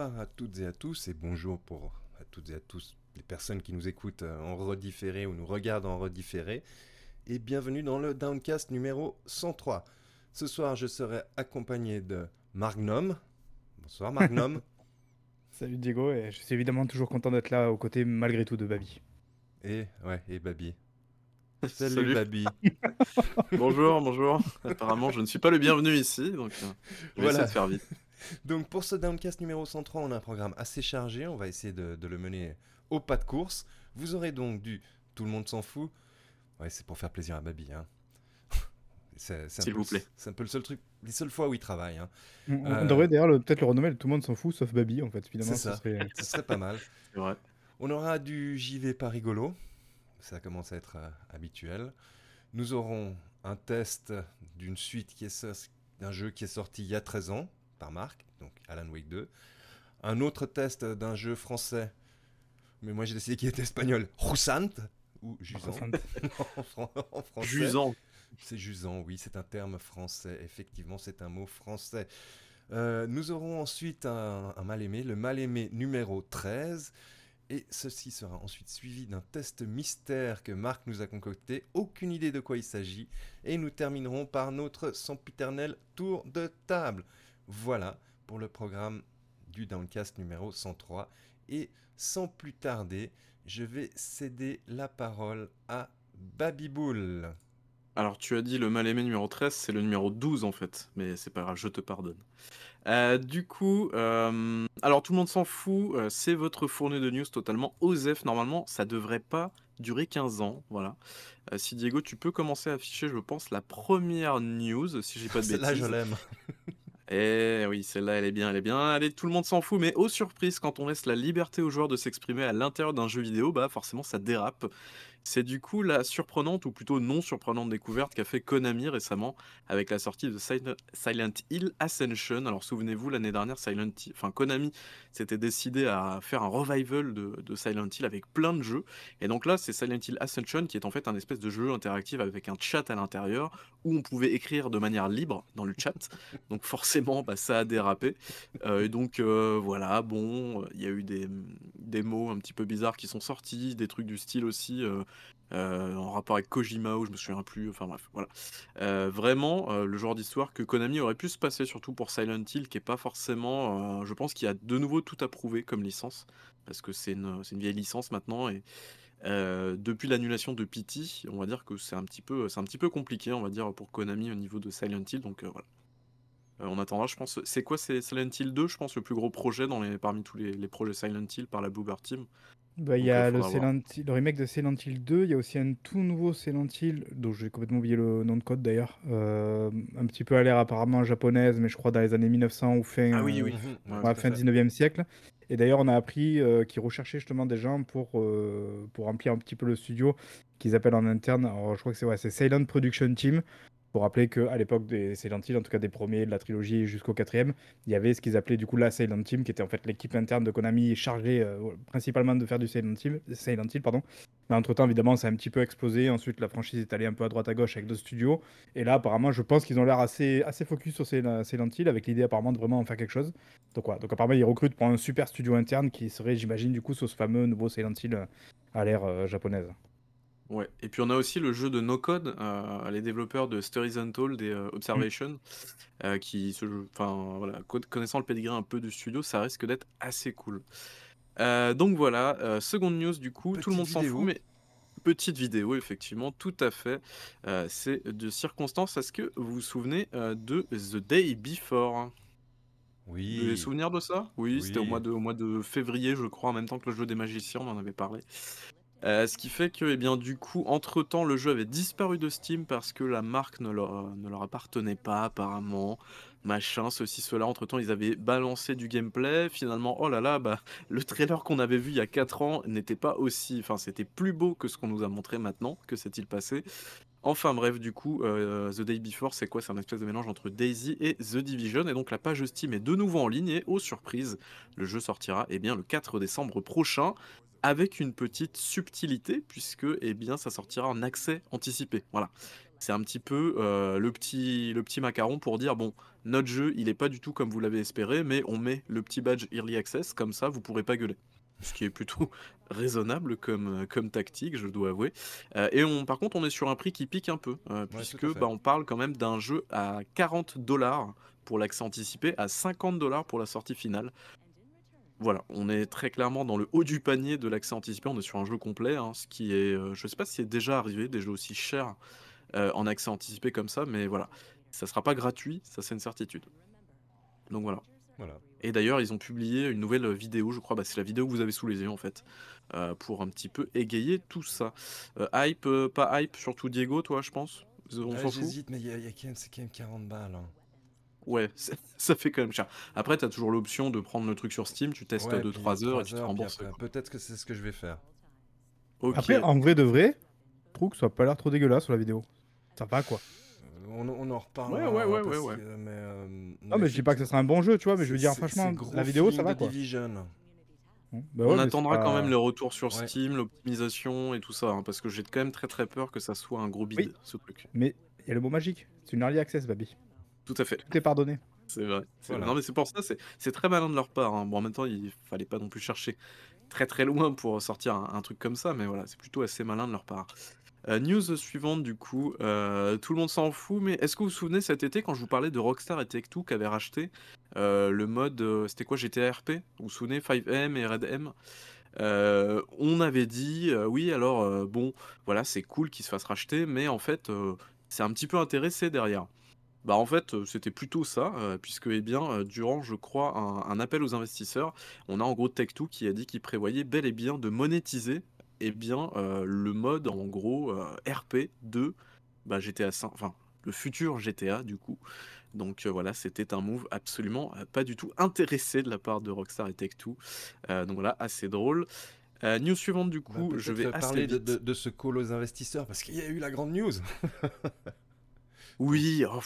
bonsoir à toutes et à tous et bonjour pour à toutes et à tous les personnes qui nous écoutent euh, en redifféré ou nous regardent en redifféré et bienvenue dans le Downcast numéro 103. Ce soir, je serai accompagné de Magnum. Bonsoir Magnum. Salut Diego, et je suis évidemment toujours content d'être là aux côtés malgré tout de Babi. et ouais, et Babi. Salut. Salut Babi. Bonjour, bonjour. Apparemment, je ne suis pas le bienvenu ici, donc euh, je vais Voilà. essayer de faire vite. Donc pour ce Downcast numéro 103, on a un programme assez chargé, on va essayer de, de le mener au pas de course. Vous aurez donc du Tout le monde s'en fout. Ouais, c'est pour faire plaisir à Babi. Hein. C'est, c'est un S'il peu vous le- plaît. C'est un peu le seul truc, les seules fois où il travaille. Hein. On, on Euh, devrait d'ailleurs le- peut-être le renommer, tout le monde s'en fout, sauf Babi en fait, finalement. Ce ça. serait- Ce serait pas mal. Vrai. On aura du JV pas rigolo. Ça commence à être euh, habituel. Nous aurons un test d'une suite qui est d'un jeu qui est sorti il y a 13 ans par Marc, donc Alan Wake 2. Un autre test d'un jeu français, mais moi j'ai décidé qu'il était espagnol, Roussant ou Jusant? En, fran- en français. Jusant. C'est jusant, oui, c'est un terme français. Effectivement, c'est un mot français. Euh, nous aurons ensuite un, un mal-aimé, le mal-aimé numéro 13. Et ceci sera ensuite suivi d'un test mystère que Marc nous a concocté. Aucune idée de quoi il s'agit. Et nous terminerons par notre sempiternel tour de table. Voilà pour le programme du Downcast numéro 103. Et sans plus tarder, je vais céder la parole à Babiboul. Alors, tu as dit le mal-aimé numéro 13, c'est le numéro 12 en fait, mais c'est pas grave, je te pardonne. Euh, du coup, euh, alors tout le monde s'en fout, euh, c'est votre fournée de news totalement OSEF. Normalement, ça devrait pas durer 15 ans, voilà. Si Diego, tu peux commencer à afficher, je pense, la première news, si j'ai pas de bêtises. je l'aime. Eh oui, celle-là, elle est bien, elle est bien. Allez, tout le monde s'en fout, mais aux surprises, quand on laisse la liberté aux joueurs de s'exprimer à l'intérieur d'un jeu vidéo, bah forcément, ça dérape. C'est du coup la surprenante, ou plutôt non surprenante découverte qu'a fait Konami récemment avec la sortie de Sil- Silent Hill Ascension. Alors souvenez-vous, l'année dernière, Silent Hill, enfin Konami s'était décidé à faire un revival de, de Silent Hill avec plein de jeux. Et donc là, c'est Silent Hill Ascension qui est en fait un espèce de jeu interactif avec un chat à l'intérieur où on pouvait écrire de manière libre dans le chat. Donc forcément, bah, ça a dérapé. Euh, et donc euh, voilà, bon, il y a eu des, des mots un petit peu bizarres qui sont sortis, des trucs du style aussi euh, euh, en rapport avec Kojima, ou je me souviens plus, enfin bref, voilà. Euh, vraiment, euh, le genre d'histoire que Konami aurait pu se passer, surtout pour Silent Hill, qui est pas forcément, je pense qu'il y a de nouveau tout à prouver comme licence, parce que c'est une, vieille licence maintenant, et depuis l'annulation de PT, on va dire que c'est un petit peu, compliqué, on va dire, pour Konami au niveau de Silent Hill, donc voilà. On attendra, je pense. C'est quoi, c'est Silent Hill 2, je pense, le plus gros projet parmi tous les, les projets Silent Hill par la Bluebird Team? Bah, il y Donc, a euh, le, faudra voir. Silent Hill- le remake de Silent Hill 2, il y a aussi un tout nouveau Silent Hill, dont j'ai complètement oublié le nom de code d'ailleurs, euh, un petit peu à l'ère apparemment japonaise, mais je crois dans les années 1900 ou fin, Ah oui, euh, oui. Ouais, ouais, fin fait. 19e siècle. Et d'ailleurs, on a appris euh, qu'ils recherchaient justement des gens pour, euh, pour remplir un petit peu le studio qu'ils appellent en interne. Alors, je crois que c'est ouais, Silent Production Team. Pour rappeler qu'à l'époque des Silent Hill, en tout cas des premiers de la trilogie jusqu'au quatrième, il y avait ce qu'ils appelaient du coup la Silent Team, qui était en fait l'équipe interne de Konami chargée euh, principalement de faire du Silent Hill, pardon. Mais entre-temps, évidemment, ça a un petit peu explosé. Ensuite, la franchise est allée un peu à droite à gauche avec d'autres studios. Et là, apparemment, je pense qu'ils ont l'air assez, assez focus sur Sil- Silent Hill, avec l'idée apparemment de vraiment en faire quelque chose. Donc, voilà. Donc apparemment, ils recrutent pour un super studio interne qui serait, j'imagine, du coup, sur ce fameux nouveau Silent Hill euh, à l'ère euh, japonaise. Ouais. Et puis on a aussi le jeu de No Code, euh, les développeurs de Stories Untold et euh, Observation, euh, qui, jeu- enfin voilà, co- connaissant le pedigree un peu du studio, ça risque d'être assez cool. Euh, donc voilà, seconde news du coup, tout le monde s'en fout, mais petite vidéo effectivement, tout à fait. C'est de circonstance. Est-ce que vous vous souvenez de The Day Before? Vous avez Oui. souvenir de ça? Oui, c'était au Oui. mois, de, au mois de février, je crois, en même temps que le jeu des magiciens, on en avait parlé. Euh, ce qui fait que, eh bien, du coup, entre-temps, le jeu avait disparu de Steam parce que la marque ne leur, ne leur appartenait pas, apparemment. Machin, ceci, cela. Entre-temps, ils avaient balancé du gameplay. Finalement, oh là là, bah, le trailer qu'on avait vu il y a 4 ans n'était pas aussi... Enfin, c'était plus beau que ce qu'on nous a montré maintenant. Que s'est-il passé? Enfin bref, du coup, euh, The Day Before, c'est quoi? C'est un espèce de mélange entre Daisy et The Division. Et donc la page Steam est de nouveau en ligne et, aux surprises, le jeu sortira eh bien, le 4 décembre prochain avec une petite subtilité puisque eh bien, ça sortira en accès anticipé. Voilà. c'est un petit peu euh, le, petit, le petit macaron pour dire bon, notre jeu, il est pas du tout comme vous l'avez espéré, mais on met le petit badge Early Access, comme ça, vous pourrez pas gueuler. Ce qui est plutôt raisonnable comme, comme tactique, je dois avouer. Euh, et on, par contre, on est sur un prix qui pique un peu, euh, puisque bah, on parle quand même d'un jeu à 40 dollars pour l'accès anticipé, à 50 dollars pour la sortie finale. Voilà, on est très clairement dans le haut du panier de l'accès anticipé. On est sur un jeu complet, hein, ce qui est, euh, je sais pas si c'est déjà arrivé, des jeux aussi chers euh, en accès anticipé comme ça, mais voilà, ça sera pas gratuit, ça c'est une certitude. Donc voilà. Voilà. Et d'ailleurs, ils ont publié une nouvelle vidéo, je crois, bah, c'est la vidéo que vous avez sous les yeux en fait, euh, pour un petit peu égayer tout ça. Euh, hype, euh, pas hype, surtout Diego, toi, je pense. On s'en fout. J'hésite, mais il y a, il y a quand même, c'est quand même 40 balles. hein. Ouais, ça fait quand même cher. Après, t'as toujours l'option de prendre le truc sur Steam, tu testes Ouais, 2-3 puis heures et tu te rembourses. Peut-être que c'est ce que je vais faire. Après, en vrai de vrai, je trouve que ça a pas l'air trop dégueulasse sur la vidéo. Ça va quoi. On, on en reparlera. Ouais, ouais, ouais, ouais, ouais. que- mais, euh, Non, mais je dis pas que ce sera un bon jeu, tu vois, mais je veux dire, franchement, la vidéo, ça va quoi. Division. Bon, bah On ouais, attendra quand même le retour sur Ouais. Steam, l'optimisation et tout ça, hein, parce que j'ai quand même très très peur que ça soit un gros bid, Oui. ce truc. Mais il y a le mot magique. C'est une early access, baby. Tout à fait. Tout est pardonné. C'est vrai. c'est Voilà. vrai. Non, mais c'est pour ça, c'est c'est très malin de leur part. hein. Bon, en même temps, il fallait pas non plus chercher très très loin pour sortir un, un truc comme ça, mais voilà, c'est plutôt assez malin de leur part. News suivante, du coup, euh, tout le monde s'en fout, mais est-ce que vous vous souvenez cet été quand je vous parlais de Rockstar et Take-Two qui avaient racheté euh, le mode, euh, c'était quoi, GTA RP Vous vous souvenez, 5M et Red M? On avait dit, oui, alors, bon, voilà, c'est cool qu'ils se fassent racheter, mais en fait, c'est un petit peu intéressé derrière. Bah en fait, c'était plutôt ça, puisque eh bien, durant, je crois, un, un appel aux investisseurs, on a en gros Tech2 qui a dit qu'il prévoyait bel et bien de monétiser eh bien, euh, le mode en gros euh, RP de bah, GTA 5, enfin le futur GTA du coup. Donc euh, voilà, c'était un move absolument euh, pas du tout intéressé de la part de Rockstar et Tech2. Euh, donc voilà, assez drôle. Euh, news suivante du Bah, coup, je vais assez parler de, vite. de- de ce call aux investisseurs parce qu'il y a eu la grande news. Oui, oh,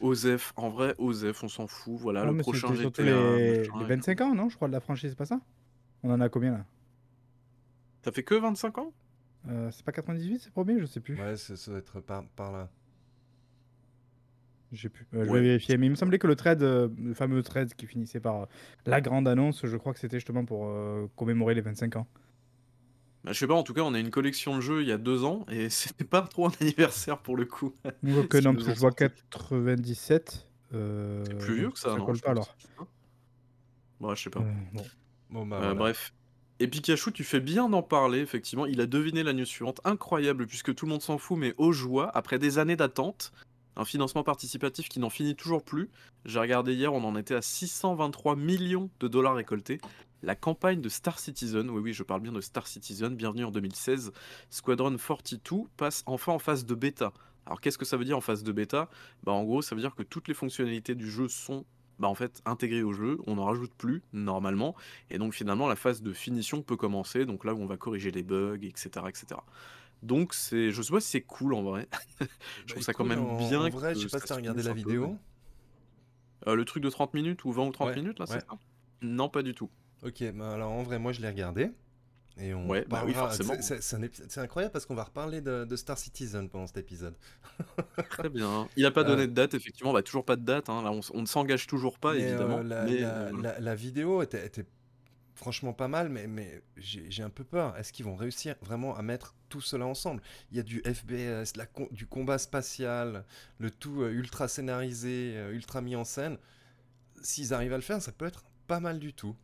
Osef, en vrai, Osef, on s'en fout. Voilà, Ah, le prochain GTA. les... machin les et 25 ans, non Je crois, de la franchise, c'est pas ça? On en a combien là? Ça fait que 25 ans? Euh, C'est pas 98, c'est premier Je sais plus. Ouais, ça doit être par, par là. J'ai plus. Euh, je Ouais. vais vérifier. Mais il me semblait que le trade, euh, le fameux trade qui finissait par euh, la grande annonce, je crois que c'était justement pour euh, commémorer les 25 ans. Bah, Je sais pas, en tout cas, on a une collection de jeux il y a deux ans et c'était pas trop un anniversaire pour le coup. Donc, que non, parce que je vois sorti. 97. euh, C'est plus vieux que ça, Ça non colle pas alors. Bon, je sais pas. Euh, bon. Bon, bah, Euh, voilà. Bref. Et Pikachu, tu fais bien d'en parler, effectivement. Il a deviné la news suivante. Incroyable, puisque tout le monde s'en fout, mais au joie, après des années d'attente, un financement participatif qui n'en finit toujours plus. J'ai regardé hier, on en était à 623 millions de dollars récoltés. La campagne de Star Citizen, oui, oui, je parle bien de Star Citizen, bienvenue en 2016. Squadron 42 passe enfin en phase de bêta. Alors, qu'est-ce que ça veut dire en phase de bêta? Bah, en gros, ça veut dire que toutes les fonctionnalités du jeu sont bah, en fait intégrées au jeu. On n'en rajoute plus, normalement. Et donc finalement, la phase de finition peut commencer, donc là où on va corriger les bugs, etc. etc. Donc c'est, je sais pas si c'est cool en vrai. je trouve Bah, ça quand même en- bien. En vrai, je sais pas si t'as regardé la peu, vidéo. Euh, le truc de 30 minutes ou 20 ou 30 Ouais, minutes là, ouais. c'est ça? Non, pas du tout. Ok, bah alors en vrai, moi je l'ai regardé. Et on Ouais, bah oui, forcément. c'est- incroyable parce qu'on va reparler de, de Star Citizen pendant cet épisode. Très bien. Il a pas Euh, donné de date, effectivement. Bah toujours pas de date. hein. Là, on, ne s'engage toujours pas, Mais, euh, évidemment. la, mais la- euh, voilà. la- la vidéo était, était franchement pas mal, mais, mais j'ai un peu peur. Est-ce qu'ils vont réussir vraiment à mettre tout cela ensemble? Il y a du la com- du combat spatial, le tout euh, ultra scénarisé, euh, ultra mis en scène. S'ils arrivent à le faire, ça peut être pas mal du tout.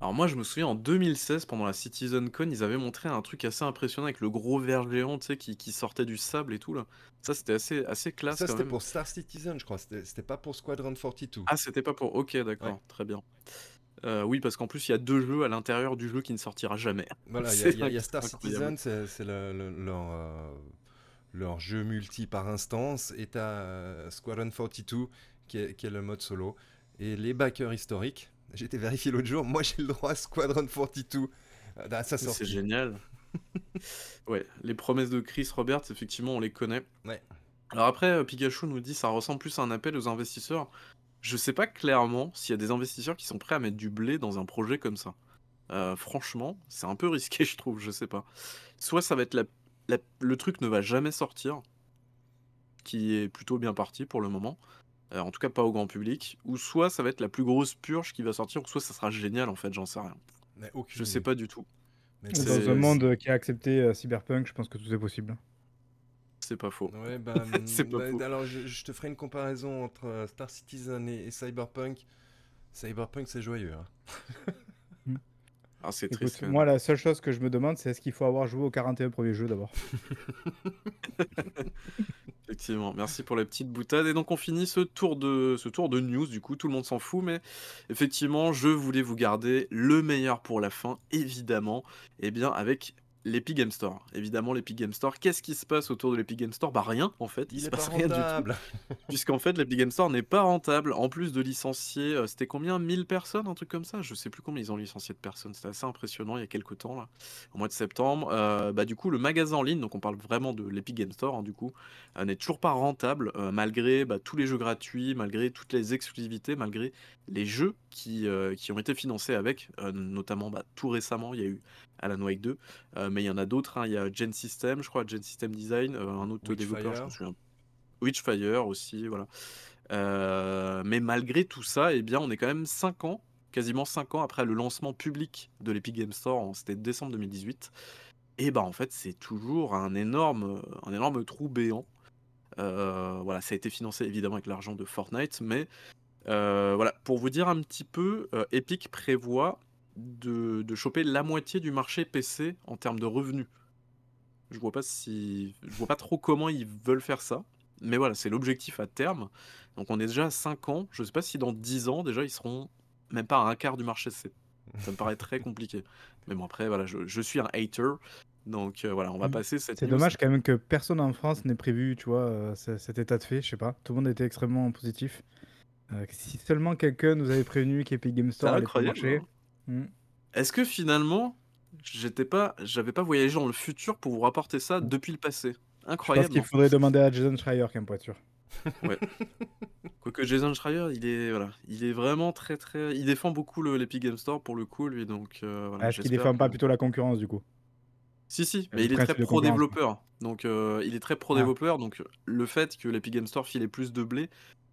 Alors moi je me souviens en 2016 pendant la CitizenCon ils avaient montré un truc assez impressionnant avec le gros ver géant tu sais qui, qui sortait du sable et tout là. Ça c'était assez assez classe ça, quand c'était même. pour Star Citizen, je crois. C'était c'était pas pour Squadron 42. Ah c'était pas pour. Ok d'accord Ouais. très bien. Euh, oui parce qu'en plus il y a deux jeux à l'intérieur du jeu qui ne sortira jamais. Voilà, il y, a- il y a- il y a Star incroyable. Citizen, c'est c'est le- le- leur, euh, leur jeu multi par instance, et t'as euh, Squadron 42 qui est, qui est le mode solo. Et les backers historiques, j'ai été vérifié l'autre jour, moi j'ai le droit à Squadron 42 euh, à sa C'est sortie. génial. ouais les promesses de Chris Roberts effectivement on les connaît. Ouais. Alors après euh, Pikachu nous dit ça ressemble plus à un appel aux investisseurs. Je sais pas clairement s'il y a des investisseurs qui sont prêts à mettre du blé dans un projet comme ça. Euh, franchement, c'est un peu risqué, je trouve, je sais pas. Soit ça va être la, la- le truc ne va jamais sortir, qui est plutôt bien parti pour le moment. Euh, en tout cas, pas au grand public. Ou soit ça va être la plus grosse purge qui va sortir, ou soit ça sera génial en fait, j'en sais rien. Mais aucune Je sais idée. pas du tout. Mais Dans c'est- un monde qui a accepté euh, Cyberpunk, je pense que tout est possible. C'est pas faux. Ouais, bah, C'est pas bah, faux. alors je, je te ferai une comparaison entre euh, Star Citizen et, et Cyberpunk. Cyberpunk, c'est joyeux. hein. Ah, c'est triste. moi, la seule chose que je me demande, c'est est-ce qu'il faut avoir joué aux 41 premiers jeux d'abord Effectivement, merci pour la petite boutade. Et donc on finit ce tour de ce tour de news. Du coup, tout le monde s'en fout, mais effectivement, je voulais vous garder le meilleur pour la fin, évidemment. Et bien avec l'Epic Game Store. Évidemment, l'Epic Game Store. Qu'est-ce qui se passe autour de l'Epic Game Store? Bah rien, en fait. Il, Il se passe pas rien du tout. Puisqu'en fait, l'Epic Game Store n'est pas rentable. En plus de licencier, euh, c'était combien? 1000 personnes, un truc comme ça? Je sais plus combien ils ont licencié de personnes. C'était assez impressionnant il y a quelques temps, là, au mois de septembre. Euh, bah, du coup, le magasin en ligne, donc on parle vraiment de l'Epic Game Store, hein, du coup, euh, n'est toujours pas rentable, malgré bah, tous les jeux gratuits, malgré toutes les exclusivités, malgré les jeux qui, qui ont été financés avec, notamment bah, tout récemment, il y a eu Alan Wake 2, euh, mais il y en a d'autres. hein. Il y a Gen System, je crois, Gen System Design, euh, un autre développeur, je me Witchfire. souviens. Witchfire aussi, voilà. Euh, mais malgré tout ça, eh bien, on est quand même 5 ans, quasiment 5 ans après le lancement public de l'Epic Game Store, c'était décembre 2018. Et bah en fait, c'est toujours un énorme, un énorme trou béant. Euh, voilà, ça a été financé évidemment avec l'argent de Fortnite, mais euh, voilà, pour vous dire un petit peu, euh, Epic prévoit de, de choper la moitié du marché PC en termes de revenus. Je vois pas si, je vois pas trop comment ils veulent faire ça, mais voilà, c'est l'objectif à terme. Donc on est déjà à 5 ans. Je sais pas si dans 10 ans déjà ils seront même pas à un quart du marché. C'est- Ça me paraît très compliqué. Mais bon après voilà, je, je suis un hater, donc euh, voilà, on va Mm. passer cette C'est dommage quand même que personne en France n'ait prévu, tu vois, euh, ce- cet état de fait. Je sais pas. Tout le monde était extrêmement positif. Euh, si seulement quelqu'un nous avait prévenu qu'Epic Game Store allait marcher. hein. Mm. Est-ce que finalement, j'étais pas, j'avais pas voyagé dans le futur pour vous rapporter ça depuis le passé? Je pense Incroyable. qu'il en faudrait demander à Jason Schreier pour être sûr. Quoique Jason Schreier, il est voilà, il est vraiment très très, il défend beaucoup le- l'Epic Game Store pour le coup lui, donc euh, voilà. Est-ce qu'il j'espère défend pas plutôt la concurrence du coup? Si si, mais il est très pro développeur, donc euh, il est très pro Ah. développeur, donc le fait que l'Epic Game Store filait plus de blé,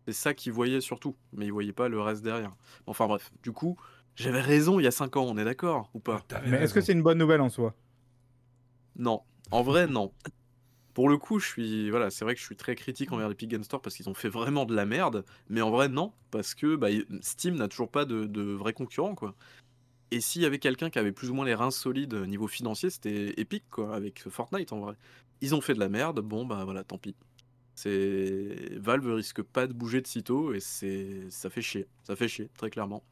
c'est ça qu'il voyait surtout, mais il voyait pas le reste derrière. Enfin bref, du coup, j'avais raison il y a 5 ans, on est d'accord ou pas? T'avais Mais est-ce que c'est une bonne nouvelle en soi? Non, en vrai, non. Pour le coup, je suis, voilà, c'est vrai que je suis très critique envers l'Epic Game Store parce qu'ils ont fait vraiment de la merde, mais en vrai, non, parce que bah, Steam n'a toujours pas de, de vrai concurrent, quoi. Et s'il y avait quelqu'un qui avait plus ou moins les reins solides niveau financier, c'était Epic, quoi, avec Fortnite, en vrai. Ils ont fait de la merde, bon, bah voilà, tant pis. C'est Valve risque pas de bouger de sitôt et c'est, ça fait chier, ça fait chier, très clairement.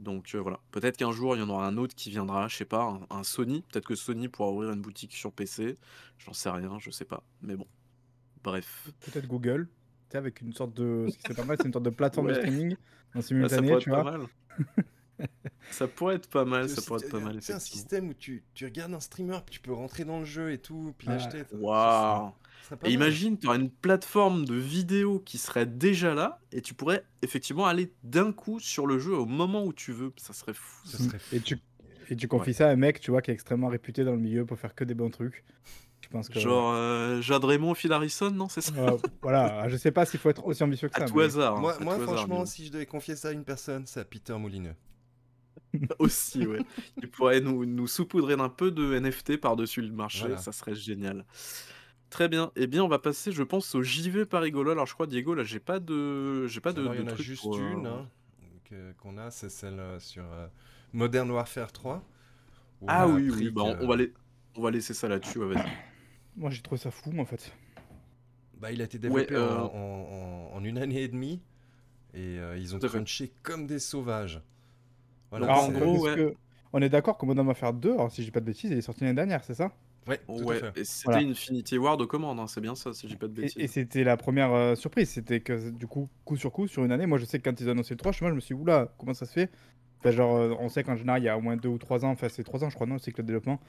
Donc euh, voilà, peut-être qu'un jour il y en aura un autre qui viendra, je sais pas, un, un Sony. Peut-être que Sony pourra ouvrir une boutique sur PC. J'en sais rien, je sais pas. Mais bon, bref. Peut-être Google. Tu sais, avec une sorte de. Ce qui serait pas mal, c'est une sorte de plateforme de streaming en Ah, simultané, tu pas vois. mal. ça pourrait être pas mal, ça C'est- pourrait être pas mal. C'est un système où tu, tu regardes un streamer, puis tu peux rentrer dans le jeu et tout, puis Ah. l'acheter. ça- Waouh! Et imagine, tu aurais une plateforme de vidéo qui serait déjà là et tu pourrais effectivement aller d'un coup sur le jeu au moment où tu veux. Ça serait fou. Ce serait fou. Et tu, et tu confies ça à un mec, tu vois, qui est extrêmement réputé dans le milieu pour faire que des bons trucs. Je pense que. Genre euh, Jade Raymond, Phil Harrison, non C'est ça Euh, voilà, je sais pas s'il faut être aussi ambitieux que ça. À tout mais- hasard. hein, Moi, à moi tout hasard, franchement, si je devais confier ça à une personne, c'est à Peter Moulineux. Aussi, ouais. Il pourrait nous, nous saupoudrer d'un peu de NFT par-dessus le marché, Voilà. ça serait génial. Très bien. Eh bien, on va passer, je pense, au JV par rigolo. Alors, je crois, Diego, là, j'ai pas de, j'ai pas de, il y en a truc juste pour, euh, une hein, que- qu'on a, c'est celle euh, sur euh, Modern Warfare 3. où Ah oui, oui. Bah, on, que- on va les, on va laisser ça là-dessus. ouais, vas-y. Moi, j'ai trouvé ça fou, moi, en fait. Bah, il a été développé Ouais, euh, en, en- en- en une année et demie. Et euh, ils ont crunché comme des sauvages. Donc, Alors, en gros, est-ce ouais. que- on est d'accord que Modern Warfare 2, alors si j'ai pas de bêtises, il est sorti l'année dernière, c'est ça? Ouais, tout à Ouais, fait. et c'était Voilà. Infinity Ward aux commandes, hein, c'est bien ça, si j'ai pas de bêtises. et c'était la première euh, surprise, c'était que du coup, coup sur coup, sur une année, moi je sais que quand ils ont annoncé le 3, moi je me suis dit, oula, comment ça se fait? Enfin, genre, euh, on sait qu'en général, il y a au moins 2 ou 3 ans, enfin c'est 3 ans je crois, non, le cycle de développement,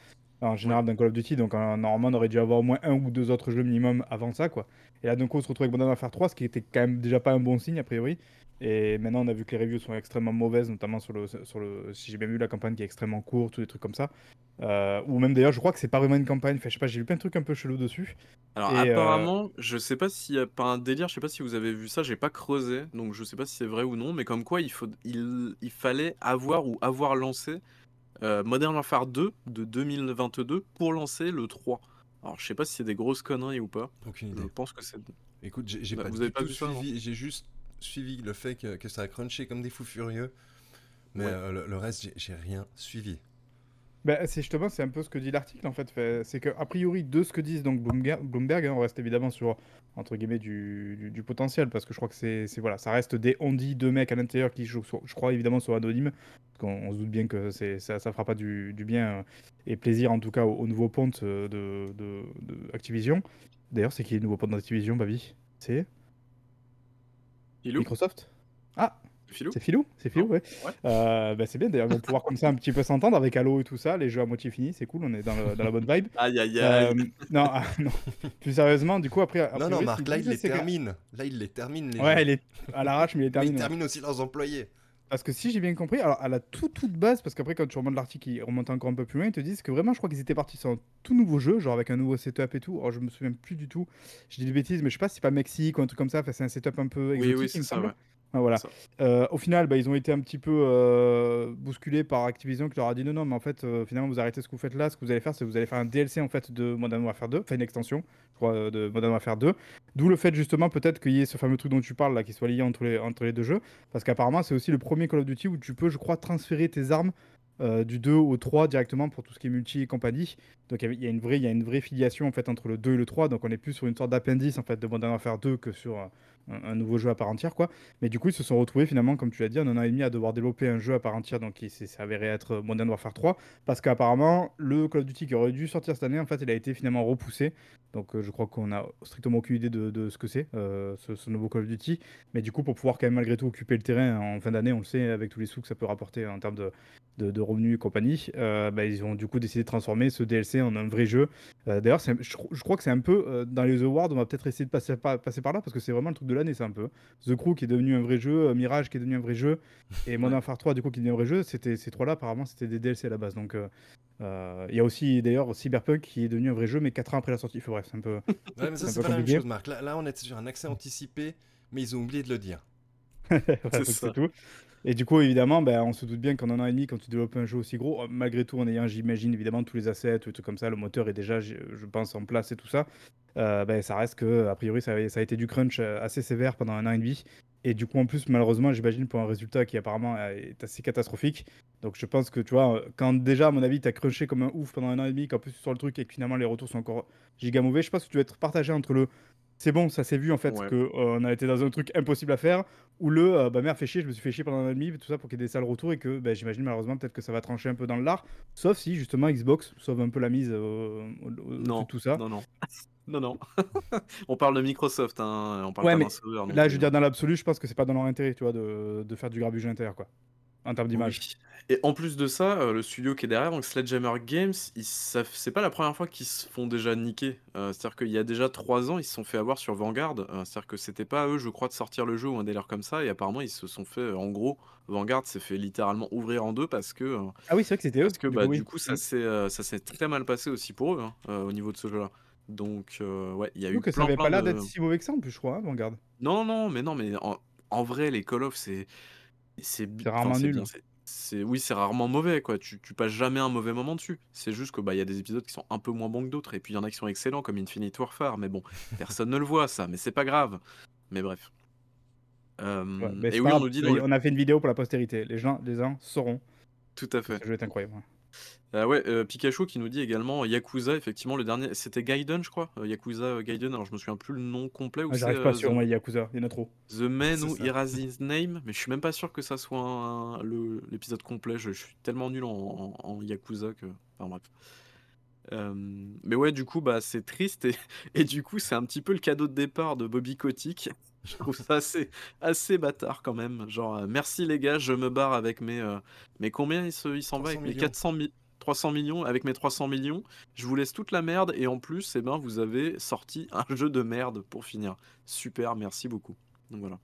en général d'un Call of Duty, donc euh, normalement on aurait dû avoir au moins un ou deux autres jeux minimum avant ça, quoi. Et là d'un coup on se retrouve avec Modern Warfare 3, ce qui était quand même déjà pas un bon signe a priori. Et maintenant on a vu que les reviews sont extrêmement mauvaises, notamment sur le, sur le si j'ai bien vu la campagne qui est extrêmement courte, ou des trucs comme ça. Euh, ou même d'ailleurs, je crois que c'est pas vraiment une campagne. Enfin, je sais pas, j'ai lu plein de trucs un peu chelous dessus. Alors Et, euh, apparemment, je sais pas s'il y a pas un délire, je sais pas si vous avez vu ça, j'ai pas creusé, donc je sais pas si c'est vrai ou non, mais comme quoi il faut, il, il fallait avoir ou avoir lancé euh, Modern Warfare 2 de 2022 pour lancer le 3. Alors je sais pas si c'est des grosses conneries ou pas. Aucune Je idée. pense que c'est. Écoute, j'ai Bah, pas vous du avez pas tout vu suivi, j'ai juste suivi le fait que, que ça a crunché comme des fous furieux. Mais Ouais. euh, le, le reste, j'ai rien suivi. Bah, c'est justement, c'est un peu ce que dit l'article en fait. Fait- C'est que a priori de ce que disent donc Bloomberg, Bloomberg hein, on reste évidemment sur entre guillemets du, du- du potentiel parce que je crois que c'est voilà, ça reste des on dit deux mecs à l'intérieur qui je, je crois évidemment sont anonymes parce qu'on on se doute bien que ça ça fera pas du, du bien euh, et plaisir en tout cas au, au nouveau ponte euh, de, de, de Activision. D'ailleurs, c'est qui le nouveau ponte d'Activision, Babi? C'est Microsoft? Ah, Philou c'est Philou C'est Philou, ouais. Ouais. Euh, bah, c'est bien d'ailleurs, ils vont pouvoir comme ça un petit peu s'entendre avec Halo et tout ça, les jeux à moitié finis, c'est cool, on est dans, le- dans la bonne vibe. Aïe aïe aïe. Euh, non, ah, non, plus sérieusement, du coup, après. non, non, Marc, là, il les que- termine. Là, il les termine, les Ouais, gens. il est à l'arrache, mais il est Mais terminé. ils ouais. terminent aussi leurs employés. Parce que si j'ai bien compris, alors à la toute toute base, parce qu'après quand tu remontes l'article, il remonte encore un peu plus loin, ils te disent que vraiment, je crois qu'ils étaient partis sur un tout nouveau jeu, genre avec un nouveau setup et tout. Alors je me souviens plus du tout, je dis des bêtises, mais je sais pas si c'est pas Mexique ou un truc comme ça, enfin, c'est un setup un peu Oui, exotique, oui, il c'est ça, ouais. Voilà. Euh, au final, bah, ils ont été un petit peu euh, bousculés par Activision qui leur a dit non, non, mais en fait, euh, finalement, vous arrêtez ce que vous faites là. Ce que vous allez faire, c'est que vous allez faire un DLC en fait de Modern Warfare 2, enfin une extension, je crois, de Modern Warfare 2. D'où le fait justement peut-être qu'il y ait ce fameux truc dont tu parles là, qui soit lié entre les, entre les deux jeux, parce qu'apparemment, c'est aussi le premier Call of Duty où tu peux, je crois, transférer tes armes. euh, du 2 au 3 directement pour tout ce qui est multi et compagnie. Donc il y a- une vraie, il y a une vraie filiation en fait entre le 2 et le 3. Donc on est plus sur une sorte d'appendice en fait de Modern Warfare 2 que sur euh, un, nouveau jeu à part entière quoi. Mais du coup, ils se sont retrouvés finalement, comme tu l'as dit, un an et demi à devoir développer un jeu à part entière, donc qui s'est avéré être Modern Warfare 3, parce qu'apparemment, le Call of Duty qui aurait dû sortir cette année, en fait, il a été finalement repoussé. Donc euh, je crois qu'on a strictement aucune idée de, de ce que c'est, euh, ce, ce nouveau Call of Duty. Mais du coup, pour pouvoir quand même malgré tout occuper le terrain en fin d'année, on le sait, avec tous les sous que ça peut rapporter en termes de, de, de revenus et compagnie, euh, bah, ils ont du coup décidé de transformer ce DLC en un vrai jeu. Euh, D'ailleurs, je, je crois que c'est un peu, euh, dans les awards, on va peut-être essayer de passer par, passer par là, parce que c'est vraiment le truc de l'année, c'est un peu. The Crew qui est devenu un vrai jeu, euh, Mirage qui est devenu un vrai jeu, et Modern Warfare 3 du coup qui est devenu un vrai jeu, c'était ces trois-là apparemment c'était des DLC à la base. Donc il y a aussi d'ailleurs Cyberpunk qui est devenu un vrai jeu, mais 4 ans après la sortie. Enfin, bref, c'est un peu. Ouais, mais ça, C'est pas la même compliqué. chose, Marc. Là, là, on est sur un accès anticipé, mais ils ont oublié de le dire. C'est tout. Et du coup, évidemment, ben, on se doute bien qu'en un an et demi, quand tu développes un jeu aussi gros, euh, malgré tout, en ayant, j'imagine, évidemment, tous les assets, trucs comme ça, le moteur est déjà, je pense, en place et tout ça, euh, ben, ça reste que, a priori, ça, a- été du crunch euh, assez sévère pendant un an et demi. Et du coup, en plus, malheureusement, j'imagine, pour un résultat qui apparemment est assez catastrophique. Donc, je pense que, tu vois, quand déjà, à mon avis, tu as crunché comme un ouf pendant un an et demi, qu'en plus, tu sors le truc et que finalement, les retours sont encore giga mauvais, je pense que tu dois être partagé entre le c'est bon, ça s'est vu en fait Ouais. que euh, on a été dans un truc impossible à faire ou le euh, bah merde fait chier, je me suis fait chier pendant un an et demi, tout ça pour qu'il y ait des sales retours et que bah, j'imagine malheureusement peut-être que ça va trancher un peu dans le lard, sauf si justement Xbox sauve un peu la mise euh, Non, de tout ça. non, non. Non, non. on parle de Microsoft, hein. on parle Ouais, pas d'un sauveur. Là, je veux hein. dire dans l'absolu, je pense que c'est pas dans leur intérêt, tu vois, de, de faire du grabuge à l'intérieur quoi, en termes d'image. Oui. Et en plus de ça, euh, le studio qui est derrière, donc Sledgehammer Games, c'est pas la première fois qu'ils se font déjà niquer. Euh, c'est-à-dire qu'il y a déjà trois ans, ils se sont fait avoir sur Vanguard. Euh, c'est-à-dire que c'était pas à eux, je crois, de sortir le jeu ou un délire comme ça. Et apparemment, ils se sont fait, en gros, Vanguard s'est fait littéralement ouvrir en deux parce que, Ah oui, c'est vrai que c'était eux. parce que du bah, coup, oui. du coup, ça s'est euh, ça s'est très mal passé aussi pour eux hein, au niveau de ce jeu-là. Donc, ouais, il y a eu que ça avait pas l'air de- d'être si mauvais que ça en plus, je crois, hein, Vanguard. Non, non, mais non, mais en, en vrai, les Call of, c'est. C'est rarement nul. bien, c'est- oui, c'est rarement mauvais, quoi. Tu, tu passes jamais un mauvais moment dessus. C'est juste que bah, il y a des épisodes qui sont un peu moins bons que d'autres. Et puis il y en a qui sont excellents, comme Infinite Warfare. Mais bon, personne ne le voit, ça. Mais c'est pas grave. Mais bref. Euh, Ouais, mais et oui, pas on nous dit on a fait une vidéo pour la postérité. Les gens, les gens sauront. Tout à fait. Ce jeu est incroyable. Ah ouais, euh, Pikachu qui nous dit également Yakuza, effectivement, le dernier. C'était Gaiden, je crois. euh, Yakuza euh, Gaiden. Alors je me souviens plus le nom complet. Ou Ah, c'est J'arrive pas euh, sur The- moi Yakuza, il y en a trop. The Man C'est Who ça. Erased His Name, mais je suis même pas sûr que ça soit un- le- l'épisode complet. Je, je suis tellement nul en, en- en Yakuza que. Enfin bref. Euh, mais ouais, du coup, bah, c'est triste et, et du coup, c'est un petit peu le cadeau de départ de Bobby Kotick. Je trouve ça assez, assez bâtard quand même. Genre, euh, merci les gars, je me barre avec mes. euh, mais combien il se- il s'en va 300 avec mes millions. 400 mi- 300 millions Avec mes 300 millions, je vous laisse toute la merde et en plus, eh ben, vous avez sorti un jeu de merde pour finir. Super, merci beaucoup. Donc voilà.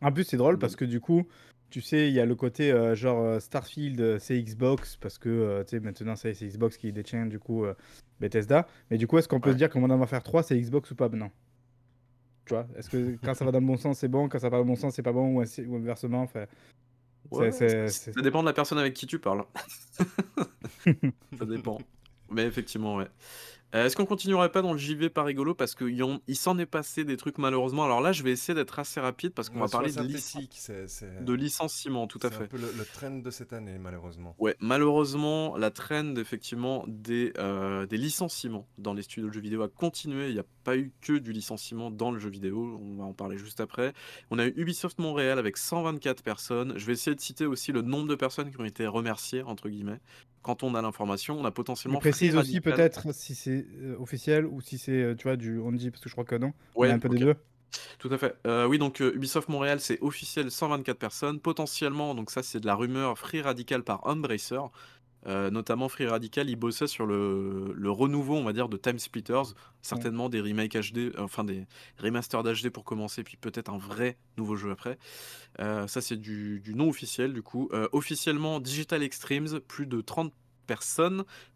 En plus, c'est drôle parce que du coup, tu sais, il y a le côté euh, genre euh, Starfield, euh, c'est Xbox, parce que euh, tu sais, maintenant c'est Xbox qui détient du coup euh, Bethesda. Mais du coup, est-ce qu'on peut Ouais. se dire que Modern Warfare 3 c'est Xbox ou pas? Non. Tu vois Est-ce que quand ça va dans le bon sens, c'est bon, quand ça va dans le bon sens, c'est pas bon, ou, ou inversement enfin, Ouais, ça dépend de la personne avec qui tu parles. ça dépend. Mais effectivement, ouais. Euh, Est-ce qu'on continuerait pas dans le JV pas rigolo parce qu'il s'en est passé des trucs malheureusement. Alors là, je vais essayer d'être assez rapide parce qu'on Ouais, va parler de, lic- c'est c'est- de licenciement, tout à c'est fait. un peu le, le trend de cette année, malheureusement. Ouais, malheureusement, la trend effectivement des, euh, des licenciements dans les studios de jeux vidéo a continué. Il n'y a pas eu que du licenciement dans le jeu vidéo. On va en parler juste après. On a eu Ubisoft Montréal avec 124 personnes. Je vais essayer de citer aussi le nombre de personnes qui ont été remerciées, entre guillemets. Quand on a l'information, on a Mais potentiellement. précise Free aussi peut-être si c'est euh, officiel ou si c'est, euh, tu vois, du on dit, parce que je crois que non. On Ouais, a un peu ok. des deux. Tout à fait. Euh, oui, donc euh, Ubisoft Montréal, c'est officiel 124 personnes. Potentiellement, donc ça c'est de la rumeur, Free Radical par Embracer. Euh, notamment Free Radical, il bossait sur le, renouveau, on va dire, de Time Splitters. Certainement des remakes HD, euh, enfin des remasters d'HD pour commencer, puis peut-être un vrai nouveau jeu après. Euh, ça c'est du, non officiel du coup. Officiellement, Digital Extremes, plus de 30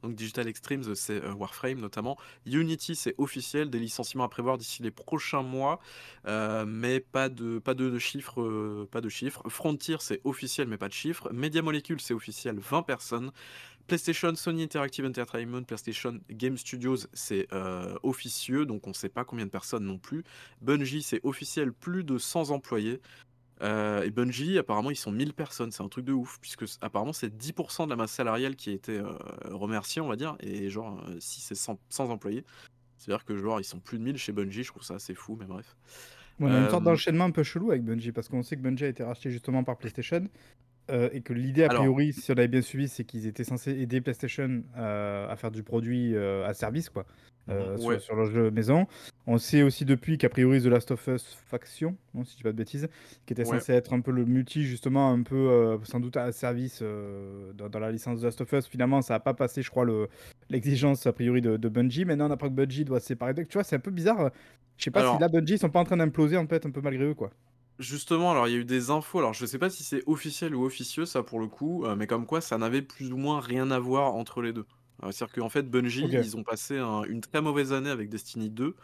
Donc Digital Extremes, c'est euh, Warframe notamment. Unity, c'est officiel, des licenciements à prévoir d'ici les prochains mois. Euh, mais pas de, pas de, chiffres, euh, pas de chiffres. Frontier, c'est officiel, mais pas de chiffres. Media Molecule, c'est officiel, 20 personnes. PlayStation, Sony Interactive Entertainment, PlayStation Game Studios, c'est officieux, donc on ne sait pas combien de personnes non plus. Bungie, c'est officiel, plus de 100 employés. Euh, et Bungie, apparemment, ils sont 1000 personnes, c'est un truc de ouf, puisque c- apparemment c'est 10% de la masse salariale qui a été euh, remerciée, on va dire, et genre, euh, si c'est 100, 100 employés, c'est-à-dire que genre, ils sont plus de 1000 chez Bungie, je trouve ça assez fou, mais bref. On a une sorte d'enchaînement un peu chelou avec Bungie parce qu'on sait que Bungie a été racheté justement par PlayStation euh, et que l'idée a Alors- priori, si on avait bien suivi, c'est qu'ils étaient censés aider PlayStation euh, à faire du produit euh, à service quoi, euh, sur- Ouais. sur, leur jeu maison. On sait aussi depuis qu'a priori The Last of Us Faction, non, si je dis pas de bêtises, qui était Ouais. censé être un peu le multi justement, un peu euh, sans doute à service euh, dans, dans la licence The Last of Us. Finalement, ça n'a pas passé, je crois, le- l'exigence a priori de, de Bungie. Maintenant, on apprend que Bungie doit se séparer. Donc, tu vois, c'est un peu bizarre. Je sais pas Alors- si là Bungie ils sont pas en train d'imploser en fait un peu malgré eux quoi. Justement, alors il y a eu des infos, alors je sais pas si c'est officiel ou officieux ça pour le coup, euh, mais comme quoi ça n'avait plus ou moins rien à voir entre les deux. Euh, C'est-à-dire qu'en fait Bungie, Ok. ils ont passé un- une très mauvaise année avec Destiny 2.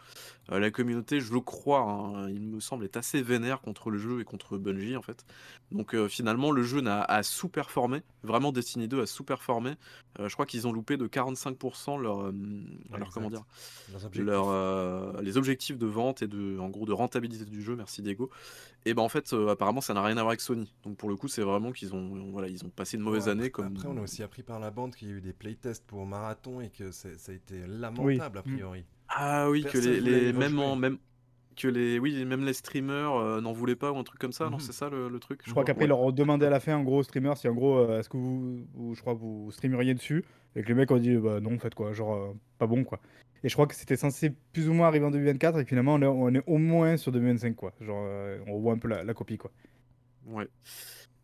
Euh, la communauté, je le crois, hein, il me semble, est assez vénère contre le jeu et contre Bungie en fait. Donc euh, finalement le jeu n'a- a sous-performé, vraiment Destiny 2 a sous-performé. Euh, je crois qu'ils ont loupé de 45% leur, euh, leur comment exact. dire, Leurs objectifs. leur, euh, les objectifs de vente et de, en gros, de rentabilité du jeu, merci Diego. Et ben en fait, euh, apparemment, ça n'a rien à voir avec Sony. Donc pour le coup, c'est vraiment qu'ils ont, voilà, ils ont passé une mauvaise Ouais, année. Après, on a aussi appris par la bande qu'il y a eu des playtests pour Marathon et que c'est- ça a été lamentable a Mm. priori. Ah oui, que les, même, en- même que les, oui, même les streamers euh, n'en voulaient pas ou un truc comme ça. Non, Mhm. c'est ça le, le truc. Je crois qu'après, Ouais. ils leur ont demandé à la fin, en gros, aux streamers, si en gros, euh, est-ce que vous, vous- je crois, vous streameriez dessus? Et que les mecs ont dit, bah non, faites quoi, genre, euh, pas bon quoi. Et je crois que c'était censé plus ou moins arriver en 2024 et finalement, on est, on est au moins sur 2025 quoi. Genre, euh, on voit un peu la, la copie quoi. Ouais.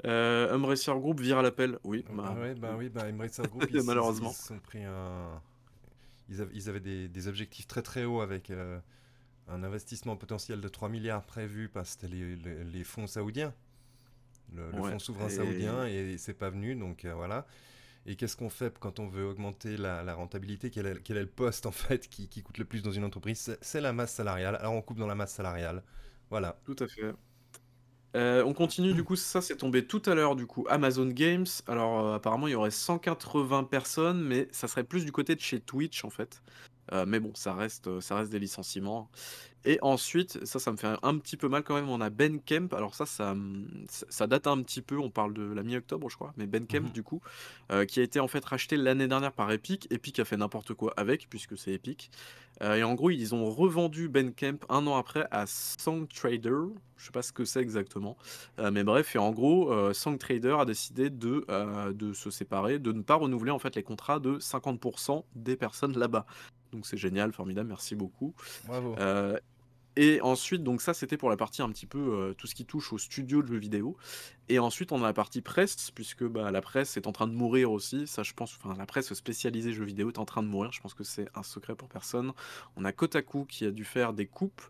Euh, Embracer Group vire à l'appel. Oui. Ah bah, ouais, bah oui, bah Embracer Group, ils, ils- Malheureusement. ils sont pris un. Ils avaient, ils avaient des, des objectifs très très hauts avec euh, un investissement potentiel de 3 milliards prévu par c'était les, les- les fonds saoudiens, le, le Ouais, fonds souverain et- saoudien, et c'est pas venu, donc euh, voilà. Et qu'est-ce qu'on fait quand on veut augmenter la, la rentabilité? Quel est, quel est le poste en fait qui, qui coûte le plus dans une entreprise? C'est la masse salariale. Alors on coupe dans la masse salariale. Voilà. Tout à fait. Euh, on continue, du coup, ça c'est tombé tout à l'heure, du coup, Amazon Games. Alors, euh, apparemment, il y aurait 180 personnes, mais ça serait plus du côté de chez Twitch, en fait. Euh, mais bon, ça reste, euh, ça reste des licenciements. Et ensuite, ça, ça me fait un petit peu mal quand même. On a Ben Kemp. Alors ça, ça, hum, ça, date un petit peu. On parle de la mi-octobre, je crois. Mais Ben Kemp, Mhm. du coup, euh, qui a été en fait racheté l'année dernière par Epic. Epic a fait n'importe quoi avec, puisque c'est Epic. Euh, et en gros, ils ont revendu Ben Kemp un an après à Song Trader. Je sais pas ce que c'est exactement. Euh, mais bref, et en gros, Song Trader a décidé de, de se séparer, de ne pas renouveler en fait les contrats de 50% des personnes là-bas. Donc c'est génial, formidable, merci beaucoup. Bravo. Euh, Et ensuite, donc ça, c'était pour la partie un petit peu euh, tout ce qui touche au studio de jeux vidéo. Et ensuite, on a la partie presse, puisque bah, la presse est en train de mourir aussi. Ça, je pense, enfin, la presse spécialisée jeux vidéo est en train de mourir. Je pense que c'est un secret pour personne. On a Kotaku qui a dû faire des coupes.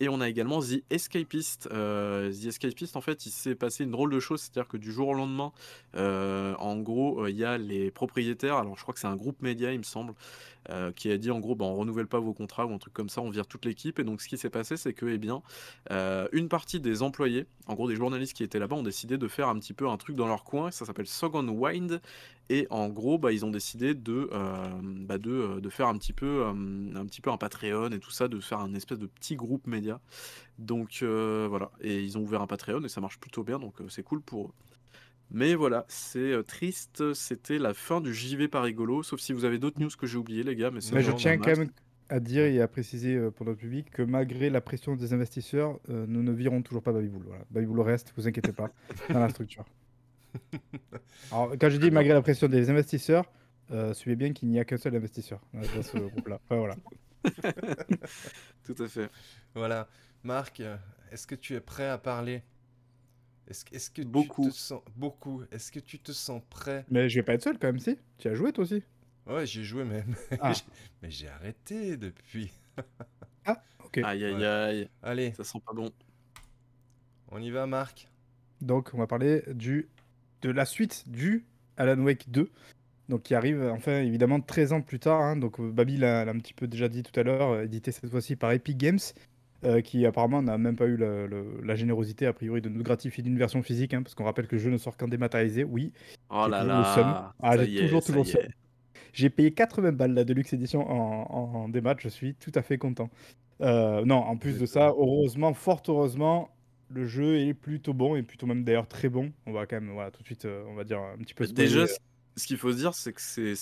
Et on a également The Escapist. Euh, The Escapist, en fait, il s'est passé une drôle de chose. C'est-à-dire que du jour au lendemain, euh, en gros, il y a les propriétaires. Alors, je crois que c'est un groupe média, il me semble. Euh, qui a dit en gros, bah, on renouvelle pas vos contrats ou un truc comme ça, on vire toute l'équipe. Et donc, ce qui s'est passé, c'est que, eh bien, euh, une partie des employés, en gros des journalistes qui étaient là-bas, ont décidé de faire un petit peu un truc dans leur coin. Ça s'appelle Second Wind. Et en gros, bah, ils ont décidé de, bah, de, de, faire un petit, peu, un petit peu un Patreon et tout ça, de faire un espèce de petit groupe média. Donc voilà. Et ils ont ouvert un Patreon et ça marche plutôt bien, donc c'est cool pour eux. Mais voilà, c'est euh, triste, c'était la fin du JV par rigolo, sauf si vous avez d'autres news que j'ai oubliées, les gars. Mais, mais je tiens quand même à dire et à préciser euh, pour notre public que malgré la pression des investisseurs, euh, nous ne virons toujours pas Babyboul. Voilà. Babyboul reste, vous inquiétez pas, dans la structure. Alors, quand je dis malgré la pression des investisseurs, euh, suivez bien qu'il n'y a qu'un seul investisseur dans ce groupe-là. Enfin, voilà. Tout à fait. Voilà. Marc, est-ce que tu es prêt à parler? Est-ce que beaucoup. tu te sens beaucoup Est-ce que tu te sens prêt? Mais je vais pas être seul quand même, si. Tu as joué toi aussi Ouais, j'ai joué même. Ah. Mais j'ai arrêté depuis. ah, ok. Aïe aïe aïe. Allez. Ça sent pas bon. On y va, Marc. Donc, on va parler du de la suite du Alan Wake 2. Donc, qui arrive, enfin, évidemment, 13 ans plus tard. Hein. donc, Babi l'a un petit peu déjà dit tout à l'heure, euh, édité cette fois-ci par Epic Games. Euh, qui apparemment n'a même pas eu la, générosité a priori de nous gratifier d'une version physique, hein, parce qu'on rappelle que le jeu ne sort qu'en dématérialisé, oui. Oh là là Ah, j'ai toujours, toujours J'ai payé 80 balles la Deluxe Edition en, en, démat, je suis tout à fait content. Euh, non, en plus de ça, heureusement, fort heureusement, le jeu est plutôt bon, et plutôt même d'ailleurs très bon. On va quand même, voilà, tout de suite, euh, on va dire un petit peu... Déjà, ce qu'il faut se dire, c'est que c'est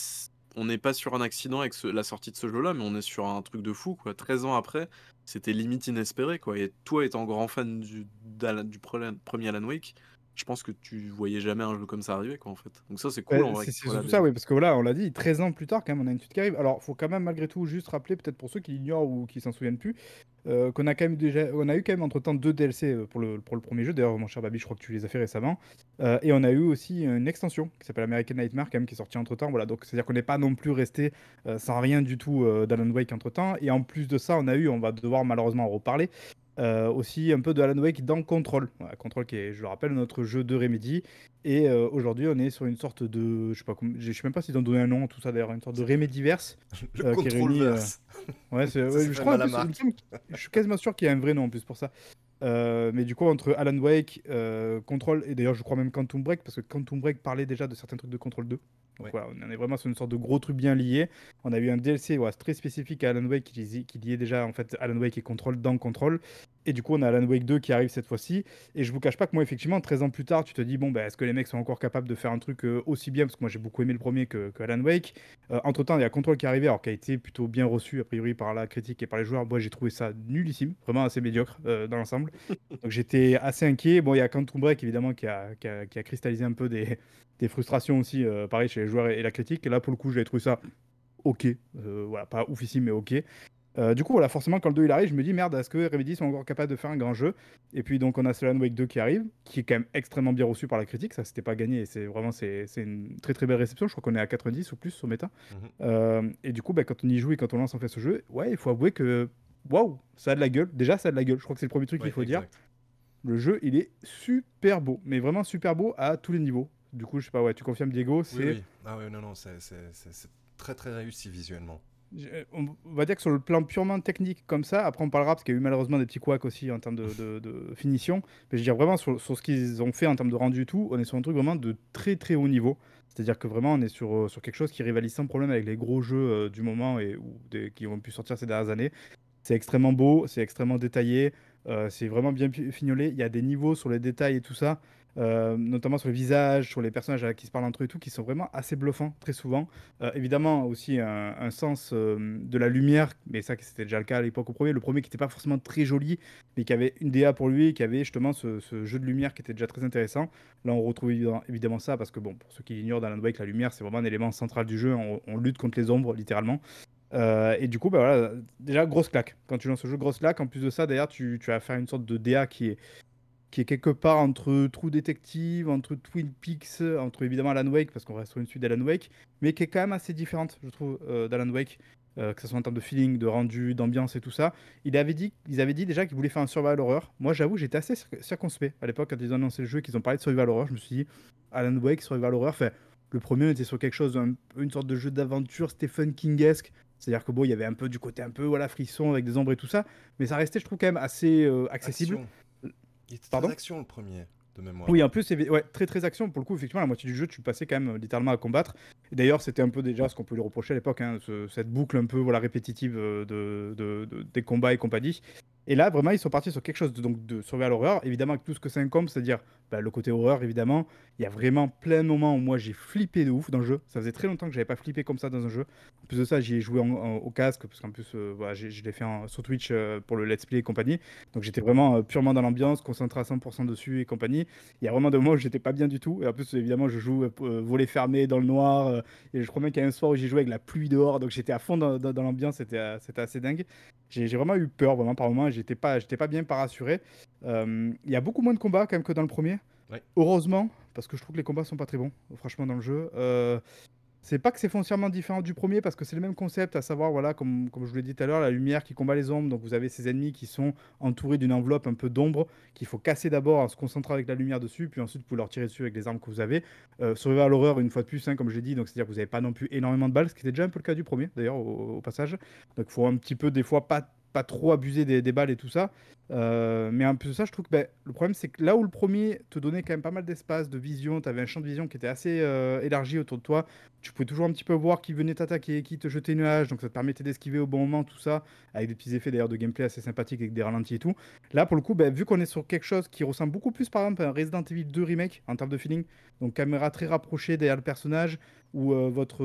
on n'est pas sur un accident avec la sortie de ce jeu-là, mais on est sur un truc de fou, quoi. 13 ans après, c'était limite inespéré, quoi. Et toi, étant grand fan du, du premier Alan Wake, je pense que tu voyais jamais un jeu comme ça arriver, quoi, en fait. Donc ça, c'est cool, en vrai. C'est surtout ça, oui, parce que voilà, on l'a dit, 13 ans plus tard, quand même, on a une suite qui arrive. Alors, faut quand même, malgré tout, juste rappeler, peut-être pour ceux qui l'ignorent ou qui s'en souviennent plus, euh, qu'on a quand même déjà, on a eu quand même entre temps deux DLC euh, pour le, pour le premier jeu. D'ailleurs, mon cher Babi, je crois que tu les as fait récemment. Euh, et on a eu aussi une extension qui s'appelle American Nightmare, quand même, qui est sortie entre temps. Voilà, donc c'est-à-dire qu'on n'est pas non plus resté sans rien du tout d'Alan Wake entre temps. Et en plus de ça, on a eu, on va devoir malheureusement en reparler, euh, aussi un peu de Alan Wake dans Control. Control qui est, je le rappelle, notre jeu de Remedy. Et euh, aujourd'hui, on est sur une sorte de. Je sais pas, je sais même pas s'ils ont donné un nom, tout ça d'ailleurs, une sorte de Remedyverse. Le euh, réunit, Ouais, c'est, je crois. je suis quasiment sûr qu'il y a un vrai nom en plus pour ça. mais du coup, entre Alan Wake, Control, et d'ailleurs, je crois même Quantum Break, parce que Quantum Break parlait déjà de certains trucs de Control 2. Donc voilà, on est vraiment sur une sorte de gros truc bien lié. On a eu un DLC très spécifique à Alan Wake qui, qui liait déjà en fait Alan Wake et Control dans Control. Et du coup, on a Alan Wake 2 qui arrive cette fois-ci. Et je vous cache pas que moi, effectivement, 13 ans plus tard, tu te dis, bon, bah, est-ce que les mecs sont encore capables de faire un truc euh, aussi bien? Parce que moi, j'ai beaucoup aimé le premier que, Alan Wake. Euh, entre temps, il y a Control qui est arrivé, alors qui a été plutôt bien reçu, a priori, par la critique et par les joueurs. Moi, j'ai trouvé ça nullissime, vraiment assez médiocre euh, dans l'ensemble. Donc, j'étais assez inquiet. Bon, il y a Quantum Break, évidemment, qui a, qui a, qui a cristallisé un peu des, des frustrations aussi, pareil, chez les joueurs et, la critique. Et là, pour le coup, j'ai trouvé ça ok. voilà, pas oufissime, mais ok. Euh, du coup, voilà, forcément, quand le 2 il arrive, je me dis merde, est-ce que Remedy sont encore capables de faire un grand jeu? Et puis, donc, on a Alan Wake 2 qui arrive, qui est quand même extrêmement bien reçu par la critique. Ça, c'était pas gagné et c'est vraiment c'est, une très très belle réception. Je crois qu'on est à 90 ou plus sur méta. Mhm. Euh, et du coup, bah, quand on y joue et quand on lance en fait ce jeu, ouais, il faut avouer que waouh, ça a de la gueule. Déjà, ça a de la gueule. Je crois que c'est le premier truc qu'il faut dire. Le jeu, il est super beau, mais vraiment super beau à tous les niveaux. Du coup, je sais pas, ouais, tu confirmes Diego c'est... Oui, oui. Ah ouais, non, non, c'est très très réussi visuellement. On va dire que sur le plan purement technique comme ça, après on parlera parce qu'il y a eu malheureusement des petits couacs aussi en termes de, finition, mais je veux dire vraiment sur, ce qu'ils ont fait en termes de rendu et tout, on est sur un truc vraiment de très très haut niveau. C'est-à-dire que vraiment on est sur, euh, sur quelque chose qui rivalise sans problème avec les gros jeux euh, du moment et ou qui ont pu sortir ces dernières années. C'est extrêmement beau, c'est extrêmement détaillé, euh, c'est vraiment bien fignolé. Il y a des niveaux sur les détails et tout ça. Euh, notamment sur le visage, sur les personnages qui se parlent entre eux et tout, qui sont vraiment assez bluffants très souvent. Euh, évidemment aussi un, sens euh, de la lumière, mais ça c'était déjà le cas à l'époque au premier. Le premier qui n'était pas forcément très joli, mais qui avait une DA pour lui, qui avait justement ce, jeu de lumière qui était déjà très intéressant. Là on retrouve évidemment ça parce que bon, pour ceux qui l'ignorent, dans Wake, la lumière c'est vraiment un élément central du jeu. On, lutte contre les ombres littéralement. et du coup, bah voilà, déjà, grosse claque. Quand tu lances ce jeu, grosse claque. En plus de ça, d'ailleurs, tu, tu vas faire une sorte de DA qui est, qui est quelque part entre True Detective, entre Twin Peaks, entre évidemment Alan Wake, parce qu'on reste sur une suite d'Alan Wake, mais qui est quand même assez différente, je trouve, d'Alan Wake. Euh, que ce soit en termes de feeling, de rendu, d'ambiance et tout ça. Il avait dit, ils avaient dit déjà qu'ils voulaient faire un survival horror. Moi, j'avoue, j'étais assez circonspect à l'époque quand ils ont annoncé le jeu, qu'ils ont parlé de survival horror. Je me suis dit, Alan Wake, survival horror, fait, le premier était sur quelque chose, une sorte de jeu d'aventure Stephen King-esque. C'est-à-dire que bon, il y avait un peu du côté un peu voilà frisson avec des ombres et tout ça, mais ça restait, je trouve, quand même assez euh, accessible. Il était Pardon action le premier. Oui, en plus, c'est ouais, très très action. Pour le coup, effectivement, la moitié du jeu, tu passais quand même euh, littéralement à combattre. D'ailleurs, c'était un peu déjà ce qu'on peut lui reprocher à l'époque, hein, cette boucle un peu voilà, répétitive euh, de, de, des combats et compagnie. Et là, vraiment, ils sont partis sur quelque chose de, donc, de survival horreur, évidemment, avec tout ce que ça incombe, c'est-à-dire bah, le côté horreur, évidemment. Il y a vraiment plein de moments où moi j'ai flippé de ouf dans le jeu. Ça faisait très longtemps que j'avais pas flippé comme ça dans un jeu. En plus de ça, j'y ai joué au casque, parce qu'en plus, euh, voilà, je l'ai fait sur Twitch euh, pour le Let's Play et compagnie. Donc j'étais vraiment euh, purement dans l'ambiance, concentré à 100% dessus et compagnie. Il y a vraiment des moments où j'étais pas bien du tout. Et en plus, évidemment, je joue volet fermé dans le noir. et je crois même qu'il y a un soir où j'ai joué avec la pluie dehors. Donc j'étais à fond dans, l'ambiance. C'était assez dingue. J'ai vraiment eu peur, vraiment, par moments. J'étais pas, pas bien pas rassuré. Il y a beaucoup moins de combats quand même que dans le premier. Heureusement, parce que je trouve que les combats sont pas très bons, franchement, dans le jeu. Euh, c'est pas que c'est foncièrement différent du premier, parce que c'est le même concept, à savoir, voilà, comme, je vous l'ai dit tout à l'heure, la lumière qui combat les ombres. Donc vous avez ces ennemis qui sont entourés d'une enveloppe un peu d'ombre, qu'il faut casser d'abord en se concentrant avec la lumière dessus, puis ensuite vous pouvez leur tirer dessus avec les armes que vous avez. Euh, à l'horreur, une fois de plus, hein, comme je l'ai dit, donc c'est-à-dire que vous n'avez pas non plus énormément de balles, ce qui était déjà un peu le cas du premier, d'ailleurs, au, passage. Donc il faut un petit peu, des fois, pas pas trop abuser des, balles et tout ça. Euh, mais en plus de ça, je trouve que ben, le problème, c'est que là où le premier te donnait quand même pas mal d'espace, de vision, tu avais un champ de vision qui était assez euh, élargi autour de toi. Tu pouvais toujours un petit peu voir qui venait t'attaquer, qui te jetait nuage, donc ça te permettait d'esquiver au bon moment, tout ça, avec des petits effets d'ailleurs de gameplay assez sympathiques avec des ralentis et tout. Là, pour le coup, ben, vu qu'on est sur quelque chose qui ressemble beaucoup plus par exemple à un Resident Evil 2 remake en termes de feeling, donc caméra très rapprochée derrière le personnage, où euh, votre,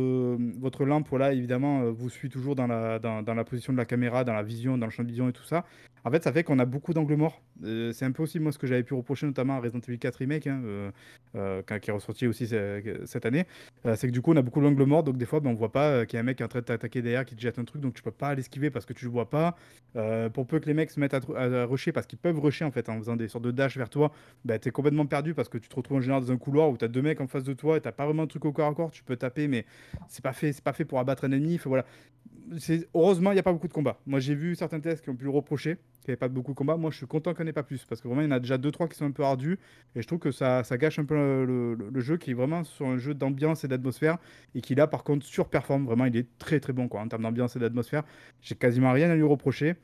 votre lampe, évidemment, vous suit toujours dans la, dans la position de la caméra, dans la vision, dans le champ de vision et tout ça. En fait, ça fait qu'on a beaucoup d'angles morts. Euh, c'est un peu aussi moi ce que j'avais pu reprocher notamment à Resident Evil 4 Remake, hein, euh, euh, qui est ressorti aussi cette année. c'est que du coup, on a beaucoup d'angles morts, donc des fois, ben, on voit pas qu'il y a un mec qui est en train de t'attaquer derrière, qui te jette un truc, donc tu peux pas l'esquiver parce que tu le vois pas. pour peu que les mecs se mettent à, à rusher, parce qu'ils peuvent rusher en fait en faisant des sortes de dash vers toi, ben, tu es complètement perdu parce que tu te retrouves en général dans un couloir où tu as deux mecs en face de toi et t'as pas vraiment un truc au corps à corps, tu peux taper, mais c'est pas fait, c'est pas fait pour abattre un ennemi. voilà heureusement, il n'y a pas beaucoup de combats. Moi, j'ai vu certains tests qui ont pu le reprocher, qu'il n'y avait pas beaucoup de combats. Moi, je suis content qu'il n'y en ait pas plus, parce que vraiment, il y en a déjà 2-3 qui sont un peu ardus, et je trouve que ça, ça gâche un peu le, jeu, qui est vraiment sur un jeu d'ambiance et d'atmosphère, et qui là, par contre, surperforme. Vraiment, il est très très bon quoi, en termes d'ambiance et d'atmosphère. J'ai quasiment rien à lui reprocher.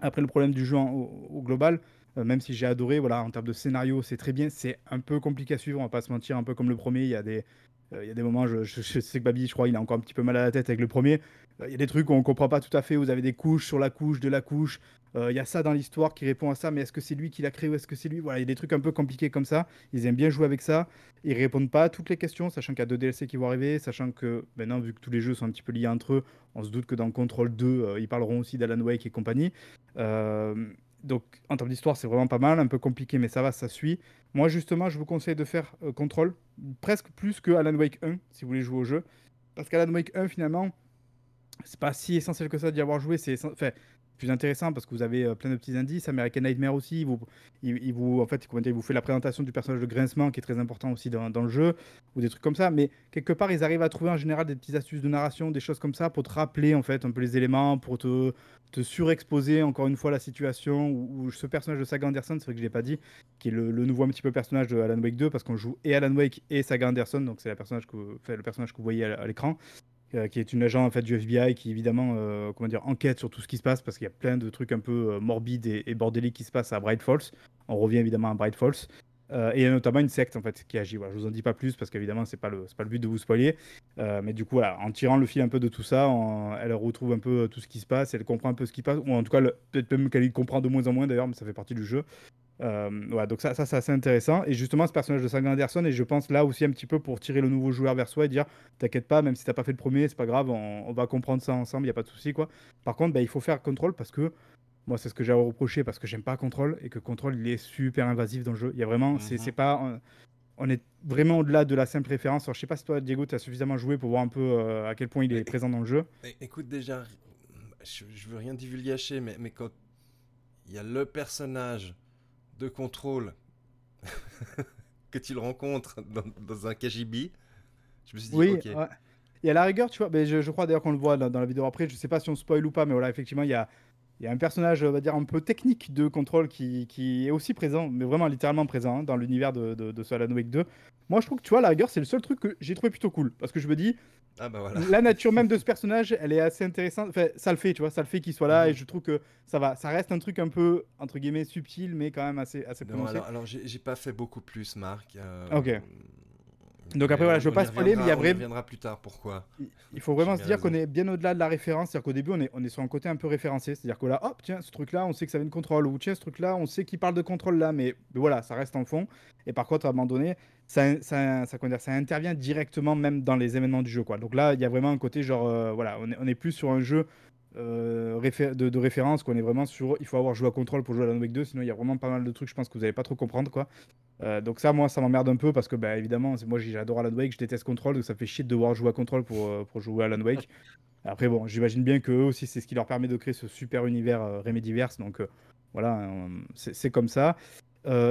Après, le problème du jeu au, global, euh, même si j'ai adoré, voilà, en termes de scénario, c'est très bien. C'est un peu compliqué à suivre, on va pas se mentir, un peu comme le premier. Il y a des, euh, il y a des moments, je, sais que Babi, je crois, il a encore un petit peu mal à la tête avec le premier. Euh, il y a des trucs où on comprend pas tout à fait. Vous avez des couches sur la couche de la couche. Euh, il y a ça dans l'histoire qui répond à ça, mais est-ce que c'est lui qui l'a créé ou est-ce que c'est lui? Voilà, il y a des trucs un peu compliqués comme ça. Ils aiment bien jouer avec ça. Ils répondent pas à toutes les questions, sachant qu'il y a deux DLC qui vont arriver, sachant que maintenant, vu que tous les jeux sont un petit peu liés entre eux, on se doute que dans Control 2, ils parleront aussi d'Alan Wake et compagnie. donc, en termes d'histoire, c'est vraiment pas mal, un peu compliqué, mais ça va, ça suit. Moi, justement, je vous conseille de faire Control, presque plus que Alan Wake 1, si vous voulez jouer au jeu. Parce qu'Alan Wake 1, finalement, c'est pas si essentiel que ça d'y avoir joué. C'est plus intéressant parce que vous avez euh, plein de petits indices. American Nightmare aussi, il vous, il, vous, en fait, il vous fait la présentation du personnage de Grincement qui est très important aussi dans, le jeu, ou des trucs comme ça. Mais quelque part, ils arrivent à trouver en général des petites astuces de narration, des choses comme ça pour te rappeler en fait un peu les éléments, pour te, te surexposer encore une fois la situation. Où, ce personnage de Saga Anderson, c'est vrai que je l'ai pas dit, qui est le, nouveau un petit peu personnage de Alan Wake 2 parce qu'on joue et Alan Wake et Saga Anderson, donc c'est le personnage que vous voyez à l'écran. Euh, qui est une agent en fait, du FBI qui évidemment euh, comment dire, enquête sur tout ce qui se passe parce qu'il y a plein de trucs un peu euh, morbides et, bordéliques qui se passent à Bright Falls. On revient évidemment à Bright Falls. et il y a notamment une secte en fait qui agit. Voilà, je vous en dis pas plus parce qu'évidemment c'est pas le pas le but de vous spoiler. mais du coup en tirant le fil un peu de tout ça, elle retrouve un peu tout ce qui se passe, elle comprend un peu ce qui se passe ou en tout cas peut-être même qu'elle comprend de moins en moins d'ailleurs, mais ça fait partie du jeu. Euh, donc ça, ça c'est assez intéressant. Et justement, ce personnage de Sagan Anderson, et je pense là aussi un petit peu pour tirer le nouveau joueur vers soi et dire T'inquiète pas, même si t'as pas fait le premier, c'est pas grave, on, va comprendre ça ensemble, il y a pas de souci. quoi. Par contre, bah, il faut faire contrôle parce que moi, c'est ce que j'ai reproché parce que j'aime pas contrôle et que contrôle il est super invasif dans le jeu. Il y a vraiment, c'est mhm. pas on est vraiment au-delà de la simple référence. Alors, je sais pas si toi, Diego, tu as suffisamment joué pour voir un peu euh, à quel point il est présent dans le jeu. Écoute, déjà, je, je veux rien divulgacher, mais, mais quand il y a le personnage de contrôle que tu le rencontres dans, dans un KGB, je me suis dit, Oui, ok. ouais. Et à la rigueur, tu vois, mais je, je crois d'ailleurs qu'on le voit dans, dans la vidéo après, je sais pas si on spoil ou pas, mais voilà, effectivement, il y a, il y a un personnage, on va dire, un peu technique de contrôle qui, qui est aussi présent, mais vraiment littéralement présent hein, dans l'univers de, de, de Alan Wake 2. Moi, je trouve que, tu vois, à la rigueur, c'est le seul truc que j'ai trouvé plutôt cool, parce que je me dis, Ah bah voilà. la nature même de ce personnage, elle est assez intéressante. Enfin, ça le fait, tu vois, ça le fait qu'il soit là, Mhm. et je trouve que ça va. Ça reste un truc un peu, entre guillemets, subtil, mais quand même assez, assez Non, prononcé. alors, j'ai pas fait beaucoup plus, Marc. euh, Ok. Donc après, voilà, je veux on pas y spoiler, mais il y a reviendra- on vrai- reviendra plus tard. Pourquoi Il- faut vraiment se dire qu'on est bien au-delà de la référence. C'est-à-dire qu'au début, on est, on est sur un côté un peu référencé. C'est-à-dire que là, hop, tiens, ce truc-là, on sait que ça vient de contrôle. Ou tiens, ce truc-là, on sait qu'il parle de contrôle là. Mais, mais voilà, ça reste en fond. Et par contre, à un moment donné, ça, ça, ça, intervient directement même dans les événements du jeu. Quoi. Donc là, il y a vraiment un côté genre, euh, voilà, on est, on est plus sur un jeu euh, réfé- de, de référence qu'on est vraiment sur. Il faut avoir joué à contrôle pour jouer à Wake 2. Sinon, il y a vraiment pas mal de trucs, je pense, que vous n'allez pas trop comprendre. quoi. Euh, donc ça, moi, ça m'emmerde un peu parce que, bah, évidemment, moi, j'adore Alan Wake, je déteste Control, donc ça fait chier de devoir jouer à Control pour, euh, pour jouer à Alan Wake. Après, bon, j'imagine bien que eux aussi, c'est ce qui leur permet de créer ce super univers euh, Remedyverse, donc euh, voilà, c'est comme ça.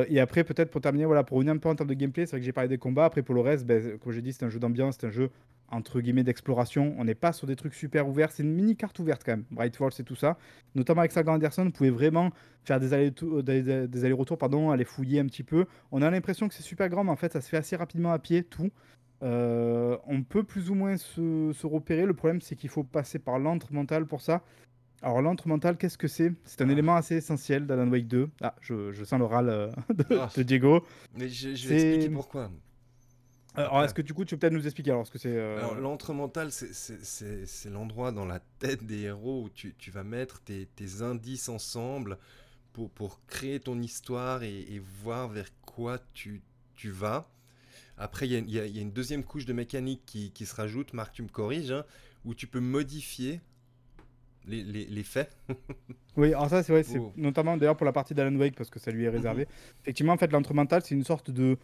Et après, peut-être pour terminer, voilà, pour revenir un peu en termes de gameplay, c'est vrai que j'ai parlé des combats. Après, pour le reste, ben, comme j'ai dit, c'est un jeu d'ambiance, c'est un jeu entre guillemets d'exploration. On n'est pas sur des trucs super ouverts. C'est une mini carte ouverte quand même. Brightfall, c'est tout ça. Notamment avec Saga Anderson, vous pouvez vraiment faire des allers-retours, des, des allers-retours, pardon, aller fouiller un petit peu. On a l'impression que c'est super grand, mais en fait, ça se fait assez rapidement à pied, tout. Euh, on peut plus ou moins se, se repérer. Le problème, c'est qu'il faut passer par l'antre mental pour ça. Alors, l'antre mental, qu'est-ce que c'est? C'est un Ah. élément assez essentiel d'Alan Wake 2. Ah, je, je sens le râle euh, de, Ah. de Diego. Mais je, je vais expliquer pourquoi. Euh, Alors, est-ce que du coup, tu peux peut-être nous expliquer alors ce que c'est euh, Alors, l'entre mental, c'est- c'est c'est- c'est l'endroit dans la tête des héros où tu, tu vas mettre tes, tes indices ensemble pour, pour créer ton histoire et, et voir vers quoi tu, tu vas. Après, il y, y y a une deuxième couche de mécanique qui, qui se rajoute, Marc, tu me corriges, hein, où tu peux modifier les, les- les faits. Oui, alors ça, c'est vrai, c'est Oh. notamment d'ailleurs pour la partie d'Alan Wake parce que ça lui est réservé. Effectivement, en fait, l'entre mental, c'est une sorte de,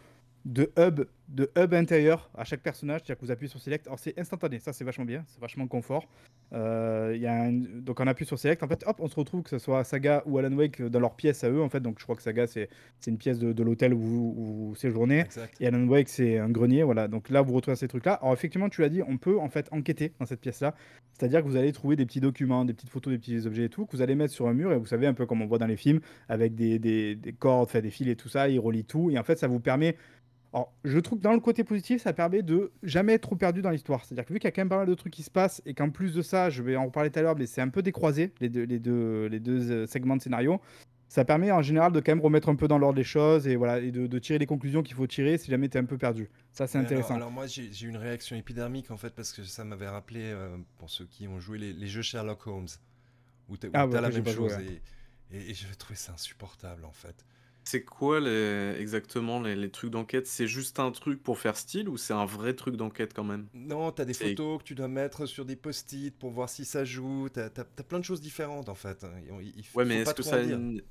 de hub de hub intérieur à chaque personnage, c'est-à-dire que vous appuyez sur Select. Alors, c'est instantané, ça, c'est vachement bien, c'est vachement confort. Euh, y a un- Donc, on appuie sur Select, en fait, hop, on se retrouve que ce soit Saga ou Alan Wake dans leur pièce à eux, en fait. Donc, je crois que Saga, c'est c'est une pièce de, de l'hôtel où, vous- où vous séjournez. Exact. Et Alan Wake, c'est un grenier, voilà. Donc là, vous retrouvez ces trucs-là. Alors effectivement, tu l'as dit, on peut en fait enquêter dans cette pièce-là. C'est-à-dire que vous allez trouver des petits documents, des petites photos, des petits objets et tout, que vous allez mettre sur un mur, et vous savez, un peu comme on voit dans les films, avec des, des, des cordes, enfin, des fils et tout ça, ils relient tout. Et en fait, ça vous permet... Alors, je trouve que dans le côté positif, ça permet de jamais être trop perdu dans l'histoire. C'est-à-dire que vu qu'il y a quand même pas mal de trucs qui se passent, et qu'en plus de ça, je vais en reparler tout à l'heure, mais c'est un peu décroisé, les deux, les deux, les deux euh, segments de scénario, ça permet en général de quand même remettre un peu dans l'ordre les choses et voilà et de, de tirer les conclusions qu'il faut tirer si jamais tu es un peu perdu. Ça c'est intéressant. Alors, alors moi j'ai eu une réaction épidermique en fait parce que ça m'avait rappelé euh, pour ceux qui ont joué les, les jeux Sherlock Holmes où tu as, Ah, la même joué, chose ouais. et, et, et j'avais trouvé ça insupportable en fait. C'est quoi les... exactement les, les trucs d'enquête? C'est juste un truc pour faire style ou c'est un vrai truc d'enquête quand même? Non, t'as des C'est- photos que tu dois mettre sur des post-it pour voir si ça joue. T'as as, plein de choses différentes en fait. Il, il- il Ouais, faut mais pas est-ce que trop ça a dire. une-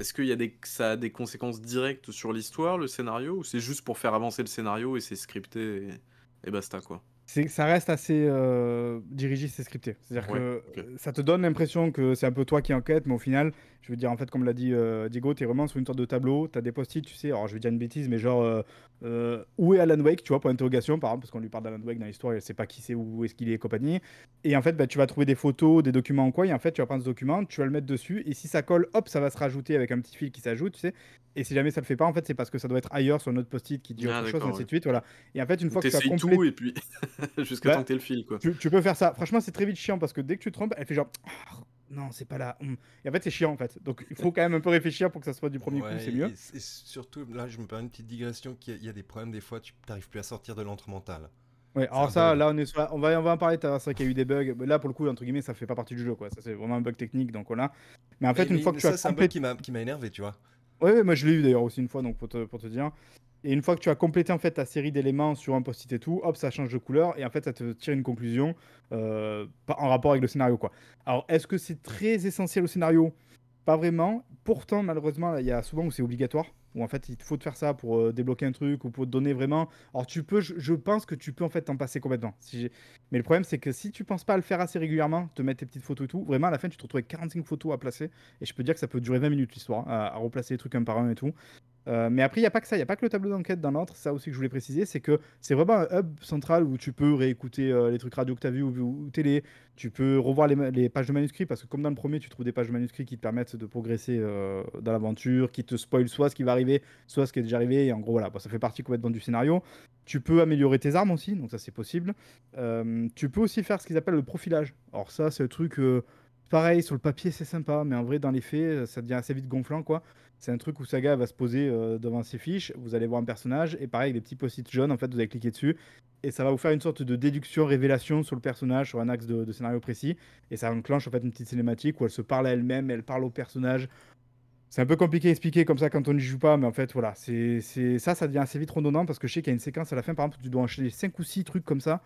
Est-ce qu'il y a des... ça a des conséquences directes sur l'histoire, le scénario, ou c'est juste pour faire avancer le scénario et c'est scripté et... et basta quoi? C'est ça reste assez euh, dirigiste et scripté. C'est-à-dire Ouais, que ok. euh, ça te donne l'impression que c'est un peu toi qui enquête, mais au final, je veux dire, en fait, comme l'a dit euh, Diego, tu es vraiment sur une sorte de tableau, tu as des post-it, tu sais, alors je vais dire une bêtise, mais genre, euh, euh, où est Alan Wake, tu vois, pour interrogation, par exemple, parce qu'on lui parle d'Alan Wake dans l'histoire, elle sait pas qui c'est, où est-ce qu'il est et compagnie. Et en fait, bah, tu vas trouver des photos, des documents en quoi, et en fait, tu vas prendre ce document, tu vas le mettre dessus, et si ça colle, hop, ça va se rajouter avec un petit fil qui s'ajoute, tu sais. Et si jamais ça le fait pas, en fait, c'est parce que ça doit être ailleurs sur notre post-it qui dit Ah, autre chose, ainsi de suite, voilà. Et en fait, une fois que tu as complété tout et puis jusqu'à Bah, t'aies le fil quoi. tu, tu peux faire ça. Franchement, c'est très vite chiant parce que dès que tu te trompes, elle fait genre non, c'est pas là. Et en fait, c'est chiant en fait. Donc il faut quand même un peu réfléchir pour que ça soit du premier Ouais, coup, c'est mieux. Et, et surtout, là, je me permets une petite digression. qu'il y a- Il y, a des problèmes des fois. Tu n'arrives plus à sortir de l'entre mental. Ouais, alors ça, là, on est sur la- on va, on va en parler. C'est vrai qu'il y a eu des bugs. Mais Là, pour le coup, entre guillemets, ça fait pas partie du jeu, quoi. Ça, c'est vraiment un bug technique, donc voilà. Mais en fait, Mais- une fois que tu ça, as c'est un bug qui m'a qui m'a énervé, tu vois. ouais, ouais, moi je l'ai eu d'ailleurs aussi une fois, donc pour te, pour te dire. Et une fois que tu as complété en fait ta série d'éléments sur un post-it et tout, hop, ça change de couleur et en fait ça te tire une conclusion euh, en rapport avec le scénario quoi. Alors est-ce que c'est très essentiel au scénario? Pas vraiment. Pourtant malheureusement il y a souvent où c'est obligatoire. où en fait il faut te faire ça pour euh, débloquer un truc ou pour te donner vraiment. Alors tu peux, je, pense que tu peux en fait t'en passer complètement. Mais le problème c'est que si tu penses pas à le faire assez régulièrement, te mettre tes petites photos et tout, vraiment à la fin tu te retrouves avec 45 photos à placer et je peux dire que ça peut durer 20 minutes l'histoire, hein, à, replacer les trucs un par un et tout. Euh, mais après, il n'y a pas que ça, il n'y a pas que le tableau d'enquête dans l'autre. Ça aussi que je voulais préciser, c'est que c'est vraiment un hub central où tu peux réécouter euh, les trucs radio que tu as vus ou, télé. Tu peux revoir les, pages de manuscrits parce que, comme dans le premier, tu trouves des pages de manuscrits qui te permettent de progresser euh, dans l'aventure, qui te spoilent soit ce qui va arriver, soit ce qui est déjà arrivé. Et en gros, voilà, ça fait partie complètement du scénario. Tu peux améliorer tes armes aussi, donc ça c'est possible. Tu peux aussi faire ce qu'ils appellent le profilage. Alors, ça, c'est le truc. Pareil, sur le papier, c'est sympa, mais en vrai, dans les faits, ça devient assez vite gonflant, quoi. C'est un truc où Saga va se poser euh, devant ses fiches, vous allez voir un personnage, et pareil, des petits post-it jaunes, en fait, vous allez cliquer dessus, et ça va vous faire une sorte de déduction, révélation sur le personnage, sur un axe de, scénario précis, et ça enclenche en fait une petite cinématique où elle se parle à elle-même, elle parle au personnage. C'est un peu compliqué à expliquer comme ça quand on n'y joue pas, mais en fait, voilà, c'est ça, ça devient assez vite redondant, parce que je sais qu'il y a une séquence à la fin, par exemple, tu dois enchaîner 5 ou 6 trucs comme ça,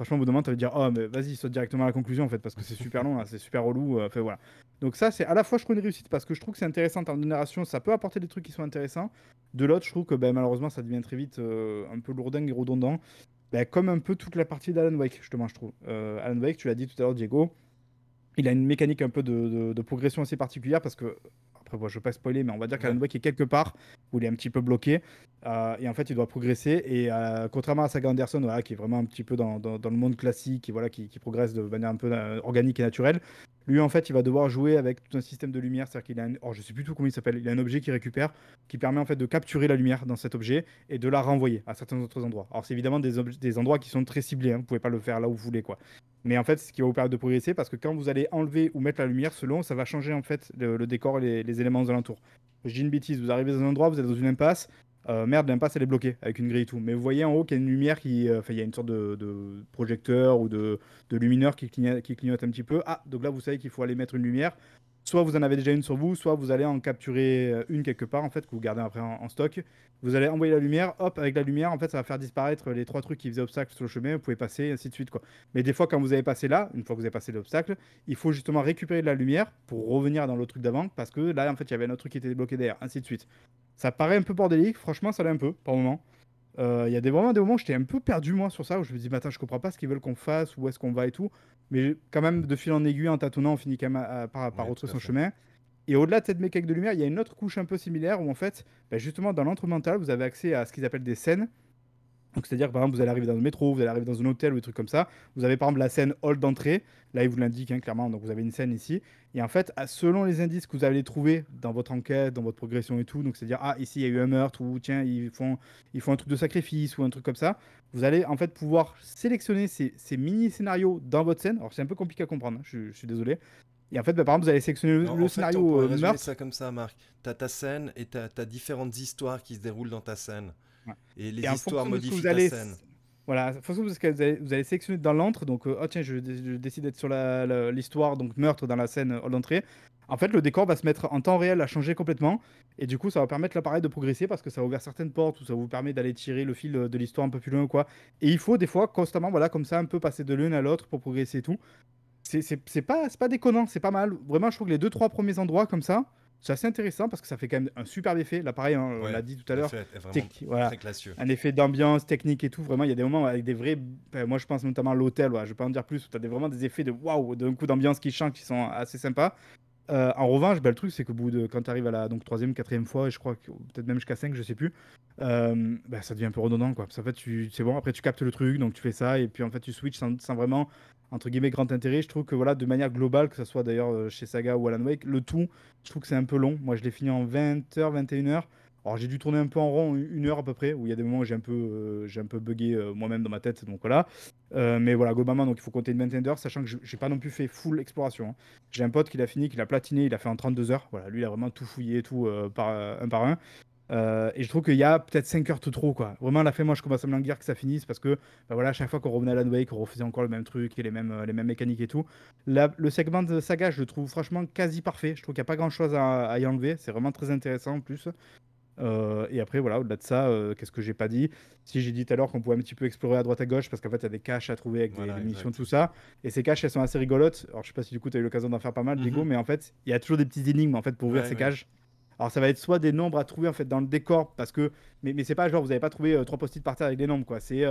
Franchement, au bout d'un moment, tu vas dire, oh, mais vas-y, saute directement à la conclusion, en fait, parce que c'est super long, c'est super relou. Euh, fait, voilà. Donc, ça, c'est à la fois, je trouve une réussite parce que je trouve que c'est intéressant en termes de narration, ça peut apporter des trucs qui sont intéressants. De l'autre, je trouve que ben, malheureusement, ça devient très vite euh, un peu lourdingue et redondant. Ben, comme un peu toute la partie d'Alan Wake, justement, je trouve. Euh, Alan Wake, tu l'as dit tout à l'heure, Diego, il a une mécanique un peu de progression assez particulière parce que je ne veux pas spoiler, mais on va dire qu'Alan Wake est quelque part où il est un petit peu bloqué. Euh, et en fait, il doit progresser. Et euh, contrairement à Saga Anderson, voilà, qui est vraiment un petit peu dans, dans, le monde classique et voilà, qui, qui, progresse de manière un peu euh, organique et naturelle, lui, en fait, il va devoir jouer avec tout un système de lumière. C'est-à-dire qu'il a un... oh, je sais plus tout comment il s'appelle. Il a un objet qui récupère, qui permet en fait de capturer la lumière dans cet objet et de la renvoyer à certains autres endroits. Alors, c'est évidemment des, des endroits qui sont très ciblés. Hein. Vous pouvez pas le faire là où vous voulez, quoi. Mais en fait, ce qui va vous permettre de progresser, parce que quand vous allez enlever ou mettre la lumière, selon, ça va changer en fait le, décor et les, les éléments alentours. Je dis une vous arrivez dans un endroit, vous êtes dans une impasse, euh, merde, l'impasse elle est bloquée avec une grille et tout. Mais vous voyez en haut qu'il y a une lumière qui. Euh, enfin, il y a une sorte de, projecteur ou de, lumineur qui clignote, un petit peu. Ah, donc là vous savez qu'il faut aller mettre une lumière. Soit vous en avez déjà une sur vous, soit vous allez en capturer euh, une quelque part en fait, que vous gardez après en, stock. Vous allez envoyer la lumière, hop, avec la lumière, en fait, ça va faire disparaître les trois trucs qui faisaient obstacle sur le chemin, vous pouvez passer, ainsi de suite. Quoi. Mais des fois, quand vous avez passé là, une fois que vous avez passé l'obstacle, il faut justement récupérer de la lumière pour revenir dans le truc d'avant, parce que là, en fait, il y avait un autre truc qui était bloqué derrière, ainsi de suite. Ça paraît un peu bordélique, franchement, ça l'est un peu, par moment. Euh, il y a des, vraiment des moments où j'étais un peu perdu, moi, sur ça, où je me dis, attends, je comprends pas ce qu'ils veulent qu'on fasse, où est-ce qu'on va et tout. Mais quand même, de fil en aiguille, en tâtonnant, on finit quand même par, par retrouver son chemin. Et au-delà de cette mécanique de lumière, il y a une autre couche un peu similaire où, en fait, bah, justement, dans l'entre-mental, vous avez accès à ce qu'ils appellent des scènes donc c'est-à-dire par exemple vous allez arriver dans le métro, vous allez arriver dans un hôtel ou des trucs comme ça. Vous avez par exemple la scène hall d'entrée. Là il vous l'indique hein, clairement. Donc vous avez une scène ici. Et en fait selon les indices que vous allez trouver dans votre enquête, dans votre progression et tout, donc c'est-à-dire ah ici il y a eu un meurtre ou tiens ils font ils font un truc de sacrifice ou un truc comme ça. Vous allez en fait pouvoir sélectionner ces, mini scénarios dans votre scène. Alors c'est un peu compliqué à comprendre. Hein, je, suis désolé. Et en fait, bah, par exemple, vous allez sélectionner le, scénario on euh, meurtre. ça comme ça, Marc. Tu as ta scène et tu as, différentes histoires qui se déroulent dans ta scène. Et les histoires modifient ta scène. Voilà, de vous allez, vous allez sélectionner dans l'entre, donc euh, oh tiens, je, décide d'être sur l'histoire, donc meurtre dans la scène euh, d'entrée. En fait, le décor va se mettre en temps réel à changer complètement, et du coup, ça va permettre l'appareil de progresser parce que ça va ouvrir certaines portes ou ça vous permet d'aller tirer le fil de l'histoire un peu plus loin ou quoi. Et il faut des fois constamment, voilà, comme ça, un peu passer de l'une à l'autre pour progresser et tout. C'est pas, pas déconnant, c'est pas mal. Vraiment, je trouve que les deux trois premiers endroits comme ça, c'est assez intéressant parce que ça fait quand même un super effet. Là, pareil, hein, on l'a dit tout à l'heure. Voilà, un effet d'ambiance, technique et tout. Vraiment, il y a des moments avec des vrais. Ben, moi, je pense notamment à l'hôtel. je je vais pas en dire plus. Tu as vraiment des effets de waouh, d'un coup d'ambiance qui change qui sont assez sympas. Euh, en revanche, ben, le truc, c'est que bout de, quand tu arrives à la donc, troisième, quatrième fois, et je crois peut-être même jusqu'à 5, je sais plus, euh, ben, ça devient un peu redondant. Quoi. en fait, c'est bon, après tu captes le truc, donc tu fais ça, et puis en fait, tu switches sans, sans vraiment entre guillemets grand intérêt. Je trouve que voilà, de manière globale, que ce soit d'ailleurs euh, chez Saga ou Alan Wake, le tout, je trouve que c'est un peu long. Moi, je l'ai fini en 20h, 21h. Alors j'ai dû tourner un peu en rond, une heure à peu près, où il y a des moments où j'ai un peu, euh, peu bugué euh, moi-même dans ma tête, donc voilà. mais voilà, globalement, donc il faut compter une vingtaine d'heures, sachant que j'ai pas non plus fait full exploration. Hein. J'ai un pote qui l'a fini, qui l'a platiné, il a fait en 32 heures. Voilà, lui il a vraiment tout fouillé, tout par un par un. Euh, et je trouve qu'il y a peut-être 5 heures de trop, quoi. Vraiment, la fin, moi, je commence à me languir que ça finisse parce que, bah voilà, à chaque fois qu'on revenait à la Wake, qu'on refaisait encore le même truc et les mêmes, euh, les mêmes mécaniques et tout. le segment de saga, je le trouve franchement quasi parfait. Je trouve qu'il n'y a pas grand-chose à, y enlever. C'est vraiment très intéressant en plus. Euh, et après, voilà, au-delà de ça, qu'est-ce que j'ai pas dit? Si j'ai dit tout à l'heure qu'on pouvait un petit peu explorer à droite à gauche, parce qu'en fait, il y a des caches à trouver avec des, missions, tout ça. Et ces caches, elles sont assez rigolotes. Alors, je sais pas si du coup, tu as eu l'occasion d'en faire pas mal, Diego, mhm. mais en fait, il y a toujours des petites énigmes en fait, pour ouvrir ces caches. Alors ça va être soit des nombres à trouver en fait dans le décor, parce que mais, mais c'est pas genre vous n'avez pas trouvé euh, trois post-it par terre avec des nombres quoi. C'est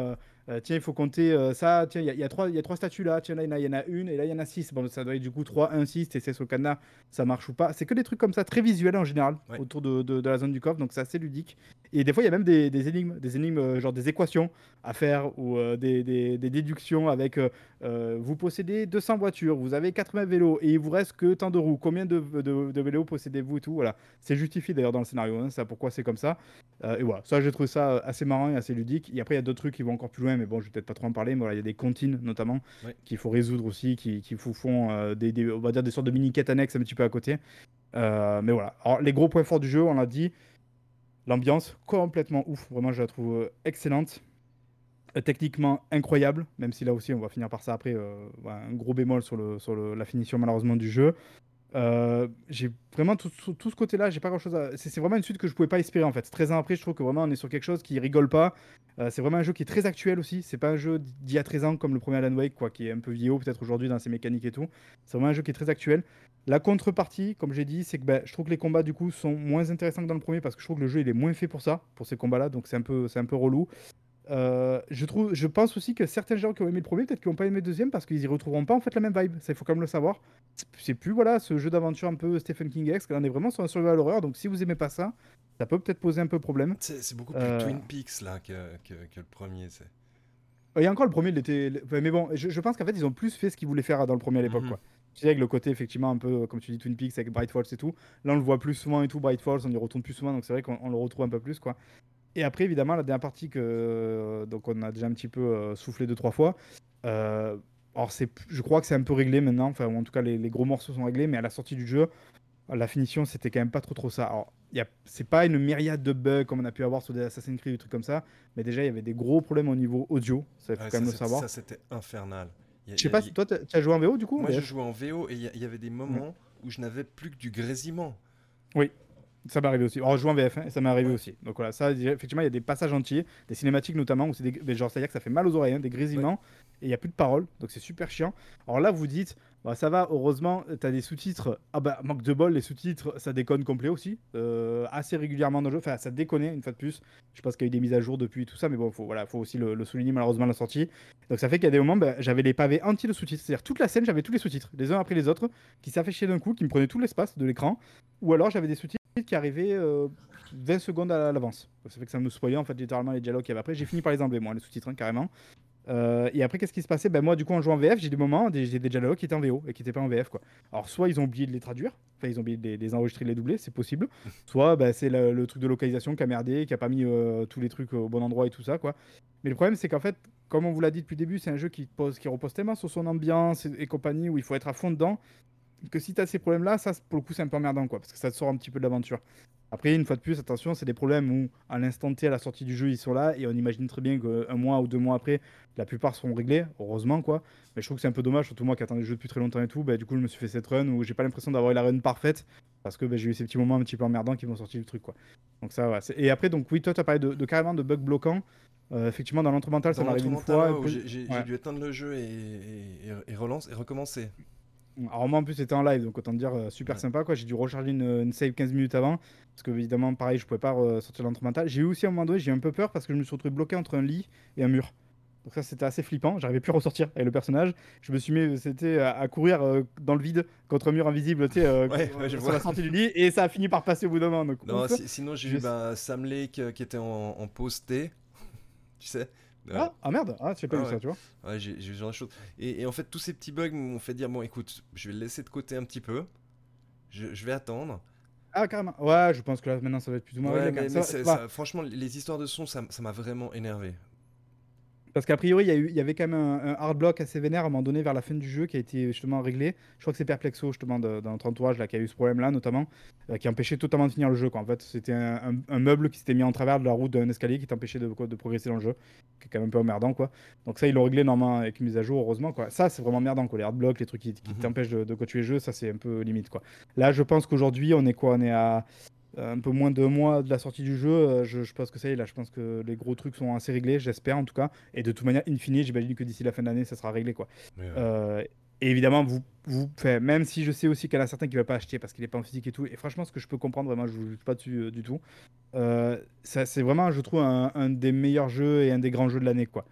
euh, euh, tiens il faut compter ça, tiens il y, a trois il y a trois statues là, tiens là il y, en a une et là il y en a six. Bon ça doit être du coup 3, 1, 6, c'est sur le cadenas, ça marche ou pas. C'est que des trucs comme ça très visuels en général autour de, de, la zone du coffre, donc c'est assez ludique. Et des fois il y a même des, des énigmes, des énigmes genre des équations à faire ou des, des, des, déductions avec vous possédez 200 voitures, vous avez 80 vélos et il vous reste que tant de roues. Combien de, de vélos possédez-vous et tout? Voilà, c'est justifié d'ailleurs dans le scénario, hein, ça pourquoi c'est comme ça. et voilà, ça j'ai trouvé ça assez marrant et assez ludique. Et après, il y a d'autres trucs qui vont encore plus loin, mais bon, je vais peut-être pas trop en parler. Mais voilà, il y a des comptines notamment qu'il faut résoudre aussi, qui, qui font euh, des, on va dire des sortes de mini-quêtes annexes un petit peu à côté. Euh, mais voilà. Alors, les gros points forts du jeu, on l'a dit. L'ambiance, complètement ouf. Vraiment, je la trouve euh, excellente. techniquement incroyable, même si là aussi, on va finir par ça après. un gros bémol sur, le, sur le, la finition, malheureusement, du jeu. Euh, j'ai vraiment tout, ce côté-là, j'ai pas grand-chose à. C'est vraiment une suite que je pouvais pas espérer en fait. 13 ans après, je trouve que vraiment on est sur quelque chose qui rigole pas. Euh, c'est vraiment un jeu qui est très actuel aussi. C'est pas un jeu d'il y a 13 ans comme le premier Alan Wake, quoi, qui est un peu vieillot peut-être aujourd'hui dans ses mécaniques et tout. C'est vraiment un jeu qui est très actuel. La contrepartie, comme j'ai dit, c'est que ben, je trouve que les combats du coup sont moins intéressants que dans le premier parce que je trouve que le jeu il est moins fait pour ça, pour ces combats-là, donc c'est un peu, c'est un peu relou. Euh, je, trouve, je pense aussi que certains gens qui ont aimé le premier, peut-être qu'ils n'ont pas aimé le deuxième parce qu'ils y retrouveront pas en fait la même vibe. Ça, il faut quand même le savoir. C'est plus voilà ce jeu d'aventure un peu Stephen King X, on est vraiment sur un survival horror. Donc si vous aimez pas ça, ça peut peut-être poser un peu problème. C'est beaucoup plus euh, Twin Peaks là que, que, le premier. Il y a encore le premier, il était. Mais bon, je, pense qu'en fait ils ont plus fait ce qu'ils voulaient faire dans le premier à l'époque. Mhm. quoi. Tu sais, avec le côté effectivement un peu, comme tu dis, Twin Peaks avec Bright Falls et tout. Là, on le voit plus souvent et tout, Bright Falls, on y retourne plus souvent, donc c'est vrai qu'on le retrouve un peu plus, quoi. Et après, évidemment, la dernière partie que donc on a déjà un petit peu euh, soufflé deux trois fois. Euh, alors c'est, je crois que c'est un peu réglé maintenant. Enfin, en tout cas, les, gros morceaux sont réglés, mais à la sortie du jeu, la finition, c'était quand même pas trop trop ça. Alors, y a, c'est pas une myriade de bugs comme on a pu avoir sur des Assassin's Creed, des trucs comme ça, mais déjà il y avait des gros problèmes au niveau audio. Ça faut quand même le savoir. Ça c'était infernal. Je sais pas, toi tu as joué en VO du coup Moi, je jouais en VO et il y, avait des moments où je n'avais plus que du grésillement. Oui, ça m'est arrivé aussi. En jouant VF, hein, ça m'est arrivé aussi. Donc voilà, ça, effectivement, il y a des passages entiers, des cinématiques notamment, où c'est des. Genre, c'est-à-dire que ça fait mal aux oreilles, hein, des grésillements, et il n'y a plus de paroles, donc c'est super chiant. Alors là, vous dites, bah, ça va, heureusement, tu as des sous-titres. Ah bah, manque de bol, les sous-titres, ça déconne complet aussi. Euh, assez régulièrement dans le jeu. Enfin, ça déconne une fois de plus. Je pense qu'il y a eu des mises à jour depuis tout ça, mais bon, faut, voilà, faut aussi le, souligner malheureusement à la sortie. Donc ça fait qu'il y a des moments, bah, j'avais les pavés entiers de sous-titres. C'est-à-dire toute la scène, j'avais tous les sous-titres, les uns après les autres, qui s'affichaient d'un coup, qui me prenaient tout l'espace de l'écran. Ou alors j'avais des sous-titres qui arrivaient 20 euh, secondes à l'avance. Ça fait que ça me spoilait en fait littéralement les dialogues qu'il y avait après. J'ai fini par les enlever, moi, les sous-titres, hein, carrément. Euh, et après, qu'est-ce qui se passait? Ben, Moi, du coup, en jouant en VF, j'ai des moments, j'ai des dialogues qui étaient en VO et qui n'étaient pas en VF. Quoi. Alors, soit ils ont oublié de les traduire, enfin, ils ont oublié de les, enregistrer, de les doubler, c'est possible. Soit ben, c'est le, truc de localisation qui a merdé, qui a pas mis euh, tous les trucs au bon endroit et tout ça. quoi. Mais le problème, c'est qu'en fait, comme on vous l'a dit depuis le début, c'est un jeu qui, pose, qui repose tellement sur son ambiance et, compagnie, où il faut être à fond dedans, que si tu as ces problèmes-là, ça, pour le coup, c'est un peu emmerdant, quoi, parce que ça te sort un petit peu de l'aventure. Après, une fois de plus, attention, c'est des problèmes où, à l'instant T, à la sortie du jeu, ils sont là, et on imagine très bien qu'un mois ou deux mois après, la plupart seront réglés, heureusement, quoi. Mais je trouve que c'est un peu dommage, surtout moi qui attendais le jeu depuis très longtemps et tout, bah, du coup, je me suis fait cette run où j'ai pas l'impression d'avoir eu la run parfaite, parce que bah, j'ai eu ces petits moments un petit peu emmerdants qui vont sortir le truc, quoi. Donc ça, ouais. Et après, donc oui, toi, tu as parlé de, carrément de bugs bloquants. Euh, effectivement, dans l'entremental, ça m'arrive une fois. J'ai dû éteindre le jeu et, et, relance, et recommencer. Alors moi en plus c'était en live donc autant dire euh, super sympa quoi. J'ai dû recharger une, save 15 minutes avant parce que évidemment pareil je pouvais pas sortir l'entremental. J'ai eu aussi à un moment donné j'ai eu un peu peur parce que je me suis retrouvé bloqué entre un lit et un mur. Donc ça c'était assez flippant. J'arrivais plus à ressortir avec le personnage. Je me suis mis c'était à, courir euh, dans le vide contre un mur invisible tu sais euh, sur la sortie du lit et ça a fini par passer au bout d'un moment. non, sinon j'ai eu bah, Sam Lake qui était en, en posté. Tu sais ah, ah, merde, ah, tu sais pas ah, ça, tu vois. Ouais, j'ai ce genre de choses. Et, en fait, tous ces petits bugs m'ont fait dire bon, écoute, je vais le laisser de côté un petit peu. Je, je vais attendre. Ah, carrément. Ouais, je pense que là, maintenant, ça va être plus ou moins ouais, mais, mais franchement, les histoires de son, ça m'a vraiment énervé. Parce qu'a priori, il y, avait quand même un, hard block assez vénère à un moment donné vers la fin du jeu qui a été justement réglé. Je crois que c'est Perplexo justement dans notre entourage là, qui a eu ce problème-là notamment, euh, qui empêchait totalement de finir le jeu. Quoi. En fait, c'était un, meuble qui s'était mis en travers de la route d'un escalier qui t'empêchait de, de progresser dans le jeu, qui est quand même un peu emmerdant. Quoi. Donc ça, ils l'ont réglé normalement avec une mise à jour, heureusement. Quoi. Ça, c'est vraiment emmerdant. Quoi. Les hard blocks, les trucs qui, mhm. t'empêchent de, de continuer le jeu, ça c'est un peu limite. Quoi. Là, je pense qu'aujourd'hui, on est quoi? On est à un peu moins de mois de la sortie du jeu, euh, je, pense que ça y est, là, je pense que les gros trucs sont assez réglés, j'espère en tout cas. Et de toute manière, in fine, j'imagine que d'ici la fin de l'année, ça sera réglé. quoi. Euh, Et évidemment, vous, vous, même si je sais aussi qu'il y en a certains qui ne veulent pas acheter parce qu'il n'est pas en physique et tout, et franchement, ce que je peux comprendre, vraiment, je ne vous juge pas dessus euh, du tout. Euh, c'est vraiment, je trouve, un, un des meilleurs jeux et un des grands jeux de l'année, quoi.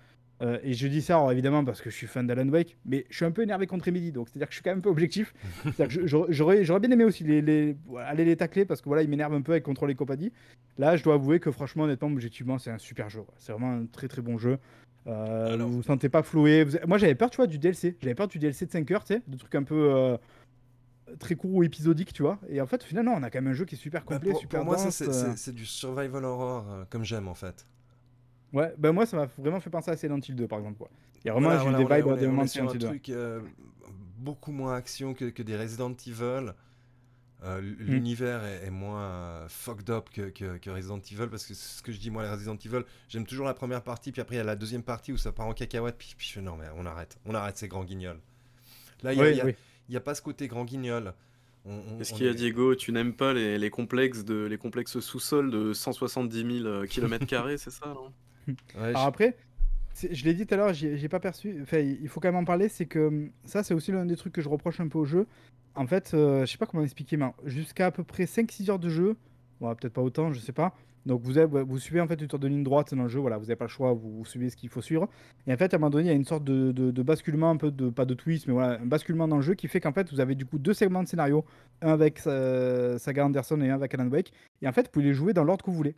Euh, et je dis ça alors, évidemment parce que je suis fan d'Alan Wake, mais je suis un peu énervé contre Emily, donc c'est-à-dire que je suis quand même un peu objectif. J'aurais, bien aimé aussi les, les- aller les tacler parce que voilà, il m'énerve un peu avec Control et compagnie. Là, je dois avouer que franchement, honnêtement, objectivement, c'est un super jeu. C'est vraiment un très très bon jeu. Euh, Alors- Vous vous sentez pas floué. Vous- Moi, j'avais peur, tu vois, du DLC. J'avais peur du DLC de 5 heures, tu sais, de trucs un peu euh, très courts ou épisodiques, tu vois. Et en fait, finalement, on a quand même un jeu qui est super Bah, complet, pour, super pour moi, dense, euh. c'est- c'est du survival horror euh, comme j'aime en fait. Ouais, ben moi, ça m'a vraiment fait penser à Silent Hill 2, par exemple. Quoi. Il y a vraiment Voilà, des vibes à des moments de Silent un Hill 2. truc euh, beaucoup moins action que, que des Resident Evil. Euh, Hmm. L'univers est, est moins euh, fucked up que, que- que Resident Evil parce que ce que je dis moi les Resident Evil j'aime toujours la première partie puis après il y a la deuxième partie où ça part en cacahuète puis, puis je fais non mais on arrête on arrête ces grands guignols là il y a- Oui, il y a, oui. a pas ce côté grand guignol on qu'il y a, est- Diego? Tu n'aimes pas les, les complexes de les complexes sous-sol de 170 000 km, c'est ça, non? Ouais, Alors je- après, je l'ai dit tout à l'heure, j'ai pas perçu. Enfin, il faut quand même en parler. C'est que hum, ça, c'est aussi l'un des trucs que je reproche un peu au jeu. En fait, euh, je sais pas comment expliquer, mais jusqu'à à peu près 5-6 heures de jeu, bon, peut-être pas autant, je sais pas. Donc vous, avez- vous suivez en fait une sorte de ligne droite dans le jeu, voilà, vous n'avez pas le choix, vous, vous suivez ce qu'il faut suivre. Et en fait, à un moment donné, il y a une sorte de, de- de basculement, un peu de, pas de twist, mais voilà, un basculement dans le jeu qui fait qu'en fait, vous avez du coup deux segments de scénario, un avec euh, Saga Anderson et un avec Alan Wake. Et en fait, vous pouvez les jouer dans l'ordre que vous voulez.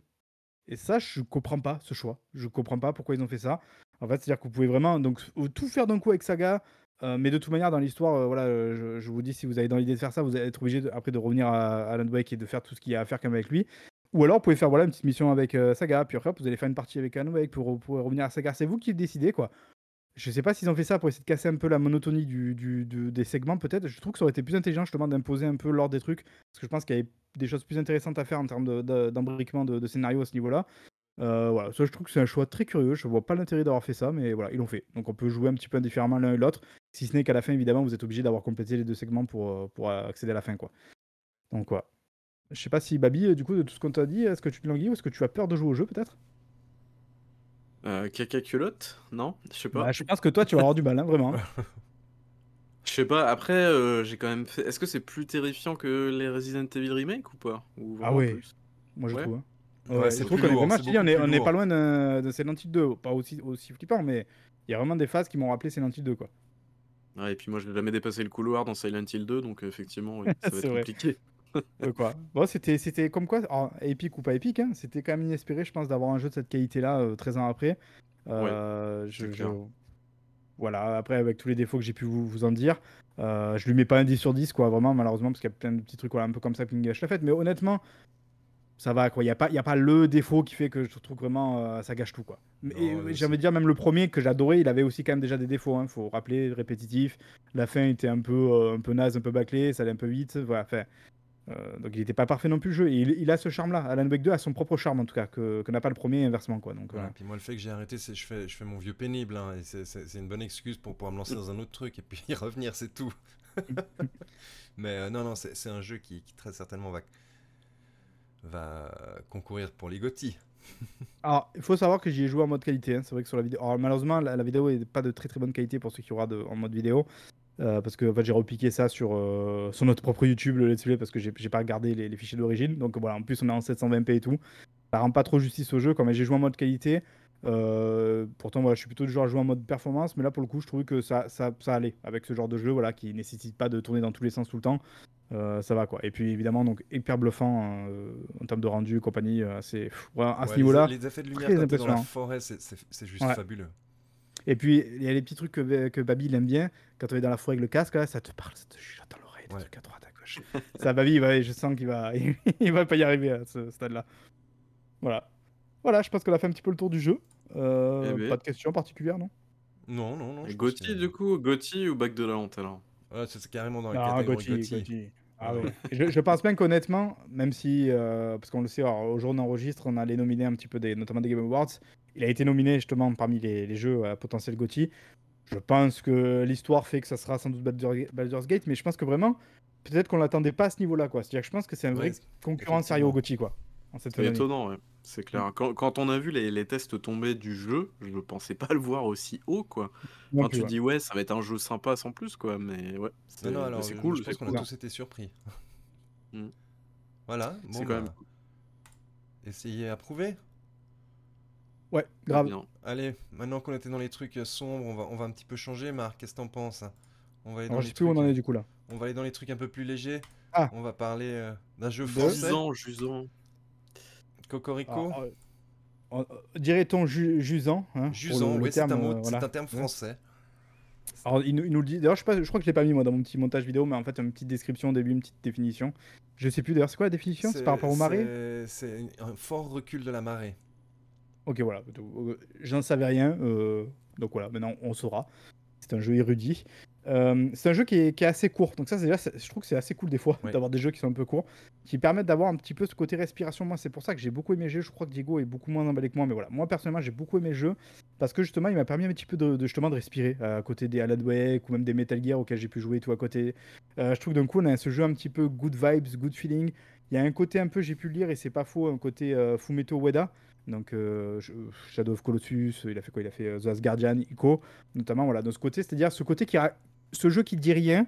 Et ça, je comprends pas ce choix. Je comprends pas pourquoi ils ont fait ça. En fait, c'est-à-dire que vous pouvez vraiment donc tout faire d'un coup avec Saga, euh, mais de toute manière dans l'histoire, euh, voilà, euh, je, vous dis si vous avez dans l'idée de faire ça, vous allez être obligé après de revenir à, à Alan Wake et de faire tout ce qu'il y a à faire comme avec lui. Ou alors vous pouvez faire voilà une petite mission avec Saga, puis après vous allez faire une partie avec Alan Wake pour, pour revenir à Saga. C'est vous qui décidez quoi. Je sais pas s'ils ont fait ça pour essayer de casser un peu la monotonie du, des segments peut-être. Je trouve que ça aurait été plus intelligent justement d'imposer un peu l'ordre des trucs parce que je pense qu'il y avait des choses plus intéressantes à faire en termes de- de- d'embriquement de, de scénario à ce niveau-là. Euh, voilà, ça je trouve que c'est un choix très curieux. Je vois pas l'intérêt d'avoir fait ça, mais voilà, ils l'ont fait. Donc on peut jouer un petit peu indifféremment l'un et l'autre, si ce n'est qu'à la fin, évidemment, vous êtes obligé d'avoir complété les deux segments pour, euh, pour accéder à la fin, quoi. Donc quoi. Je sais pas si Babi, euh, du coup, de tout ce qu'on t'a dit, est-ce que tu te languis ou est-ce que tu as peur de jouer au jeu peut-être? Euh, Caca culotte Non Je sais pas. Bah, Je pense que toi, tu vas avoir du mal, hein, vraiment. Je sais pas. Après, euh, j'ai quand même fait. Est-ce que c'est plus terrifiant que les Resident Evil remake ou pas? Ou Ah ouais. plus? Moi, je Ouais. trouve. hein. Ouais, Ouais, c'est plus qu'on est vraiment, je dis, on est, on est pas loin de Silent Hill 2. Pas aussi, aussi flippant, mais il y a vraiment des phases qui m'ont rappelé Silent Hill 2, quoi. Ouais, et puis moi, je n'ai jamais dépassé le couloir dans Silent Hill 2, donc effectivement, oui, ça va être vrai. compliqué. Euh, quoi. Bon, c'était, c'était comme quoi, alors, épique ou pas épique, hein, c'était quand même inespéré, je pense, d'avoir un jeu de cette qualité-là euh, 13 ans après. Euh, je, je-. Voilà, après, avec tous les défauts que j'ai pu vous, vous en dire, euh, je lui mets pas un 10 sur 10, quoi, vraiment, malheureusement, parce qu'il y a plein de petits trucs voilà, un peu comme ça qui me gâchent la fête. Mais honnêtement, ça va, quoi. Il n'y a, pas- y a pas le défaut qui fait que je trouve vraiment euh, ça gâche tout, quoi. Mais mais j'ai envie de dire, même le premier que j'adorais, il avait aussi quand même déjà des défauts. Il faut rappeler, répétitif. La fin était un peu, un peu naze, un peu bâclée, ça allait un peu vite. Voilà, enfin, euh, donc il n'était pas parfait non plus le jeu. Et il, il a ce charme-là. Alan Wake 2 a son propre charme en tout cas, que, que n'a pas le premier inversement. Quoi. Donc, Voilà, puis moi, le fait que j'ai arrêté, c'est je fais, je fais mon vieux pénible. hein, et c'est- une bonne excuse pour pouvoir me lancer dans un autre truc et puis y revenir, c'est tout. Mais euh, non, non, c'est un jeu qui, qui très certainement va, va concourir pour les GOTY. Alors, il faut savoir que j'y ai joué en mode qualité. hein. C'est vrai que sur la vidéo. Alors, malheureusement, la, la vidéo est pas de très très bonne qualité pour ceux qui aura de, en mode vidéo. Euh, parce que en fait, j'ai repiqué ça sur, euh, sur notre propre YouTube, le Let's Play, parce que j'ai pas regardé les, les fichiers d'origine. Donc voilà, en plus, on est en 720p et tout. Ça rend pas trop justice au jeu. Quand même, j'ai joué en mode qualité. Euh, pourtant, voilà, je suis plutôt du genre à jouer en mode performance. Mais là, pour le coup, je trouvais que ça, ça, ça allait avec ce genre de jeu voilà, qui nécessite pas de tourner dans tous les sens tout le temps. Ça va quoi. Et puis évidemment, donc hyper bluffant en termes de rendu et compagnie. pff, voilà, à Ouais, ce niveau-là. Les, effets de lumière dans la forêt, c'est- juste Ouais. fabuleux. Et puis, il y a les petits trucs que, que Babi il aime bien. Quand on est dans la forêt avec le casque, là, ça te parle, ça te chuchote dans l'oreille, des Ouais. trucs à droite, à gauche. ça, Babi, ouais, je sens qu'il va, il va pas y arriver à ce stade-là. Voilà. Voilà, je pense qu'on a fait un petit peu le tour du jeu. Euh, Eh. Pas de questions particulières, non? Non, non, non. Gotti, que- du coup Gotti ou Back de la honte alors? Ouais, c'est carrément dans la Ah, catégorie Gauthier, GOTY. Gauthier. Ah Ah ouais. je, je pense bien qu'honnêtement, même si, euh, parce qu'on le sait, alors, au jour où on enregistre, on a les nominés un petit peu, des, notamment des Game Awards. Il a été nominé justement parmi les, les jeux à potentiel Gauthier. Je pense que l'histoire fait que ça sera sans doute Baldur- Baldur's Gate, mais je pense que vraiment, peut-être qu'on l'attendait pas à ce niveau-là. quoi. C'est-à-dire que je pense que c'est un vrai Ouais, concurrent sérieux au. Gauthier, quoi. C'est étonnant, ouais. c'est clair. Quand, quand on a vu les, les tests tomber du jeu, je ne pensais pas le voir aussi haut, quoi. Non Quand plus, tu ouais. dis ouais, ça va être un jeu sympa sans plus, quoi. Mais ouais, c'est non, alors c'est je, cool, je pense qu'on cool. a tous été surpris. Mm. Voilà, bon C'est quand même bah, essayez approuver. Ouais, grave. bien. Allez, maintenant qu'on était dans les trucs euh, sombres, on va, on va un petit peu changer, Marc, qu'est-ce que t'en penses? On va aller dans Alors, je les sais plus où on trucs, en est du coup là. on va aller dans les trucs un peu plus légers. Ah. On va parler euh, d'un jeu De- français, Jusant, jusant. Cocorico. Alors, euh, on- Dirait-on ju- jusant hein, Jusant, oui, c'est un mot, euh, voilà. un terme français. Alors, il, nous il nous le dit. D'ailleurs, je, je crois que je l'ai pas mis moi dans mon petit montage vidéo, mais en fait, une petite description au début, une petite définition. Je sais plus d'ailleurs, c'est quoi la définition? C'est par rapport au marée c'est- C'est un fort recul de la marée. Ok, voilà. Euh, J'en savais rien. euh, donc voilà, maintenant on saura. C'est un jeu érudit. Euh, c'est un jeu qui est, qui est assez court. Donc ça, déjà, je trouve que c'est assez cool des fois Ouais. d'avoir des jeux qui sont un peu courts, qui permettent d'avoir un petit peu ce côté respiration. Moi, c'est pour ça que j'ai beaucoup aimé le jeu. Je crois que Diego est beaucoup moins emballé que moi, mais voilà. Moi, personnellement, j'ai beaucoup aimé le jeu parce que justement, il m'a permis un petit peu de, de- justement de respirer à côté des Alan Wake ou même des Metal Gear auxquels j'ai pu jouer tout à côté. Euh, je trouve que d'un coup, on a ce jeu un petit peu good vibes, good feeling. Il y a un côté un peu, j'ai pu le lire et c'est pas faux, un côté euh, Fumeto Ueda. Donc euh, Shadow of Colossus, il a fait quoi? Il a fait euh, The Last Guardian, Ico, notamment voilà, de ce côté, c'est-à-dire ce côté qui ra- ce jeu qui dit rien,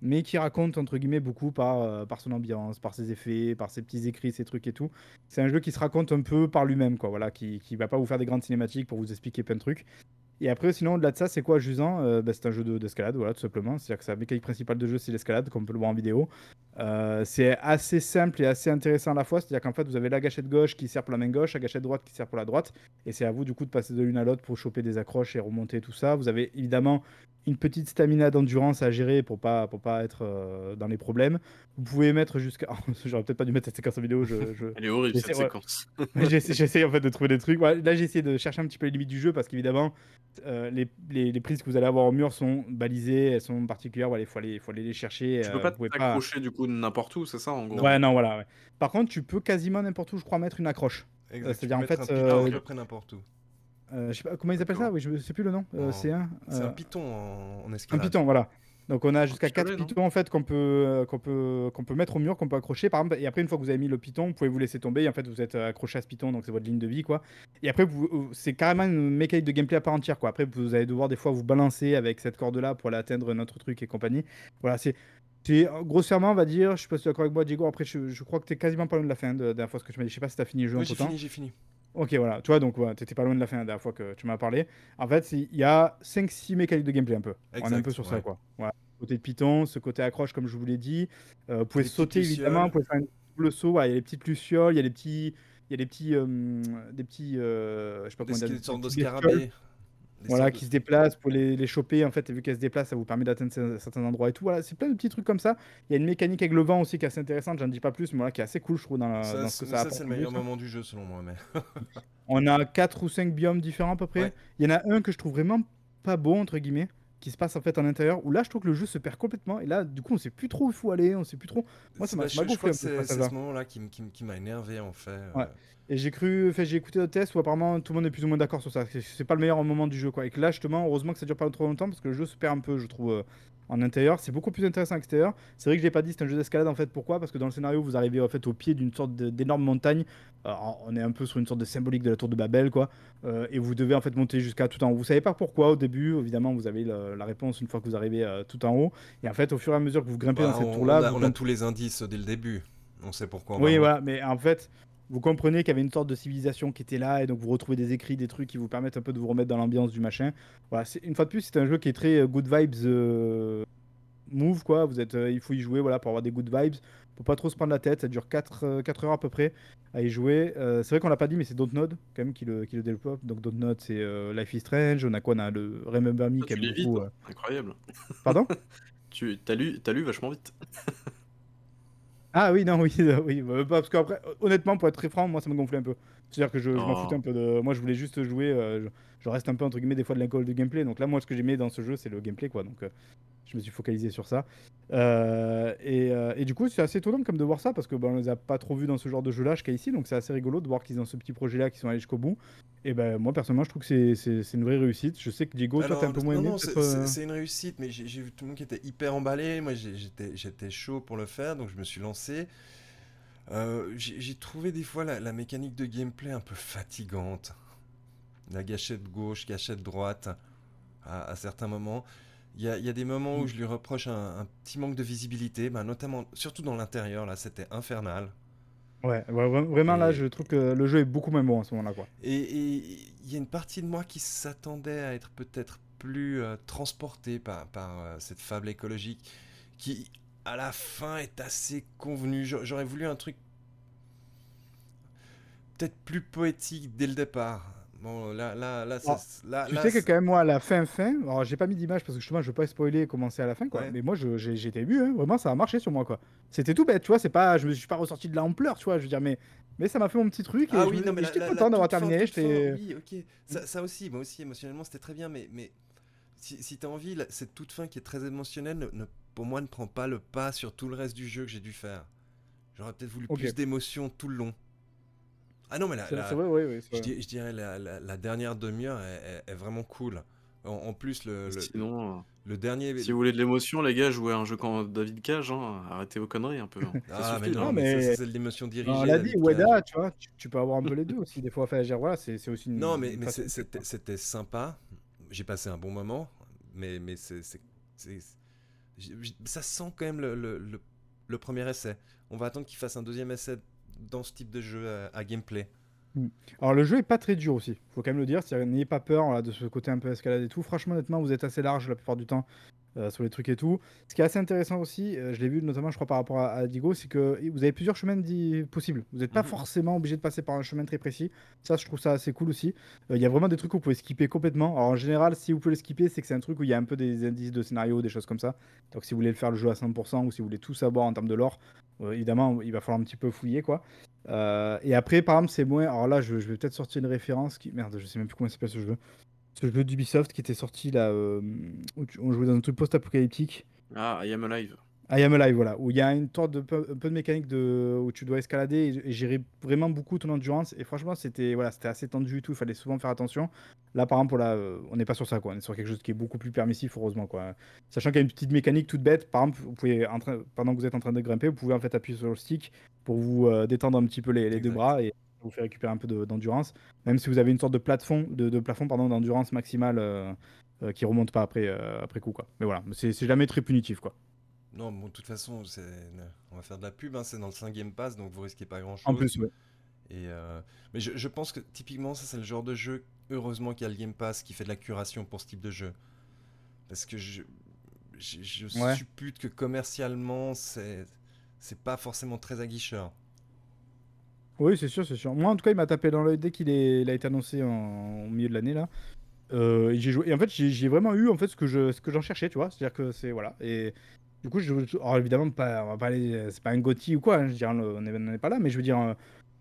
mais qui raconte entre guillemets beaucoup par, euh, par son ambiance, par ses effets, par ses petits écrits, ses trucs et tout. C'est un jeu qui se raconte un peu par lui-même, quoi, voilà, qui, qui va pas vous faire des grandes cinématiques pour vous expliquer plein de trucs. Et après, sinon, au-delà de ça, c'est quoi Jusant Euh, bah, C'est un jeu de- d'escalade, voilà, tout simplement. C'est-à-dire que sa mécanique principale de jeu, c'est l'escalade, comme on peut le voir en vidéo. Euh, c'est assez simple et assez intéressant à la fois. C'est-à-dire qu'en fait, vous avez la gâchette gauche qui sert pour la main gauche, la gâchette droite qui sert pour la droite. Et c'est à vous, du coup, de passer de l'une à l'autre pour choper des accroches et remonter tout ça. Vous avez évidemment une petite stamina d'endurance à gérer pour pas, pour pas être euh, dans les problèmes. Vous pouvez mettre jusqu'à. J'aurais peut-être pas dû mettre cette séquence en vidéo. Je, je- Elle est horrible J'essaie- cette ouais. séquence. J'essaie j'essaie, en fait de trouver des trucs. Ouais, là, j'ai essayé de chercher un petit peu les limites du jeu parce qu'évidemment, euh, les, les, les prises que vous allez avoir au mur sont balisées, elles sont particulières. Voilà, il faut aller, il faut aller les chercher. Tu euh, peux pas vous pouvez t'accrocher du coup n'importe où, c'est ça en gros? Ouais, non, voilà. ouais. Par contre, tu peux quasiment n'importe où, je crois, mettre une accroche. Exact, tu c'est-à-dire, peux en mettre fait, un piton euh, à peu près n'importe où. Euh, je sais pas comment ils appellent ça? Oui, je sais plus le nom. Euh, c'est un. C'est euh, un piton en, en un escalade. piton, voilà. Donc on a jusqu'à pistolet, 4 non pitons en fait qu'on peut, euh, qu'on peut, qu'on peut mettre au mur, qu'on peut accrocher par exemple. Et après une fois que vous avez mis le piton, vous pouvez vous laisser tomber. Et en fait vous êtes euh, accroché à ce piton, donc c'est votre ligne de vie quoi. Et après euh, c'est carrément une mécanique de gameplay à part entière quoi. Après vous allez devoir des fois vous balancer avec cette corde là pour aller atteindre notre truc et compagnie. Voilà c'est c'est euh, grossièrement on va dire. Je sais pas si tu es d'accord avec moi Diego. Après je, je crois que tu es quasiment pas loin de la fin de, la dernière fois ce que tu m'as dit. Je sais pas si tu as fini le jeu Oui, j'ai fini, j'ai fini. Ok, voilà. Tu vois, donc, ouais, t'étais pas loin de la fin la dernière fois que tu m'as parlé. En fait, il y a 5-6 mécaniques de gameplay un peu. On est un peu sur ça, quoi. Voilà. Côté de Python, ce côté accroche, comme je vous l'ai dit. Euh, vous pouvez Les sauter, évidemment. Vous pouvez faire un double saut. Il y a les petites lucioles, il y a les petits... Il y a des petits... euh, des petits... euh, je sais pas Des, comment des des sortes de scarabées. Voilà, qui se déplacent pour les, les choper. En fait, et vu qu'elles se déplacent, ça vous permet d'atteindre cer- certains endroits et tout. Voilà, c'est plein de petits trucs comme ça. Il y a une mécanique avec le vent aussi qui est assez intéressante. J'en dis pas plus, mais voilà, qui est assez cool, je trouve, dans, la- Ça, dans ce que ça ça, c'est le meilleur moment du jeu selon moi. Mais... On a 4 ou 5 biomes différents à peu près. Ouais. Il y en a un que je trouve vraiment pas beau, entre guillemets, qui se passe en fait en intérieur, où là je trouve que le jeu se perd complètement. Et là, du coup, on sait plus trop où il faut aller, on sait plus trop. Moi, ça C'est- m'a- gonflé c'est ce ce moment-là qui, qui qui m'a énervé en fait. Ouais. euh. Et j'ai cru, fait, j'ai écouté d'autres tests où apparemment tout le monde est plus ou moins d'accord sur ça. C'est- C'est pas le meilleur moment du jeu, quoi. Et que là, justement, heureusement que ça dure pas trop longtemps parce que le jeu se perd un peu, je trouve, euh, en intérieur. C'est beaucoup plus intéressant à l'extérieur. C'est vrai que je l'ai pas dit, c'est un jeu d'escalade en fait. Pourquoi? Parce que dans le scénario, vous arrivez en fait au pied d'une sorte d'énorme montagne. Alors, on est un peu sur une sorte de symbolique de la tour de Babel, quoi. Euh, et vous devez en fait monter jusqu'à tout en haut. Vous savez pas pourquoi au début, évidemment, vous avez la, la réponse une fois que vous arrivez euh, tout en haut. Et en fait, au fur et à mesure que vous grimpez Bah, dans cette tour-là, on a, vous on a comp- tous les indices dès le début. On sait pourquoi. on oui, va- voilà, mais en fait, vous comprenez qu'il y avait une sorte de civilisation qui était là, et donc vous retrouvez des écrits, des trucs qui vous permettent un peu de vous remettre dans l'ambiance du machin. Voilà, une fois de plus, c'est un jeu qui est très euh, good vibes euh, move, quoi. Vous êtes, euh, il faut y jouer voilà, pour avoir des good vibes, pour pas trop se prendre la tête. Ça dure 4, heures à peu près à y jouer. C'est vrai qu'on l'a pas dit, mais c'est Dontnod quand même qui le, qui le développe. Donc Dontnod, c'est Life is Strange. On a quoi On a le Remember Me Ah, qui aime beaucoup. euh, incroyable. Pardon? Tu as lu, t'as lu vachement vite. Ah oui, non, oui, oui. euh, Parce qu'après, honnêtement, pour être très franc, moi, ça me gonflait un peu. C'est-à-dire que je, je m'en Oh. foutais un peu de. Moi, je voulais juste jouer. euh, je, je reste un peu, entre guillemets, des fois de l'école de gameplay. Donc là, moi, ce que j'aimais dans ce jeu, c'est le gameplay, quoi. Donc, euh, je me suis focalisé sur ça. Euh, et, et du coup, c'est assez étonnant comme de voir ça, parce que ben, on les a pas trop vus dans ce genre de jeu-là jusqu'à ici. Donc, c'est assez rigolo de voir qu'ils ont ce petit projet-là, qui sont allés jusqu'au bout. Et ben, moi, personnellement, je trouve que c'est- une vraie réussite. Je sais que Diego, toi, Alors, t'es un peu moins aimé. non, c'est une réussite, mais j'ai vu tout le monde qui était hyper emballé. Moi, j'étais chaud pour le faire, donc je me suis lancé. Euh, j'ai trouvé des fois la, la mécanique de gameplay un peu fatigante. La gâchette gauche, gâchette droite, à, à certains moments. Il y a, il y a des moments où Mm. je lui reproche un, un petit manque de visibilité, bah, notamment, surtout dans l'intérieur, là, c'était infernal. Ouais, ouais, vra- vraiment là, je trouve que le jeu est beaucoup moins bon à ce moment-là, quoi. et, il y a une partie de moi qui s'attendait à être peut-être plus euh, transportée par, par euh, cette fable écologique, qui, à la fin, est assez convenue. J'a- J'aurais voulu un truc peut-être plus poétique dès le départ. Bon, là, là, là, s- là, tu là, sais que quand même, moi, à la fin, fin, alors j'ai pas mis d'image parce que justement, je veux pas spoiler et commencer à la fin, quoi. ouais. Mais moi, j'étais ému, hein. Vraiment, ça a marché sur moi, quoi. C'était tout bête, tu vois. C'est pas, je me suis pas ressorti de pleurs, tu vois. Je veux dire, mais, mais ça m'a fait mon petit truc et Ah oui, j'étais content d'avoir terminé. fin, oui, ok. Ça, ça aussi, moi aussi, émotionnellement, c'était très bien, mais, mais si, si tu as envie, cette toute fin qui est très émotionnelle, ne, ne- pour moi, ne prend pas le pas sur tout le reste du jeu que j'ai dû faire. J'aurais peut-être voulu plus d'émotion tout le long. Ah non, mais la, C'est la- vrai, oui, oui. je, vrai. dis- je dirais la, la- la dernière demi-heure est, est- est vraiment cool. En, en plus, le, le, Sinon, le dernier. euh, si vous voulez de l'émotion, les gars, jouez à un jeu comme David Cage. hein. Arrêtez vos conneries un peu. hein. Ah, mais suffit. non. Non, mais c'est de l'émotion on dirigée. l'a dit, Cage. Weda, tu vois, tu, tu peux avoir un peu les deux aussi. Des fois, enfin, voilà, c'est c'est aussi une. Non, mais, mais c'était sympa. J'ai passé un bon moment. Mais, mais c'est, ça sent quand même le, le, premier essai. On va attendre qu'il fasse un deuxième essai dans ce type de jeu à, gameplay. Mm. Alors le jeu est pas très dur aussi, faut quand même le dire, n'ayez pas peur là, de ce côté un peu escalade et tout. Franchement, honnêtement, vous êtes assez large la plupart du temps euh, sur les trucs et tout. Ce qui est assez intéressant aussi, euh, je l'ai vu notamment, je crois, par rapport à, à Digo, c'est que vous avez plusieurs chemins possibles. Vous n'êtes pas Mhm. forcément obligé de passer par un chemin très précis. Ça, je trouve ça assez cool aussi. Euh, Il y a vraiment des trucs que vous pouvez skipper complètement. Alors en général, si vous pouvez les skipper, c'est que c'est un truc où il y a un peu des indices de scénario, des choses comme ça. Donc si vous voulez le faire le jeu à 100% ou si vous voulez tout savoir en termes de lore, évidemment, il va falloir un petit peu fouiller quoi. Et après, par exemple, c'est moins. Alors là, je, je vais peut-être sortir une référence qui. Merde, je sais même plus comment s'appelle ce jeu. Ce jeu d'Ubisoft qui était sorti là, euh, où tu- on jouait dans un truc post-apocalyptique. Ah, I am alive. I Am Alive, voilà, où il y a une sorte de peu, un peu de mécanique de, où tu dois escalader et, et gérer vraiment beaucoup ton endurance. Et franchement, c'était voilà, c'était assez tendu et tout. Il fallait souvent faire attention. Là, par exemple, là, euh, on n'est pas sur ça, quoi. On est sur quelque chose qui est beaucoup plus permissif, heureusement, quoi. Sachant qu'il y a une petite mécanique toute bête. Par exemple, vous pouvez, en train- pendant que vous êtes en train de grimper, vous pouvez en fait appuyer sur le stick pour vous euh, détendre un petit peu les, les deux Exact. bras et vous faire récupérer un peu de- d'endurance. Même si vous avez une sorte de plafond, de, de plafond pardon, d'endurance maximale euh, euh, qui remonte pas après, euh, après coup, quoi. Mais voilà, c'est jamais très punitif, quoi. Non, bon, de toute façon, on va faire de la pub. hein, c'est dans le 5 Game Pass, donc vous risquez pas grand-chose. En plus, ouais. Et euh, Mais je, je pense que typiquement, ça, c'est le genre de jeu, heureusement qu'il y a le Game Pass qui fait de la curation pour ce type de jeu. Parce que je, je, je Ouais. suppute que commercialement, c'est, c'est pas forcément très aguicheur. Oui, c'est sûr, c'est sûr. Moi, en tout cas, il m'a tapé dans l'œil dès qu'il a été annoncé en... au milieu de l'année là. Euh, j'ai joué. Et en fait, j'ai vraiment eu en fait ce que je ce que j'en cherchais, tu vois. C'est-à-dire que c'est voilà. Et du coup, je... alors évidemment, pas, on va pas aller... c'est pas un Gotti ou quoi. hein, je veux dire, on n'est pas là, mais je veux dire, euh,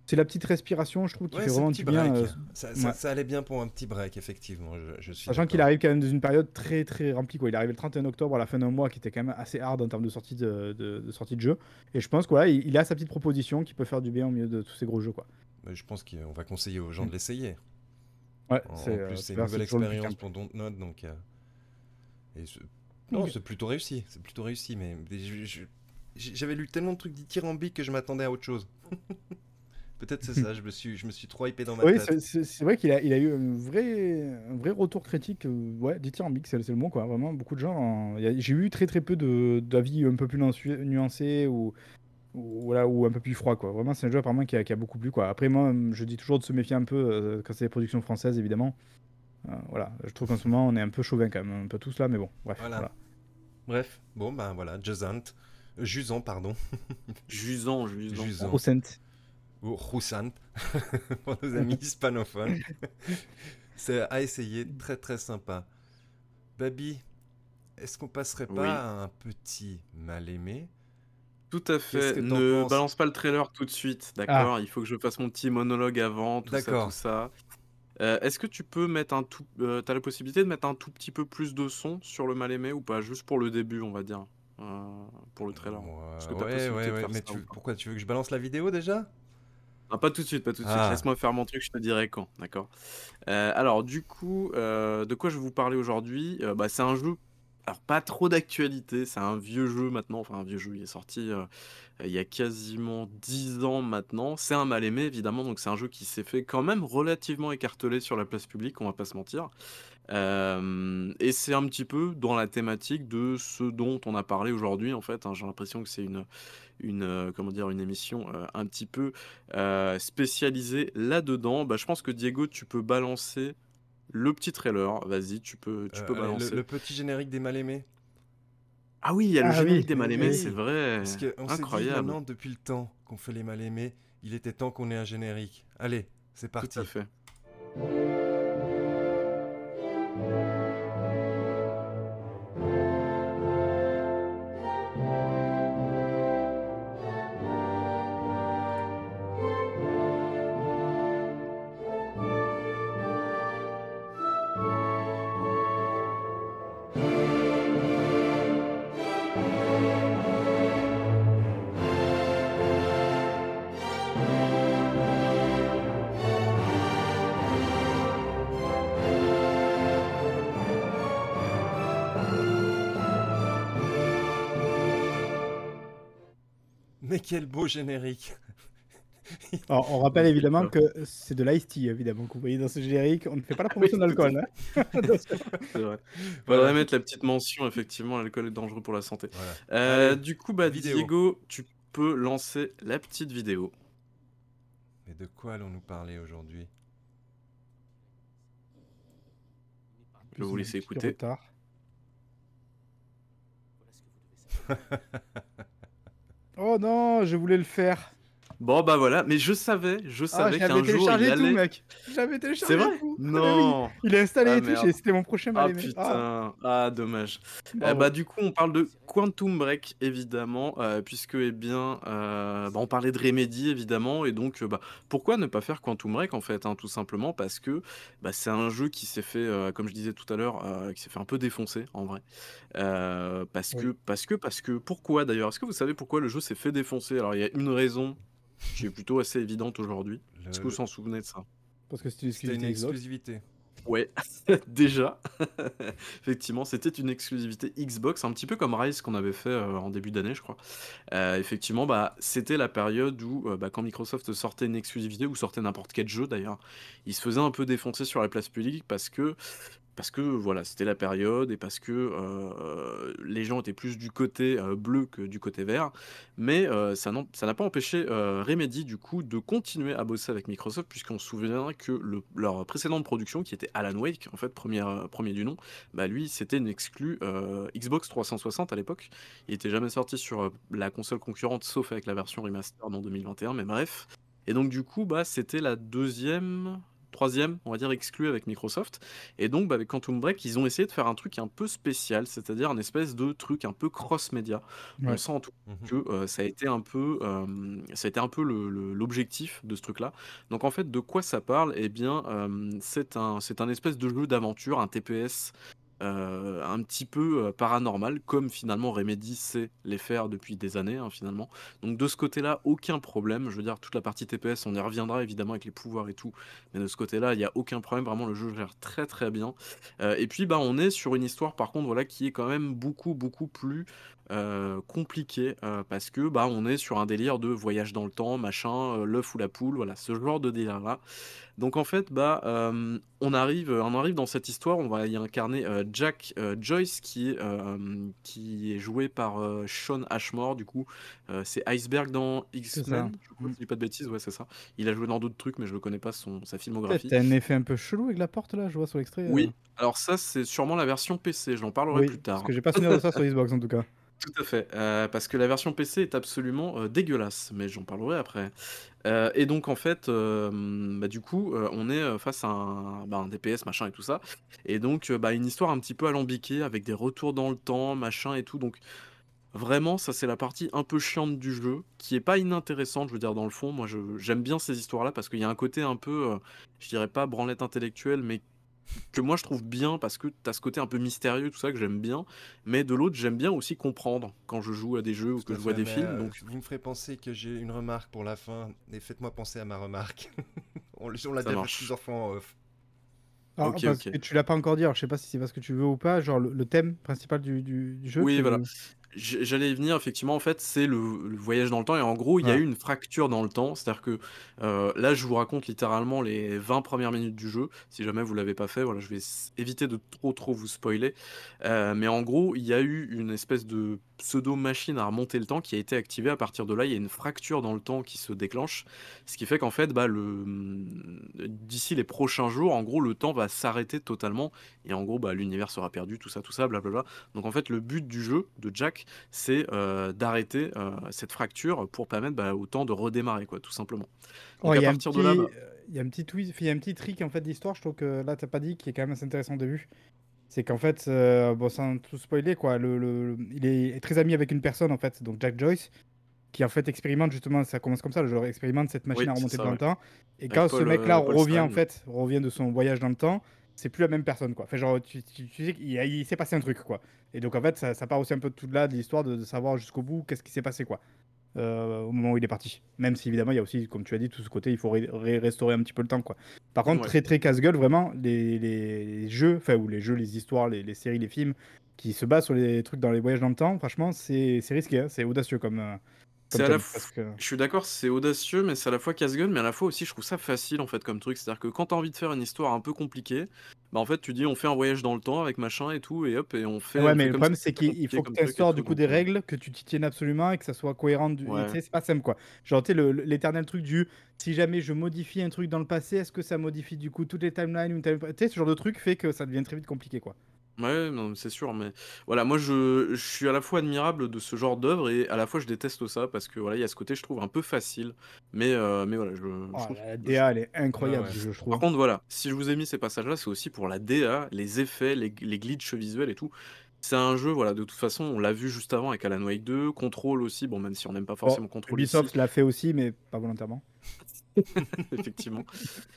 c'est la petite respiration, je trouve, qui Ouais, fait vraiment du bien. euh, ça, ça- ouais. ça allait bien pour un petit break, effectivement. Je, je suis Sachant qu'il arrive quand même dans une période très très remplie. Quoi. Il est arrivé le 31 octobre à la fin d'un mois qui était quand même assez hard en termes de sortie de, de- de sortie de jeu. Et je pense qu'il voilà, il, a sa petite proposition qui peut faire du bien au milieu de tous ces gros jeux. Quoi. Mais Je pense qu'on va conseiller aux gens Mm. de l'essayer. Ouais, En, c'est euh, plus, c'est tu une nouvelle expérience pour Dontnod, donc. euh, et ce- Non, c'est plutôt réussi. C'est plutôt réussi, mais je- j'avais lu tellement de trucs dithyrambiques que je m'attendais à autre chose. Peut-être c'est ça. Je me suis, je me suis trop hypé dans ma Oui, tête. c'est- vrai qu'il a, il a eu un vrai, un vrai retour critique, euh, ouais, dithyrambique, c'est c'est le mot, quoi. Vraiment, beaucoup de gens. en- J'ai eu très très peu de- d'avis un peu plus nuancés ou, ou, voilà, ou un peu plus froid, quoi. Vraiment, c'est un jeu apparemment qui a, qui a beaucoup plu, quoi. Après, moi, je dis toujours de se méfier un peu euh, quand c'est des productions françaises, évidemment. Euh, voilà, je trouve qu'en ce moment, on est un peu chauvin quand même, un peu tous là, mais bon, bref. Voilà. Voilà. Bref, bon, ben voilà, Jusant. Jusant, pardon. Jusant, jusant. Jusant. Ou Roussant, pour nos amis hispanophones. c'est à essayer, très très sympa. Baby, est-ce qu'on passerait pas Oui. à un petit mal-aimé? Tout à fait. Ne balance pas le trailer tout de suite, d'accord? Il faut que je fasse mon petit monologue avant, tout ça, tout ça. Euh, Est-ce que tu peux mettre un tout... euh, t'as la possibilité de mettre un tout petit peu plus de son sur le mal-aimé ou pas? Juste pour le début, on va dire. euh, pour le trailer. Ouais, ouais, ouais, mais tu- pourquoi tu veux que je balance la vidéo déjà? Pas tout de suite, pas tout de suite. Ah. Laisse-moi faire mon truc, je te dirai quand, d'accord Euh, Alors, du coup, euh, de quoi je vais vous parler aujourd'hui? Euh, bah, C'est un jeu alors pas trop d'actualité, c'est un vieux jeu maintenant, enfin un vieux jeu, il est sorti euh, il y a quasiment 10 ans maintenant. C'est un mal aimé évidemment, donc c'est un jeu qui s'est fait quand même relativement écartelé sur la place publique, on va pas se mentir. Euh, et c'est un petit peu dans la thématique de ce dont on a parlé aujourd'hui en fait. hein. J'ai l'impression que c'est une, une, euh, comment dire, une émission euh, un petit peu euh, spécialisée là-dedans. Bah, je pense que Diego, tu peux balancer le petit trailer. Vas-y, tu peux, tu Euh, peux allez, balancer. le, le petit générique des mal-aimés. Ah oui, il y a le Ah générique oui, des mal-aimés, oui. c'est vrai. Parce qu'on s'est dit Incroyable. maintenant, depuis le temps qu'on fait les mal-aimés, il était temps qu'on ait un générique. Allez, c'est parti. Tout à fait. Mais quel beau générique Alors, on rappelle évidemment que c'est de l'ice tea, évidemment, que vous voyez dans ce générique. On ne fait pas la promotion d'alcool. hein. C'est vrai. Voilà. Faudrait mettre la petite mention, effectivement, l'alcool est dangereux pour la santé. Voilà. Euh, Allez, du coup, bah, vidéo. Diego, tu peux lancer la petite vidéo. Mais de quoi allons-nous parler aujourd'hui? Je vais vous laisser écouter. Oh non, je voulais le faire. Bon, bah voilà, mais je savais, je Ah, savais j'avais qu'un jour il téléchargé tout, allait. mec. J'avais téléchargé C'est vrai? tout. Ah oui, Non Il est installé Ah, et tout, c'était mon prochain Ah aimé. Ah, putain, ah dommage. Euh, bravo. bah du coup on parle de Quantum Break évidemment, euh, puisque eh bien euh, bah, on parlait de Remedy évidemment, et donc euh, bah, pourquoi ne pas faire Quantum Break en fait, hein, tout simplement parce que bah, c'est un jeu qui s'est fait, comme je disais tout à l'heure, qui s'est fait un peu défoncer en vrai. Parce Oui. que, parce que, parce que, pourquoi d'ailleurs? Est-ce que vous savez pourquoi le jeu s'est fait défoncer? Alors il y a une raison qui est plutôt assez évidente aujourd'hui. Le- Est-ce que vous vous en souvenez de ça? Parce que c'était une exclusivité. Ouais, déjà. Effectivement, c'était une exclusivité Xbox, un petit peu comme Rise qu'on avait fait euh, en début d'année, je crois. Euh, effectivement, bah, c'était la période où, euh, bah, quand Microsoft sortait une exclusivité, ou sortait n'importe quel jeu d'ailleurs, il se faisait un peu défoncer sur la place publique parce que, parce que voilà, c'était la période et parce que euh, les gens étaient plus du côté euh, bleu que du côté vert. Mais euh, ça n'a pas empêché Remedy, du coup, de continuer à bosser avec Microsoft, puisqu'on se souvient que le- leur précédente production, qui était Alan Wake, en fait, premier, premier du nom, bah lui, c'était une exclue Xbox 360 à l'époque. Il était jamais sorti sur la console concurrente, sauf avec la version remastered en 2021, mais bref. Et donc, du coup, bah, c'était la deuxième. Troisième, on va dire, exclue avec Microsoft. Et donc, bah, avec Quantum Break, ils ont essayé de faire un truc un peu spécial, c'est-à-dire un espèce de truc un peu cross-média. On sent en tout Mhm. que euh, ça a été un peu, euh, ça a été un peu le- le- l'objectif de ce truc-là. Donc en fait, de quoi ça parle? Eh bien, euh, c'est un, c'est un espèce de jeu d'aventure, un TPS euh, un petit peu euh, paranormal, comme finalement Remedy sait les faire depuis des années, hein, finalement. Donc de ce côté-là, aucun problème. Je veux dire, toute la partie TPS, on y reviendra évidemment avec les pouvoirs et tout, mais de ce côté-là, il n'y a aucun problème. Vraiment, le jeu gère très très bien. Euh, et puis, bah, on est sur une histoire, par contre, voilà, qui est quand même beaucoup beaucoup plus euh, compliquée euh, parce que bah on est sur un délire de voyage dans le temps, machin, euh, l'œuf ou la poule, voilà, ce genre de délire-là. Donc en fait, bah, on arrive, on arrive dans cette histoire, on va y incarner Jack Joyce qui est, qui est joué par Sean Ashmore. Du coup, c'est Iceberg dans X-Men. Je crois, je dis pas de bêtises, ouais, c'est ça. Il a joué dans d'autres trucs, mais je ne connais pas son sa filmographie. T'as un effet un peu chelou avec la porte là, je vois sur l'extrait. Oui, alors ça, c'est sûrement la version PC. J'en parlerai Oui, plus tard. parce que j'ai pas souvenir de ça sur Xbox en tout cas. Tout à fait, parce que la version PC est absolument dégueulasse, mais j'en parlerai après. Et donc en fait, bah, du coup, on est face à un, bah, DPS, machin et tout ça, et donc bah, une histoire un petit peu alambiquée avec des retours dans le temps, machin et tout. Donc vraiment, ça c'est la partie un peu chiante du jeu, qui est pas inintéressante, je veux dire dans le fond. Moi, j'aime bien ces histoires-là parce qu'il y a un côté un peu, je dirais pas branlette intellectuelle, mais que moi je trouve bien parce que tu as ce côté un peu mystérieux, tout ça que j'aime bien. Mais de l'autre, j'aime bien aussi comprendre quand je joue à des jeux ou que je vois des films. euh, Donc, Vous me ferez penser que j'ai une remarque pour la fin, et faites-moi penser à ma remarque. on on l'a déjà plusieurs fois en off. Ah, Ok, parce ok. que tu l'as pas encore dit, alors je sais pas si c'est parce que tu veux ou pas, genre le, le thème principal du, du- du jeu. Oui, voilà. J'allais y venir, effectivement, en fait, c'est le, le voyage dans le temps. Et en gros, il y a Ouais. eu une fracture dans le temps. C'est-à-dire que euh, là, je vous raconte littéralement les 20 premières minutes du jeu. Si jamais vous l'avez pas fait, voilà, je vais s- éviter de trop trop vous spoiler. Euh, mais en gros, il y a eu une espèce de pseudo-machine à remonter le temps qui a été activée. À partir de là, il y a une fracture dans le temps qui se déclenche. Ce qui fait qu'en fait, bah, le... d'ici les prochains jours, en gros, le temps va s'arrêter totalement. Et en gros, bah, l'univers sera perdu, tout ça, tout ça, blablabla. Donc en fait, le but du jeu de Jack, c'est euh, d'arrêter euh, cette fracture pour permettre bah, au temps de redémarrer, quoi, tout simplement. Donc Ouais, à il y a un partir petit, de là, bah, il y a un petit twist, il y a un petit trick en fait d'histoire, je trouve que là t'as pas dit, qui est quand même assez intéressant au début. C'est qu'en fait, euh, bon, sans tout spoiler, quoi, le, le- le- il est très ami avec une personne en fait, donc Jack Joyce, qui en fait expérimente justement, ça commence comme ça, le joueur expérimente cette machine Oui, à remonter ça, dans le temps. Et Avec quand ce mec-là euh, revient en fait, revient de son voyage dans le temps, c'est plus la même personne quoi. Enfin, genre, tu, tu- tu sais qu'il y a- il s'est passé un truc quoi. Et donc en fait, ça, ça part aussi un peu de tout de là de l'histoire de, de savoir jusqu'au bout qu'est-ce qui s'est passé quoi. euh, au moment où il est parti. Même si évidemment il y a aussi, comme tu as dit, tout ce côté, il faut ré- ré- restaurer un petit peu le temps quoi. Par contre, Ouais. très très casse-gueule, vraiment, les, les jeux, enfin, ou les jeux, les histoires, les, les séries, les films qui se basent sur les trucs dans les voyages dans le temps, franchement, c'est c'est risqué, hein, c'est audacieux comme. euh, comme C'est à la thème, f- parce que- Je suis d'accord, c'est audacieux, mais c'est à la fois casse-gueule, mais à la fois aussi, je trouve ça facile en fait comme truc. C'est-à-dire que quand t'as envie de faire une histoire un peu compliquée, bah en fait, tu dis on fait un voyage dans le temps avec machin et tout, et hop, et on fait. Ouais, mais le problème, c'est qu'il faut que tu instaures tout, du coup des euh, règles, que tu t'y tiennes absolument et que ça soit cohérent. Du... Ouais. c'est pas simple quoi. Genre, tu sais, l'éternel truc du si jamais je modifie un truc dans le passé, est-ce que ça modifie du coup toutes les timelines Tu sais, ce genre de truc fait que ça devient très vite compliqué quoi. Ouais, non, c'est sûr, mais voilà, moi je, je suis à la fois admirable de ce genre d'œuvre et à la fois je déteste ça parce que voilà, il y a ce côté, je trouve, un peu facile. Mais, euh, mais voilà, je, je Oh, trouve. la je- DA, elle est incroyable, Ouais, je trouve. Par contre, voilà, si je vous ai mis ces passages-là, c'est aussi pour la DA, les effets, les, les glitches visuels et tout. C'est un jeu, voilà, de toute façon, on l'a vu juste avant avec Alan Wake 2, Control aussi, bon, même si on n'aime pas Bon, forcément Control ici. Ubisoft l'a fait aussi, mais pas volontairement. effectivement.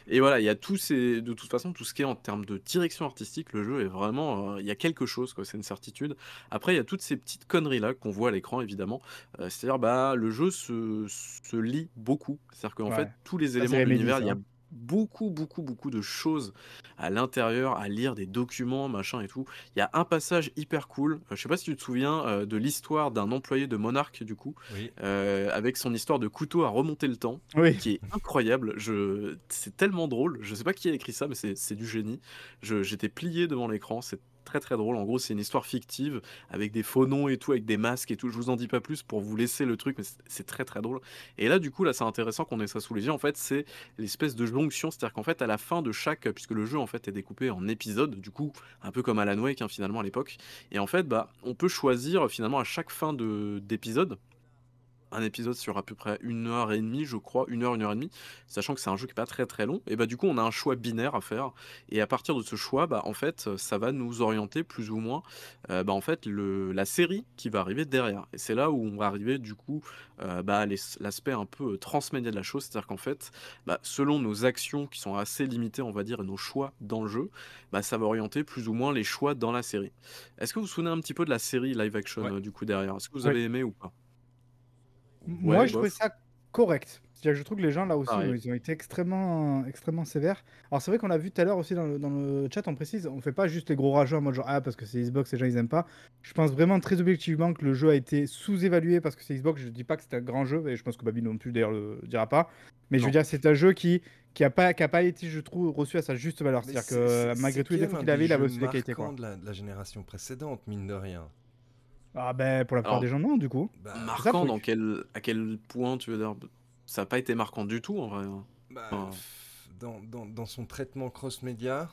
Et voilà, il y a tous ces, de toute façon, tout ce qui est en termes de direction artistique, le jeu est vraiment, euh, il y a quelque chose, quoi, c'est une certitude. Après, il y a toutes ces petites conneries là qu'on voit à l'écran, évidemment. Euh, c'est-à-dire, bah, le jeu se, se lit beaucoup. C'est-à-dire qu'en Ouais. fait, tous les éléments de l'univers, il y a. beaucoup, beaucoup, beaucoup de choses à l'intérieur, à lire des documents, machin et tout. Il y a un passage hyper cool. Euh, je sais pas si tu te souviens euh, de l'histoire d'un employé de Monarch, du coup, Oui. euh, avec son histoire de couteau à remonter le temps Oui. qui est incroyable. Je... C'est tellement drôle. Je sais pas qui a écrit ça, mais c'est c'est du génie. Je- J'étais plié devant l'écran. C'est très très drôle. En gros, c'est une histoire fictive avec des faux noms et tout, avec des masques et tout. Je vous en dis pas plus pour vous laisser le truc, mais c'est- très très drôle. Et là, du coup, là, c'est intéressant qu'on ait ça sous les yeux. En fait, c'est l'espèce de jonction. C'est-à-dire qu'en fait, à la fin de chaque, puisque le jeu en fait est découpé en épisodes, du coup, un peu comme Alan Wake hein, finalement à l'époque. Et en fait, bah, on peut choisir finalement à chaque fin de d'épisode un épisode sur à peu près une heure et demie, je crois, une heure, une heure et demie, sachant que c'est un jeu qui est pas très très long. Et bah du coup, on a un choix binaire à faire. Et à partir de ce choix, bah en fait, ça va nous orienter plus ou moins, euh, bah en fait, le, la série qui va arriver derrière. Et c'est là où on va arriver du coup, euh, bah l'aspect un peu euh, transmédia de la chose, c'est-à-dire qu'en fait, bah, selon nos actions qui sont assez limitées, on va dire, et nos choix dans le jeu, bah ça va orienter plus ou moins les choix dans la série. Est-ce que vous vous souvenez un petit peu de la série live action Ouais. euh, du coup derrière? Est-ce que vous Ouais. avez aimé ou pas? Moi, Ouais, je trouvais bof. ça correct. C'est-à-dire que je trouve que les gens là aussi, ils ont été extrêmement, extrêmement sévères. Alors c'est vrai qu'on l'a vu tout à l'heure aussi dans le, dans le chat, on précise, on fait pas juste les gros rageux en mode genre ah parce que c'est Xbox, les gens ils aiment pas. Je pense vraiment très objectivement que le jeu a été sous-évalué parce que c'est Xbox. Je dis pas que c'est un grand jeu et je pense que Babi non plus d'ailleurs le dira pas. Mais je veux dire c'est un jeu qui qui a pas qui a pas été je trouve reçu à sa juste valeur. C'est-à-dire c'est- que malgré tous les défauts qu'il avait, il avait aussi des qualités la, de la génération précédente, mine de rien. Ah ben pour la plupart Alors, des gens non du coup. Bah, ça, Marquant faut- dans quel, à quel point tu veux dire Ça n'a pas été marquant du tout en vrai. hein. bah, enfin, pff, dans, dans- dans son traitement cross-média.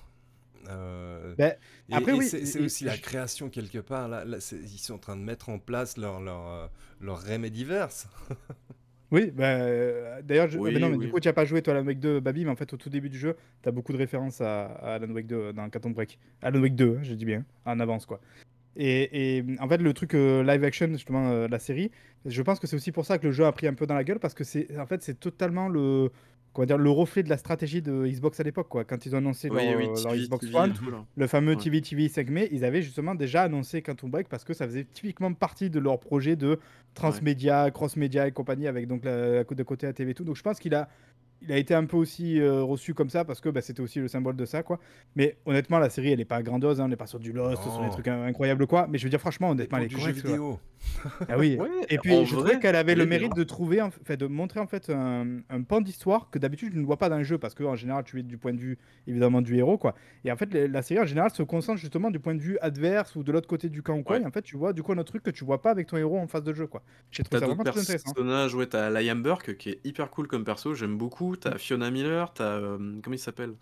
euh, Ben, et- après, et oui, c'est c'est et- aussi et la création quelque part. Là, là, c'est- ils sont en train de mettre en place leur, leur, euh, leur Remediverse. Oui, bah, euh, d'ailleurs, je... ah, Oui, mais non, mais oui. du coup, tu n'as pas joué toi à Alan Wake 2, Babi, mais en fait, au tout début du jeu, tu as beaucoup de références à, à Alan Wake 2 dans Quantum Break. Alan Wake 2, hein, je dis bien, en avance, quoi. Et, et, en fait, le truc euh, live action, justement, euh, la série, je pense que c'est aussi pour ça que le jeu a pris un peu dans la gueule, parce que c'est en fait, c'est totalement le, comment dire, le reflet de la stratégie de Xbox à l'époque, quoi. Quand ils ont annoncé Oui, leur, oui, euh, leur Xbox TV One, tout le fameux Ouais. TV TV 5 mai, ils avaient justement déjà annoncé Quantum Break parce que ça faisait typiquement partie de leur projet de transmédia, cross-média et compagnie avec donc la, de côté à TV et tout. Donc je pense qu'il a il a été un peu aussi euh, reçu comme ça parce que bah, c'était aussi le symbole de ça, quoi. Mais honnêtement, la série, elle est pas grandiose, hein, on n'est pas sur du Lost, sur des trucs incroyables, quoi. Mais je veux dire, franchement, honnêtement, elle est correcte. vidéo. Ah oui. Ouais, Et puis, je trouvais qu'elle avait le mérite bien. de trouver, en fait, de montrer en fait un, un pan d'histoire que d'habitude tu ne vois pas dans le jeu parce que en général, tu es du point de vue évidemment du héros, quoi. Et en fait, la la série en général se concentre justement du point de vue adverse ou de l'autre côté du camp, quoi. Ouais. Et en fait, tu vois du coup un autre truc que tu vois pas avec ton héros en face de jeu, quoi. J'ai trouvé ça vraiment très intéressant. personnages, ouais, t'as Liam Burke qui est hyper cool comme perso, j'aime beaucoup. Mm. T'as Fiona Miller, t'as. euh, comment il s'appelle?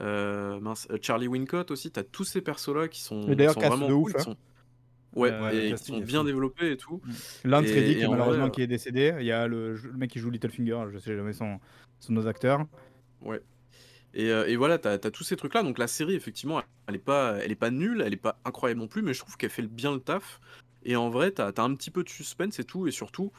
Euh, mince, euh, Charlie Wincott aussi, t'as tous ces persos-là qui sont, qui d'ailleurs, sont vraiment de cool, ouf, qui hein. sont... Ouais, Euh, et qui sont bien développés et tout. Lance Et- Reddick, et vrai, malheureusement, euh, qui est décédé. Il y a le, le mec qui joue Littlefinger, je sais jamais son, son autre acteur. Ouais. Et, et voilà, t'as as tous ces trucs-là. Donc la série, effectivement, elle est pas, elle est pas nulle, elle est pas incroyable non plus, mais je trouve qu'elle fait bien le taf. Et en vrai, t'as as un petit peu de suspense et tout, et surtout,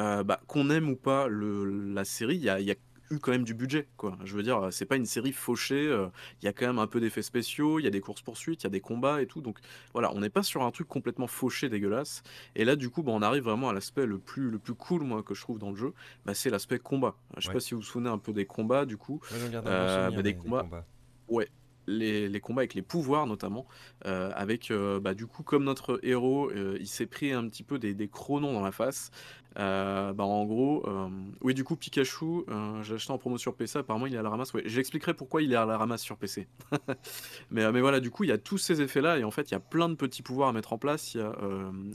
euh, bah, qu'on aime ou pas le, la série, il y a, il y a eu quand même du budget, quoi. Je veux dire, c'est pas une série fauchée. euh, Il y a quand même un peu d'effets spéciaux, il y a des courses poursuites, il y a des combats et tout. Donc voilà, on n'est pas sur un truc complètement fauché, dégueulasse. Et là, du coup, bah, on arrive vraiment à l'aspect le plus, le plus cool, moi, que je trouve dans le jeu. Bah, c'est l'aspect combat. Je sais Ouais. pas si vous vous souvenez un peu des combats, du coup. Euh, bah, des des, des combats. combats. Ouais, les, combats avec les pouvoirs notamment, euh, avec euh, bah, du coup comme notre héros, euh, il s'est pris un petit peu des, des chronons dans la face. bah, en gros, oui du coup Pikachu, j'ai acheté en promo sur PC, apparemment il est à la ramasse. Ouais, j'expliquerai pourquoi il est à la ramasse sur PC. mais, mais voilà, du coup il y a tous ces effets là et en fait il y a plein de petits pouvoirs à mettre en place. Il y a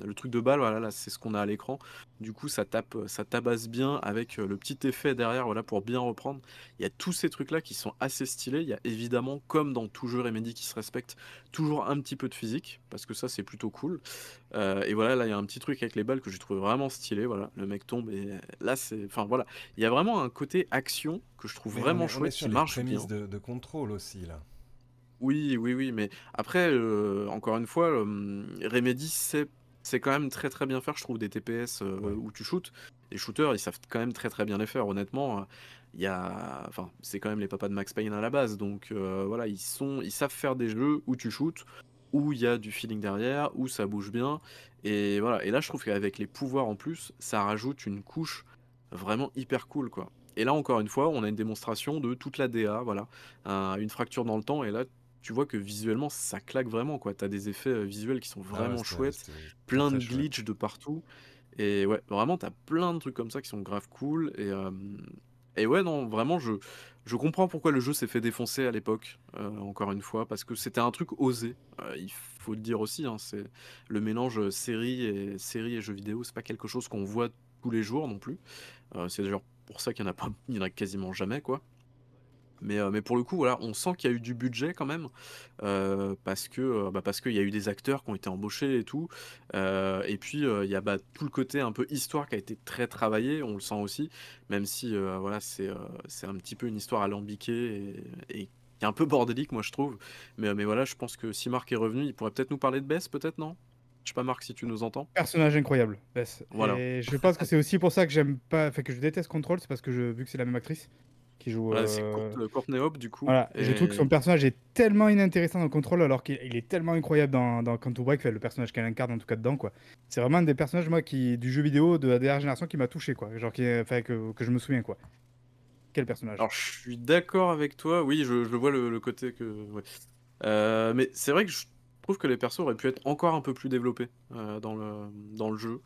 le truc de balle, voilà là c'est ce qu'on a à l'écran. Du coup ça tape, ça tabasse bien avec euh, le petit effet derrière, voilà pour bien reprendre. Il y a tous ces trucs-là qui sont assez stylés. Il y a évidemment, comme dans tout jeu Remedy qui se respecte, toujours un petit peu de physique, parce que ça, c'est plutôt cool. Euh, et voilà, là, il y a un petit truc avec les balles que j'ai trouvé vraiment stylé. Voilà, le mec tombe et là, c'est. Enfin, voilà. Il y a vraiment un côté action que je trouve Mais on vraiment est- on est chouette sur qui les marche bien. de, de contrôle aussi, là. Oui, oui, oui, mais après, euh, encore une fois, euh, Remedy, c'est c'est quand même très très bien faire, je trouve, des TPS euh, Ouais. où tu shootes. Les shooters, ils savent quand même très très bien les faire, honnêtement. euh, Il y a... enfin, c'est quand même les papas de Max Payne à la base, donc euh, voilà, ils, sont... ils savent faire des jeux où tu shootes, où il y a du feeling derrière, où ça bouge bien. Et voilà, et là, je trouve qu'avec les pouvoirs en plus, ça rajoute une couche vraiment hyper cool, quoi. Et là, encore une fois, on a une démonstration de toute la DA, voilà, un- une fracture dans le temps, et là, tu vois que visuellement, ça claque vraiment, quoi. T'as des effets euh, visuels qui sont Ah ouais, vraiment chouettes, plein de chouette. glitches de partout. Et ouais, vraiment, t'as plein de trucs comme ça qui sont grave cool. Et, euh, et ouais, non, vraiment, je, je comprends pourquoi le jeu s'est fait défoncer à l'époque, euh, encore une fois, parce que c'était un truc osé. Euh, il faut le dire aussi, hein, c'est le mélange série et, série et jeux vidéo, c'est pas quelque chose qu'on voit tous les jours non plus. C'est d'ailleurs pour ça qu'il y en a pas, il y en a quasiment jamais, quoi. Mais, euh, mais pour le coup, voilà, on sent qu'il y a eu du budget quand même, euh, parce que euh, bah, parce qu'il y a eu des acteurs qui ont été embauchés et tout. Euh, et puis il y a bah, tout le côté un peu histoire qui a été très travaillé, on le sent aussi, même si voilà, c'est c'est un petit peu une histoire alambiquée et, et qui est un peu bordélique, moi je trouve. Mais, mais voilà, je pense que si Marc est revenu, il pourrait peut-être nous parler de Bess, peut-être, non? Je sais pas, Marc, si tu nous entends. Personnage incroyable. Bess. Voilà. Et je pense que c'est aussi pour ça que j'aime pas, enfin que je déteste Control, c'est parce que je, vu que c'est la même actrice qui joue. Voilà, c'est euh, Court- Courtney Hope, du coup. Voilà, je trouve que son et- personnage est tellement inintéressant dans Control alors qu'il il est tellement incroyable dans, dans Quantum Break, le personnage qu'elle incarne en tout cas dedans quoi. C'est vraiment un des personnages moi qui du jeu vidéo de la dernière génération qui m'a touché quoi, genre qui, enfin, que, que je me souviens quoi. Quel personnage Alors, je suis d'accord avec toi. Oui, je, je vois le, le côté que. ouais. Euh, mais c'est vrai que je trouve que les persos auraient pu être encore un peu plus développés euh, dans, le, dans le jeu.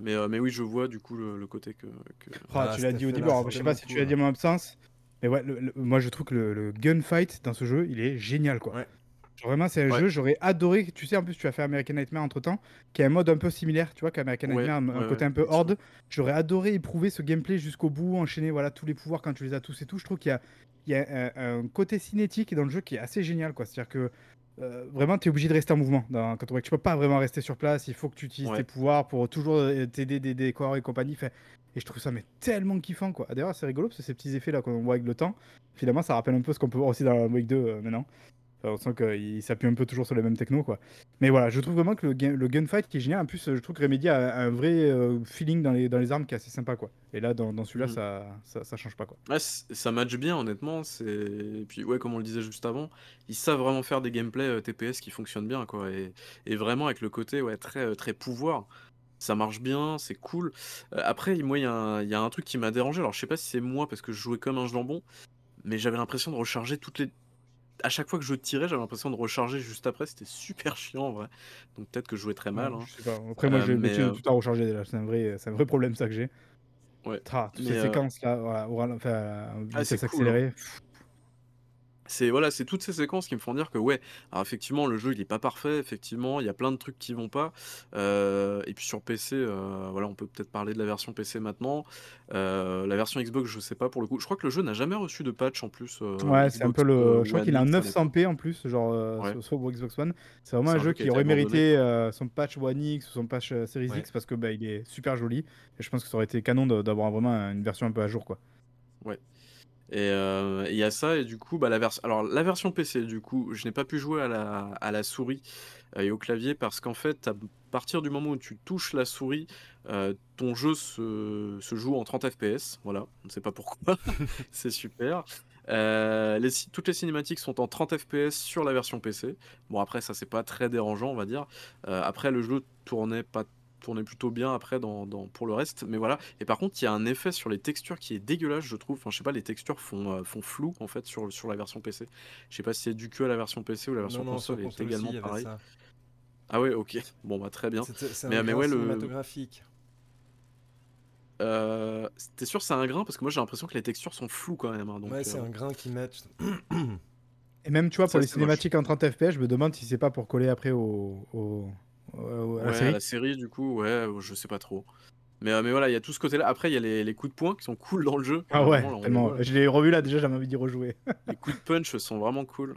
Mais, euh, mais oui, je vois du coup le, le côté que. que- Ah, Ah, tu l'as dit au début, alors, je sais pas si tu l'as dit à mon absence, mais ouais, le- le- moi je trouve que le, le gunfight dans ce jeu, il est génial quoi. Ouais. Genre, vraiment, c'est un Ouais. jeu, j'aurais adoré. Tu sais, en plus, tu as fait American Nightmare entre temps, qui a un mode un peu similaire, tu vois, qu'American Nightmare, un, un côté un peu horde. J'aurais adoré éprouver ce gameplay jusqu'au bout, enchaîner voilà, tous les pouvoirs quand tu les as tous et tout. Je trouve qu'il y a, il y a un, un côté cinétique dans le jeu qui est assez génial, quoi. C'est-à-dire que euh, vraiment, tu es obligé de rester en mouvement. Dans, quand on voit que tu peux pas vraiment rester sur place, il faut que tu utilises Ouais. tes pouvoirs pour toujours euh, t'aider des décors et compagnie. Fait, et je trouve ça mais tellement kiffant, quoi. D'ailleurs, c'est rigolo parce que ces petits effets là qu'on voit avec le temps, finalement, ça rappelle un peu ce qu'on peut voir aussi dans Wake 2 euh, maintenant. Enfin, on sent qu'il s'appuie un peu toujours sur les mêmes technos, quoi. Mais voilà, je trouve vraiment que le, gunfight qui est génial, en plus, je trouve que Remedy a un vrai euh, feeling dans les, dans les armes qui est assez sympa, quoi. Et là, dans, dans celui-là, Mhm. ça, ça, ça change pas, quoi. Ouais, ça match bien, honnêtement. Et puis, ouais, comme on le disait juste avant, ils savent vraiment faire des gameplays euh, TPS qui fonctionnent bien, quoi. Et, et vraiment, avec le côté ouais, très, très pouvoir, ça marche bien, c'est cool. Euh, après, moi, il y, a un- il y a un truc qui m'a dérangé. Alors, je sais pas si c'est moi parce que je jouais comme un jambon, mais j'avais l'impression de recharger toutes les. À chaque fois que je tirais, j'avais l'impression de recharger juste après. C'était super chiant en vrai. Donc peut-être que je jouais très mal. Ouais, hein. je sais pas. Après, moi, Euh, j'ai l'habitude de euh, tout le temps recharger déjà. C'est un vrai, un vrai problème, ça que j'ai. Ouais. Tra, toutes Mais, ces séquences là, voilà, enfin, à Ah, c'est cool, hein. C'est voilà, c'est toutes ces séquences qui me font dire que ouais, alors effectivement le jeu il est pas parfait, effectivement il y a plein de trucs qui vont pas. Euh, et puis sur PC, euh, voilà, on peut peut-être parler de la version PC maintenant. Euh, la version Xbox, je sais pas pour le coup. Je crois que le jeu n'a jamais reçu de patch en plus. Ouais, c'est un peu le. je crois qu'il a un X à l'époque. 900p en plus, genre Ouais. sur, sur Xbox One. C'est vraiment un un jeu qui aurait mérité son patch One X ou son patch Series Ouais. X parce que bah, il est super joli. Et je pense que ça aurait été canon d'avoir vraiment une version un peu à jour, quoi. Et euh, il y a ça, et du coup, bah, la, vers... Alors, la version PC, du coup, je n'ai pas pu jouer à la, à la souris euh, et au clavier parce qu'en fait, à partir du moment où tu touches la souris, euh, ton jeu se, se joue en 30 FPS. Voilà, on ne sait pas pourquoi, c'est super. Euh, les toutes les cinématiques sont en 30 FPS sur la version PC. Bon, après, ça, c'est pas très dérangeant, on va dire. Euh, après, le jeu tournait pas tournait plutôt bien après dans, dans- pour le reste mais voilà. Et par contre il y a un effet sur les textures qui est dégueulasse je trouve. Enfin je sais pas les textures font, euh, font flou en fait sur, sur la version PC je sais pas si c'est dû que à la version PC ou la version Non, non, console est console également aussi, pareil. ah ouais ok. Bon bah très bien. C'est Mais- mais ouais, le- euh, t'es sûr que c'est un grain parce que moi j'ai l'impression que les textures sont floues quand même hein, donc, ouais, c'est euh, un grain qui match. Et même, tu vois, Ça, pour les moche. cinématiques en 30 FPS, je me demande si c'est pas pour coller après au, au- à la série. la série du coup ouais je sais pas trop mais, euh, mais voilà il y a tout ce côté là après il y a les, les coups de poing qui sont cool dans le jeu Ah ouais, Vraiment, tellement. là. Je l'ai revu là, déjà, j'avais envie d'y rejouer. les coups de punch sont vraiment cool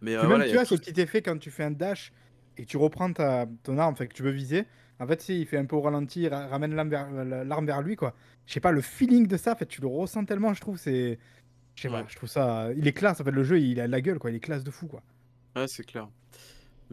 mais euh, voilà même, il tu y a vois, tout ce petit effet quand tu fais un dash et que tu reprends ta, ton arme, fait que tu veux viser. En fait, si, il fait un peu au ralenti, il ra- ramène l'arme vers, euh, l'arme vers lui, quoi. Je sais pas, le feeling de ça, en fait, tu le ressens tellement, je trouve, c'est. Je sais pas, je trouve ça. Il est classe, en fait, le jeu, il a la gueule, quoi. Il est classe de fou, quoi. Ouais, c'est clair.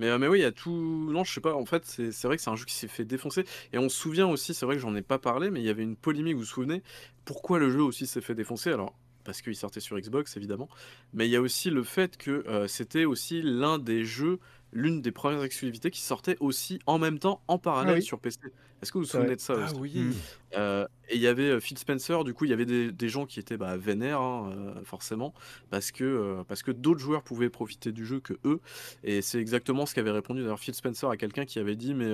Mais, euh, mais oui, il y a tout. Non, je sais pas, en fait, c'est c'est vrai que c'est un jeu qui s'est fait défoncer. Et on se souvient aussi, c'est vrai que j'en ai pas parlé, mais il y avait une polémique, vous vous souvenez, pourquoi le jeu aussi s'est fait défoncer? Alors, parce qu'il sortait sur Xbox, évidemment, mais il y a aussi le fait que euh, c'était aussi l'un des jeux, l'une des premières exclusivités qui sortait aussi en même temps, en parallèle Ah oui. sur PC. Est-ce que vous vous souvenez de ça Ah aussi? oui. Euh, et il y avait euh, Phil Spencer, du coup, il y avait des, gens qui étaient bah, vénères, hein, euh, forcément, parce que, que d'autres joueurs pouvaient profiter du jeu que eux. Et c'est exactement ce qu'avait répondu d'ailleurs Phil Spencer à quelqu'un qui avait dit Mais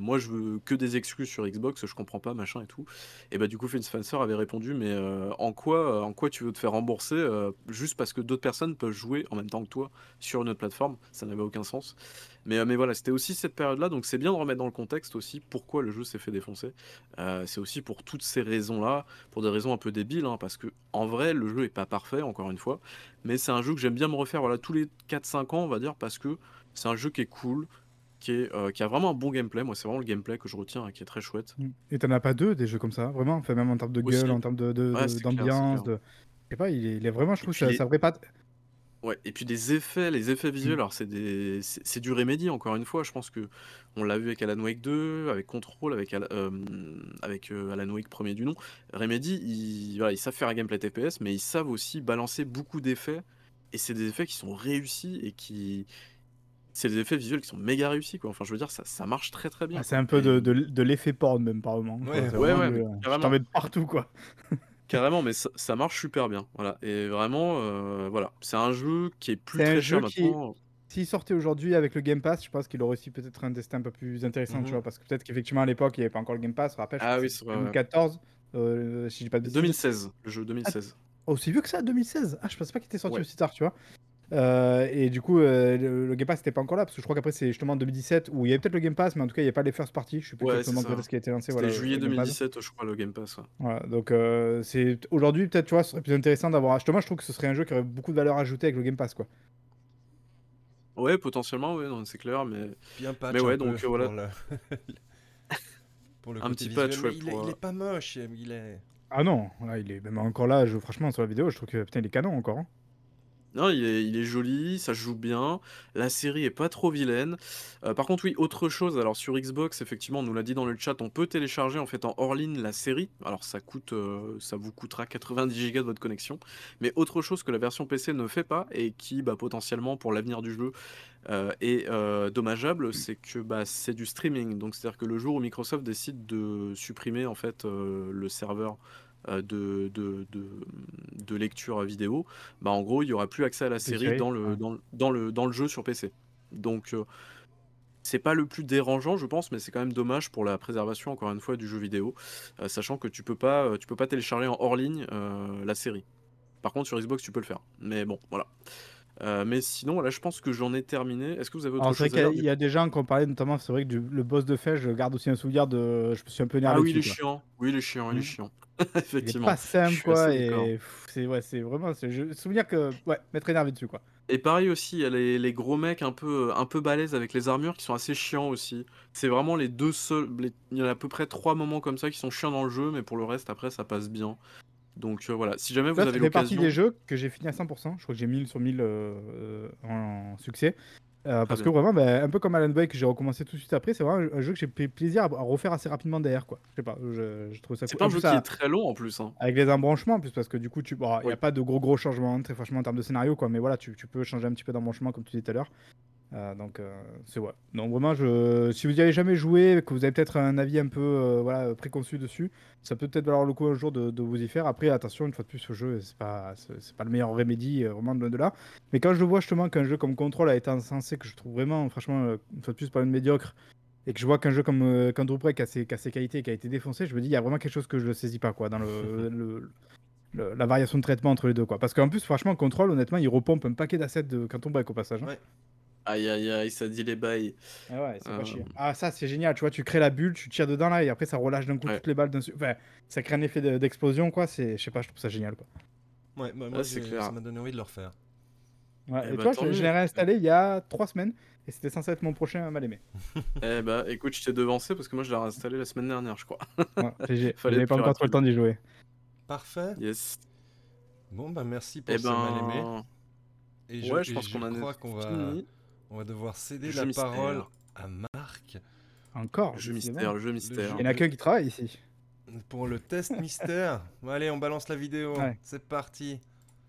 moi, je veux que des exclus sur Xbox, je comprends pas, machin et tout. Et bah, du coup, Phil Spencer avait répondu Mais en, quoi, en quoi tu veux te faire rembourser juste parce que d'autres personnes peuvent jouer en même temps que toi sur une autre plateforme? Ça n'avait aucun sens. Mais, euh, mais voilà, c'était aussi cette période-là, donc c'est bien de remettre dans le contexte aussi pourquoi le jeu s'est fait défoncer. Euh, c'est aussi pour toutes ces raisons-là, pour des raisons un peu débiles, hein, parce que en vrai, le jeu est pas parfait, encore une fois, mais c'est un jeu que j'aime bien me refaire voilà, tous les 4-5 ans, on va dire, parce que c'est un jeu qui est cool, qui, est, euh, qui a vraiment un bon gameplay. Moi, c'est vraiment le gameplay que je retiens, et qui est très chouette. Et t'en as pas deux, des jeux comme ça, vraiment? Enfin, même en termes de Aussi. gueule, en termes de, de- Ouais, de- d'ambiance. Je sais pas, il est, il est vraiment, je trouve, les- ça pas. Ouais, et puis des effets, les effets visuels, Mm. alors c'est des, c'est c'est du Remedy encore une fois. Je pense que on l'a vu avec Alan Wake 2, avec Control, avec Al- euh, avec euh, Alan Wake premier du nom. Remedy, ils, voilà, ils savent faire un gameplay TPS, mais ils savent aussi balancer beaucoup d'effets. Et c'est des effets qui sont réussis et qui, c'est des effets visuels qui sont méga réussis quoi. Enfin, je veux dire, ça, ça marche très très bien. Ah, c'est un peu Et- de, de, de l'effet porn, même par moment. quoi. Ouais, C'est ouais, vraiment ouais, mais carrément. t'en mets de partout, quoi. Carrément, mais ça, ça marche super bien. Voilà. Et vraiment, euh, voilà, c'est un jeu qui est plus C'est un très cher maintenant. S'il sortait aujourd'hui avec le Game Pass, je pense qu'il aurait aussi peut-être un destin un peu plus intéressant, Mhm. tu vois, parce que peut-être qu'effectivement à l'époque il n'y avait pas encore le Game Pass, rappelle, Ah oui, c'est c'est vrai, ouais. 2014, euh, si je dis pas de bêtises. 2016, le jeu 2016. Oh, c'est vieux que ça, 2016 Ah, je pensais pas qu'il était sorti Ouais. aussi tard, tu vois. Euh, et du coup, euh, le, le Game Pass n'était pas encore là, parce que je crois qu'après c'est justement en 2017 où il y avait peut-être le Game Pass, mais en tout cas il n'y avait pas les first party. Je sais plus Ouais, exactement quand est-ce qui a été lancé. C'était voilà, juillet le Game Pass. 2017, je crois, le Game Pass. ouais. Voilà, donc euh, c'est aujourd'hui peut-être, tu vois, ce serait plus intéressant d'avoir. Justement, je trouve que ce serait un jeu qui aurait beaucoup de valeur ajoutée avec le Game Pass, quoi. Ouais, potentiellement, ouais, non, c'est clair, mais un patch Mais ouais, donc, voilà. pour le, pour le Un petit patch, visuel. ouais, Mais il, est, pour, il est pas moche, il est... Ah non, là, il est même encore là, je, franchement, sur la vidéo, je trouve que putain, il est canon encore. hein. Non, il est, joli, ça joue bien. La série est pas trop vilaine. Euh, par contre, oui, autre chose. Alors sur Xbox, effectivement, on nous l'a dit dans le chat, on peut télécharger en fait en hors ligne la série. Alors ça coûte, euh, ça vous coûtera 90 Go de votre connexion. Mais autre chose que la version PC ne fait pas et qui, bah, potentiellement pour l'avenir du jeu, euh, est dommageable, c'est que bah, c'est du streaming. Donc c'est-à-dire que le jour où Microsoft décide de supprimer en fait le serveur de, de, de, de lecture vidéo, bah, en gros, il n'y aura plus accès à la série dans le, ouais. dans, le- dans le, dans le jeu sur PC. Donc, euh, c'est pas le plus dérangeant, je pense, mais c'est quand même dommage pour la préservation, encore une fois, du jeu vidéo, euh, sachant que tu peux pas, euh, tu peux pas télécharger en hors ligne euh, la série. Par contre, sur Xbox, tu peux le faire. Mais bon, voilà. Euh, mais sinon, là, je pense que j'en ai terminé. Est-ce que vous avez autre Alors, c'est vrai chose à dire il y a des gens qui ont parlé, notamment, c'est vrai que du- le boss de fait, je garde aussi un souvenir de. Je me suis un peu énervé. Ah oui, il est chiant. Oui, il est chiant, il est Mm. chiant. Il est Effectivement. pas simple, quoi. Et c'est ouais, vraiment. Je souvenir que. Ouais, m'être énervé dessus, quoi. Et pareil aussi, il y a les, les gros mecs un peu, un peu balèzes avec les armures qui sont assez chiants aussi. C'est vraiment les deux seuls. les- Il y en a à peu près trois moments comme ça qui sont chiants dans le jeu, mais pour le reste, après, ça passe bien. Donc euh, voilà, si jamais vous Ça, ça avez fait partie l'occasion. des jeux que j'ai fini à 100%. Je crois que j'ai 1000 sur 1000 euh, euh, en succès. Euh, parce que vraiment, ben, un peu comme Alan Wake, que j'ai recommencé tout de suite après, c'est vraiment un jeu que j'ai pris plaisir à, à refaire assez rapidement derrière. Quoi. Je sais pas, je, je trouve ça C'est cool. pas un jeu qui ça- est très long en plus. hein. Avec les embranchements, en plus, parce que du coup, il n'y Oui. a pas de gros gros changements, très franchement, en termes de scénario, quoi. Mais voilà, tu, tu peux changer un petit peu d'embranchement, comme tu disais tout à l'heure. Euh, donc, euh, c'est ouais. Donc, vraiment, je... si vous n'y avez jamais joué, que vous avez peut-être un avis un peu euh, voilà, préconçu dessus, ça peut peut-être valoir le coup un jour de, de vous y faire. Après, attention, une fois de plus, ce jeu, c'est pas, c'est pas le meilleur remédie, vraiment loin de là. Mais quand je vois justement qu'un jeu comme Control a été insensé, que je trouve vraiment, franchement, une fois de plus, pas une médiocre, et que je vois qu'un jeu comme Counter Break a ses, a ses qualités et qui a été défoncé, je me dis, il y a vraiment quelque chose que je ne saisis pas, quoi, dans le, le- le- la variation de traitement entre les deux, quoi. Parce qu'en plus, franchement, Control, honnêtement, il repompe un paquet d'assets de Counter Break au passage. hein. Ouais. Aïe aïe aïe, ça dit les bails. Ah ouais, c'est Euh. pas chier. Ah, ça, c'est génial, tu vois, tu crées la bulle, tu tires dedans, là, et après, ça relâche d'un coup Ouais. toutes les balles d'un Enfin, ça crée un effet de- d'explosion, quoi. C'est, je sais pas, je trouve ça génial, quoi. Ouais, bah, moi, Ouais, clair. ça m'a donné envie de le refaire. Ouais, Eh et bah, toi, je, l'ai réinstallé il y a trois semaines, et c'était censé être mon prochain mal aimé. Eh bah écoute, je t'ai devancé parce que moi je l'ai réinstallé la semaine dernière, je crois. Ouais, GG. Fallait pas encore trop le temps d'y jouer. Parfait. Yes. Bon, bah merci pour Eh ce mal aimé. ben. Et je, Ouais, je et pense qu'on en crois qu'on va, fini. On va devoir céder Jeu la mystère. parole à Marc Encore. Le jeu mystère, le jeu mystère. Il y en a qu'un qui travaille ici. pour le test mystère. Bon, allez, on balance la vidéo. Ouais. C'est parti.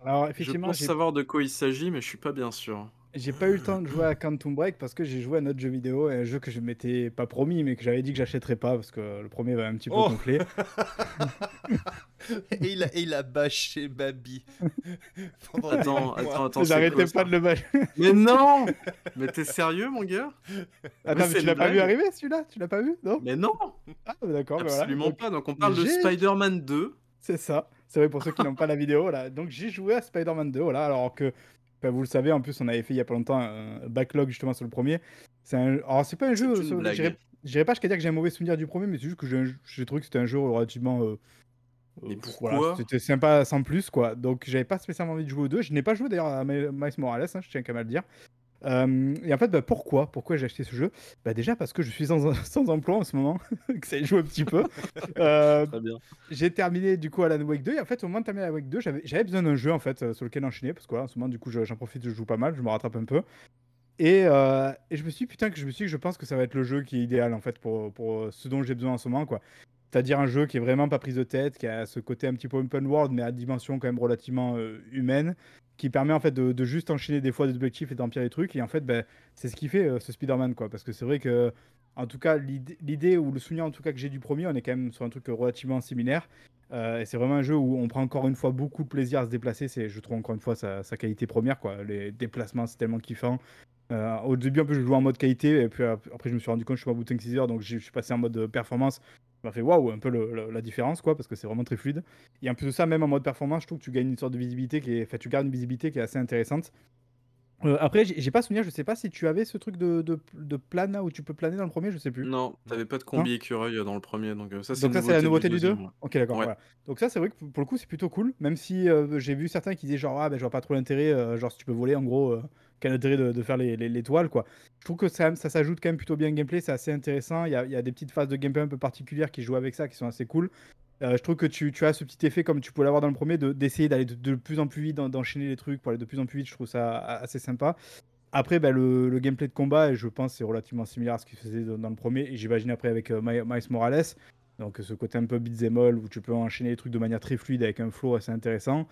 Alors, Je effectivement, pense j'ai savoir de quoi il s'agit, mais je suis pas bien sûr. J'ai pas eu le temps de jouer à Quantum Break parce que j'ai joué à un autre jeu vidéo, un jeu que je m'étais pas promis, mais que j'avais dit que j'achèterais pas parce que le premier va un petit peu Oh gonfler. et, il a, et il a bâché Babi. Attends, attends, attends. c'est J'arrêtais pas ça de le bâcher. Mais non Mais t'es sérieux, mon gars? Attends, mais tu l'as pas vu arriver celui-là? Tu l'as pas vu? Non? Mais non Ah, bah d'accord, bah voilà. Absolument Donc, pas. Donc on parle de Spider-Man 2. C'est ça. C'est vrai pour ceux qui n'ont pas la vidéo. Là. Donc j'ai joué à Spider-Man 2, voilà, alors que vous le savez, en plus on avait fait il y a pas longtemps un backlog justement sur le premier. C'est un... Alors c'est pas un jeu. J'irais- J'irais pas jusqu'à dire que j'ai un mauvais souvenir du premier, mais c'est juste que j'ai trouvé que c'était un jeu relativement. euh, euh, pourquoi voilà, C'était sympa sans plus, quoi. Donc j'avais pas spécialement envie de jouer aux deux. Je n'ai pas joué d'ailleurs à Mi- Miles Morales, hein, je tiens quand même à le dire. Euh, et en fait, bah, pourquoi Pourquoi j'ai acheté ce jeu? Bah, Déjà parce que je suis sans, sans emploi en ce moment, que ça y joue un petit peu. Euh, Très bien. j'ai terminé du coup Alan Wake 2 et en fait au moment de terminer Alan Wake 2 j'avais besoin d'un jeu en fait euh, sur lequel enchaîner parce que voilà, en ce moment du coup je- j'en profite je joue pas mal je me rattrape un peu et, euh, et je me suis dit, putain que je me suis je pense que ça va être le jeu qui est idéal en fait pour, pour ce dont j'ai besoin en ce moment quoi c'est-à-dire un jeu qui est vraiment pas prise de tête qui a ce côté un petit peu open world mais à dimension quand même relativement euh, humaine qui permet en fait de, juste enchaîner des fois des objectifs et d'empirer les trucs et en fait ben, c'est ce qui fait euh, ce Spider-Man quoi parce que c'est vrai que en tout cas l'idée ou le souvenir en tout cas que j'ai du premier on est quand même sur un truc relativement similaire euh, et c'est vraiment un jeu où on prend encore une fois beaucoup de plaisir à se déplacer. C'est, je trouve encore une fois sa, qualité première. Quoi. Les déplacements, c'est tellement kiffant. Euh, au début, un peu, je jouais en mode qualité. Et puis ap- après, je me suis rendu compte que je suis pas au bout de 5-6 heures. Donc, je suis passé en mode performance. M'a fait waouh, un peu le- le- la différence. quoi Parce que c'est vraiment très fluide. Et en plus de ça, même en mode performance, je trouve que tu gagnes une sorte de visibilité qui est. Enfin, tu gardes une visibilité qui est assez intéressante. Euh, après, j'ai pas souvenir, je sais pas si tu avais ce truc de, de, de plane où tu peux planer dans le premier, je sais plus. Non, t'avais pas de combi écureuil dans le premier, donc euh, ça c'est Donc ça c'est la nouveauté du 2 deuxième, ouais. Ok d'accord. Ouais. voilà. Donc ça c'est vrai que pour le coup c'est plutôt cool, même si euh, j'ai vu certains qui disaient genre ah ben je vois pas trop l'intérêt, euh, genre si tu peux voler en gros, euh, quel intérêt de, de faire les, les, les toiles quoi. Je trouve que ça, s'ajoute quand même plutôt bien au gameplay, c'est assez intéressant, il y a, des petites phases de gameplay un peu particulières qui jouent avec ça qui sont assez cool. je trouve que tu, as ce petit effet, comme tu pouvais l'avoir dans le premier, d'essayer d'aller de, plus en plus vite, d'enchaîner les trucs pour aller de plus en plus vite. Je trouve ça assez sympa. Après, bah, le, gameplay de combat, je pense, c'est relativement similaire à ce qu'il faisait dans, le premier. J'imagine après avec euh, Miles Morales. Donc ce côté un peu beat'em all où tu peux enchaîner les trucs de manière très fluide avec un flow assez intéressant.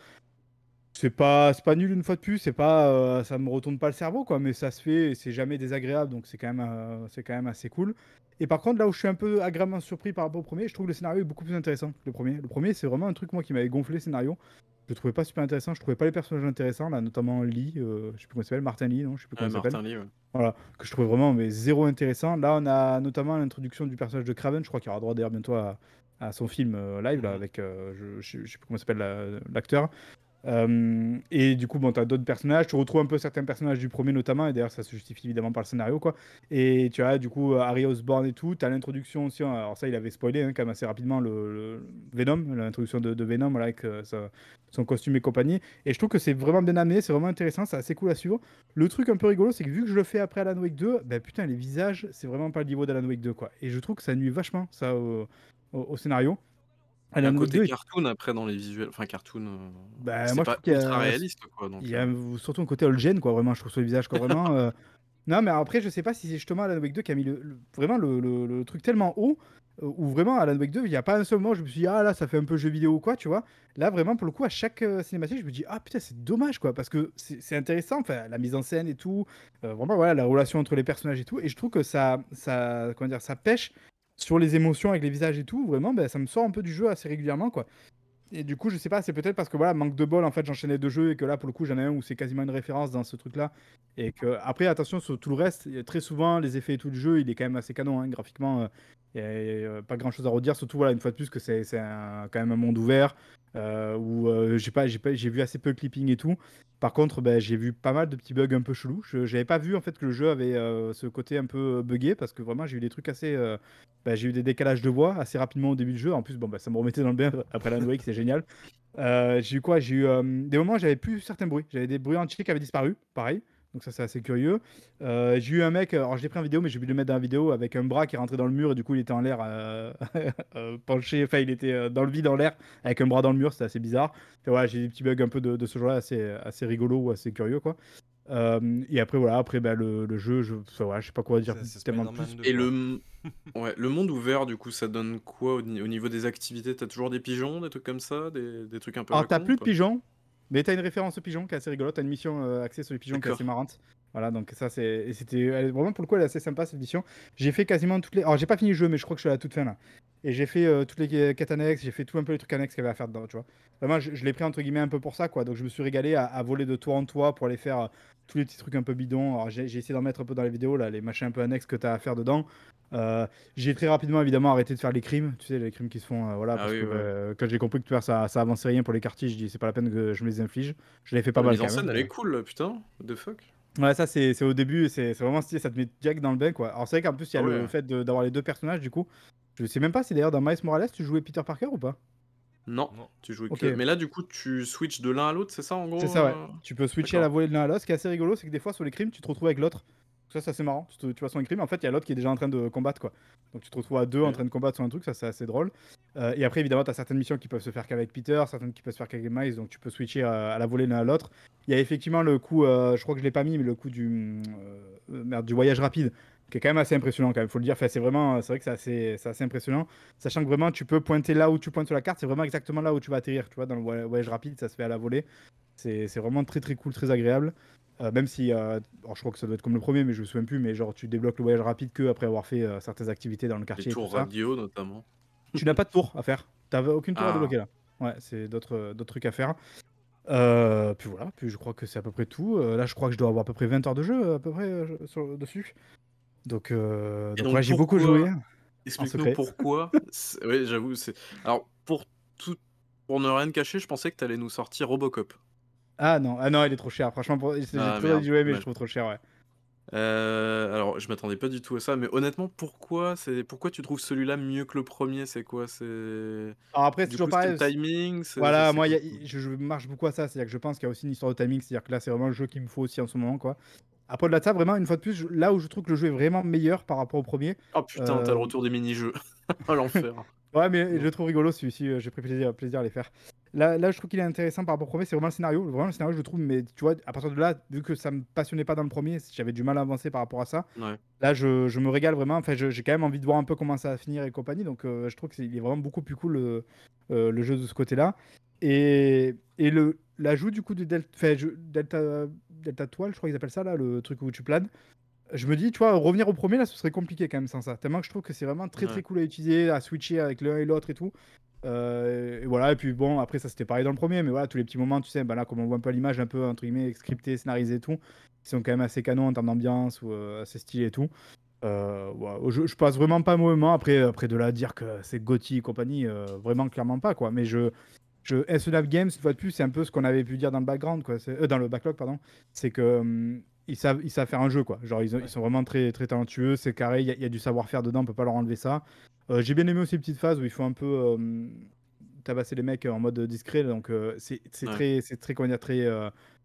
C'est pas, pas nul une fois de plus, c'est pas, euh, ça me retourne pas le cerveau quoi, mais ça se fait et c'est jamais désagréable donc c'est quand, même, euh, c'est quand même assez cool. Et par contre là où je suis un peu agréablement surpris par rapport au premier, je trouve que le scénario est beaucoup plus intéressant que le premier. Le premier c'est vraiment un truc moi qui m'avait gonflé le scénario. Je le trouvais pas super intéressant, je trouvais pas les personnages intéressants, là, notamment Lee, euh, je sais plus comment il s'appelle, Martin Lee, non Je sais plus comment il s'appelle. Lee, Voilà, que je trouvais vraiment mais zéro intéressant. Là, on a notamment l'introduction du personnage de Craven, je crois qu'il aura droit d'ailleurs bientôt à, à, son film euh, live, là, mhm. avec, euh, je, je, sais plus comment s'appelle l'acteur. Euh, et du coup, bon, tu as d'autres personnages. Tu retrouves un peu certains personnages du premier, notamment. Et d'ailleurs, ça se justifie évidemment par le scénario. quoi. Et tu as du coup Harry Osborn et tout. Tu as l'introduction aussi. Hein. Alors, ça, il avait spoilé hein, quand même assez rapidement le, Venom, l'introduction de, Venom avec euh, son costume et compagnie. Et je trouve que c'est vraiment bien amené. C'est vraiment intéressant. C'est assez cool à suivre. Le truc un peu rigolo, c'est que vu que je le fais après Alan Wake 2, ben putain, les visages, c'est vraiment pas le niveau d'Alan Wake 2. quoi. Et je trouve que ça nuit vachement ça au scénario. Il y a un côté cartoon après dans les visuels, enfin cartoon. Euh, bah, moi, pas ultra réaliste quoi. il y a euh. surtout un côté old gen quoi, vraiment, je trouve sur le visage quoi, vraiment. Euh. Non, mais après, je sais pas si c'est justement Alan Wake 2 qui a mis le, vraiment le, le, truc tellement haut, où vraiment Alan Wake 2, il n'y a pas un seul moment où je me suis dit, ah là, ça fait un peu jeu vidéo ou quoi, tu vois. Là, vraiment, pour le coup, à chaque cinématique, je me dis, ah putain, c'est dommage quoi, parce que c'est intéressant, enfin, la mise en scène et tout, vraiment, voilà, la relation entre les personnages et tout, et je trouve que ça, ça, comment dire, ça pêche sur les émotions avec les visages et tout, vraiment, ben, ça me sort un peu du jeu assez régulièrement, quoi. Et du coup, je sais pas, c'est peut-être parce que voilà, manque de bol, en fait, j'enchaînais deux jeux et que là, pour le coup, j'en ai un où c'est quasiment une référence dans ce truc-là. Et que, après, attention sur tout le reste, très souvent, les effets et tout le jeu, il est quand même assez canon, hein, graphiquement. Il n'y a, pas grand-chose à redire, surtout, voilà, une fois de plus, que c'est quand même un monde ouvert euh, où euh, j'ai vu assez peu de clipping et tout. Par contre, ben, j'ai vu pas mal de petits bugs un peu chelous. Je n'avais pas vu en fait que le jeu avait euh, ce côté un peu buggé parce que vraiment j'ai eu des trucs assez. Euh, ben, j'ai eu des décalages de voix assez rapidement au début du jeu. En plus, bon, ben, ça me remettait dans le bain après la Wake, c'est génial. j'ai eu quoi? J'ai eu des moments où j'avais plus certains bruits. J'avais des bruits entiers qui avaient disparu, pareil. Donc ça c'est assez curieux. Euh, j'ai eu un mec, alors je l'ai pris en vidéo, mais j'ai oublié le mettre dans la vidéo avec un bras qui est rentré dans le mur et du coup il était en l'air euh, euh, penché, enfin il était dans le vide en l'air avec un bras dans le mur, c'était assez bizarre. Et voilà, j'ai des petits bugs un peu de, ce genre-là assez, assez rigolo ou assez curieux quoi. Et après voilà, après bah, le, jeu, je, voilà, je sais pas quoi dire tellement plus. Et le, ouais, le monde ouvert du coup ça donne quoi au, niveau des activités? T'as toujours des pigeons, des trucs comme ça, des, des trucs un peu. Alors t'as plus de pigeons, mais t'as une référence aux pigeons qui est assez rigolote. T'as une mission euh, axée sur les pigeons qui est assez marrante. Voilà, donc ça c'est. C'était vraiment pour le coup, elle est assez sympa cette mission. J'ai fait quasiment toutes les. Alors j'ai pas fini le jeu, mais je crois que je suis à la toute fin là. Et j'ai fait euh, toutes les quêtes annexes, j'ai fait tout un peu les trucs annexes qu'il y avait à faire dedans, tu vois. Vraiment, je, l'ai pris entre guillemets un peu pour ça, quoi. Donc je me suis régalé à, voler de toit en toit pour aller faire euh, tous les petits trucs un peu bidons. Alors j'ai essayé d'en mettre un peu dans les vidéos, là, les machins un peu annexes que tu as à faire dedans. Euh, j'ai très rapidement évidemment arrêté de faire les crimes, tu sais, les crimes qui se font. Euh, voilà, ah parce que euh, quand j'ai compris que ça, ça avançait rien pour les quartiers, je dis c'est pas la peine que je me les inflige. Je l'ai fait pas mal. La mise en scène, elle est cool, putain, de fuck. Ouais, ça c'est au début, c'est vraiment stylé, ça te met Jack dans le bain quoi. Alors c'est vrai qu'en plus il y a ah le fait d'avoir les deux personnages du coup. Je sais même pas si d'ailleurs dans Miles Morales tu jouais Peter Parker ou pas? Non, tu jouais que. Mais là, du coup, tu switches de l'un à l'autre, c'est ça en gros C'est ça, ouais. Tu peux switcher à la volée de l'un à l'autre. Ce qui est assez rigolo, c'est que des fois, sur les crimes, tu te retrouves avec l'autre. Ça, c'est assez marrant. Tu, vois son crime, en fait, il y a l'autre qui est déjà en train de combattre, quoi. Donc tu te retrouves à deux en train de combattre sur un truc, ça c'est assez drôle. Euh, et après, évidemment, tu as certaines missions qui peuvent se faire qu'avec Peter, certaines qui peuvent se faire qu'avec Miles, donc tu peux switcher à, la volée l'un à l'autre. Il y a effectivement le coup, euh, je crois que je l'ai pas mis, mais le coup du, euh, merde, du voyage rapide, qui est quand même assez impressionnant, quand même, faut le dire. Enfin, c'est vraiment, c'est vrai que c'est assez, assez, impressionnant, sachant que vraiment, tu peux pointer là où tu pointes sur la carte, c'est vraiment exactement là où tu vas atterrir, tu vois, dans le voyage rapide, ça se fait à la volée. C'est vraiment très très cool, très agréable. Euh, même si, euh, je crois que ça doit être comme le premier, mais je me souviens plus, mais genre tu débloques le voyage rapide que après avoir fait euh, certaines activités dans le quartier. Les tours radio notamment. Tu n'as pas de tour à faire. Tu n'as aucune tour à ah. débloquer là. Ouais, c'est d'autres trucs à faire. puis voilà, puis je crois que c'est à peu près tout. là, je crois que je dois avoir à peu près 20 heures de jeu à peu près dessus. Donc, donc, j'ai beaucoup joué. Explique-nous pourquoi. oui, j'avoue. Alors, pour tout, pour ne rien cacher, je pensais que tu allais nous sortir Robocop. Ah non, ah non, il est trop cher. Franchement, j'ai ah, trop envie de jouer, mais je trouve trop cher, ouais. Euh, alors, je m'attendais pas du tout à ça, mais honnêtement, pourquoi c'est pourquoi tu trouves celui-là mieux que le premier? C'est quoi? C'est Alors après, c'est toujours pareil. timing. Voilà, moi, je, marche beaucoup à ça. C'est-à-dire que je pense qu'il y a aussi une histoire de timing. C'est-à-dire que là, c'est vraiment le jeu qu'il me faut aussi en ce moment, quoi. Après de ça, vraiment, une fois de plus, là où je trouve que le jeu est vraiment meilleur par rapport au premier. Oh putain, t'as le euh, retour des mini-jeux. oh l'enfer. Ouais, mais je le trouve rigolo celui-ci, euh, j'ai pris plaisir, plaisir à les faire. Là, là je trouve qu'il est intéressant par rapport au premier, c'est vraiment le scénario. Vraiment, le scénario, je le trouve, mais tu vois, à partir de là, vu que ça me passionnait pas dans le premier, j'avais du mal à avancer par rapport à ça. Ouais. Là, je, je me régale vraiment. Enfin, j'ai quand même envie de voir un peu comment ça va finir et compagnie. Donc, euh, je trouve qu'il est vraiment beaucoup plus cool euh, le jeu de ce côté-là. Et, et le l'ajout du coup du Delta, enfin, je- Delta, Delta Toile, je crois qu'ils appellent ça là, le truc où tu planes. Je me dis, tu vois, revenir au premier là, ce serait compliqué quand même sans ça. Tellement que je trouve que c'est vraiment très Ouais. très cool à utiliser, à switcher avec l'un et l'autre et tout. Euh, et voilà, et puis bon, après ça c'était pareil dans le premier, mais voilà, tous les petits moments, tu sais, bah là, comme on voit un peu l'image, un peu entre guillemets scripté, scénarisé et tout, qui sont quand même assez canons en termes d'ambiance ou euh, assez stylés et tout. Euh, ouais, je, je passe vraiment pas un mauvais moment. Après, après de là à dire que c'est Gotti et compagnie, euh, vraiment clairement pas quoi. Mais je, je Games, une fois de plus, c'est un peu ce qu'on avait pu dire dans le background, quoi. C'est- euh, dans le backlog, pardon. C'est que hum, ils savent, ils savent faire un jeu, quoi. Genre, ils, ont- ils sont vraiment très, très talentueux. C'est carré, il y, a- y du savoir-faire dedans, on peut pas leur enlever ça. J'ai bien aimé aussi les petites phases où il faut un peu euh, tabasser les mecs en mode discret. Donc, c'est c'est Ouais. très, c'est très, comment dire, très,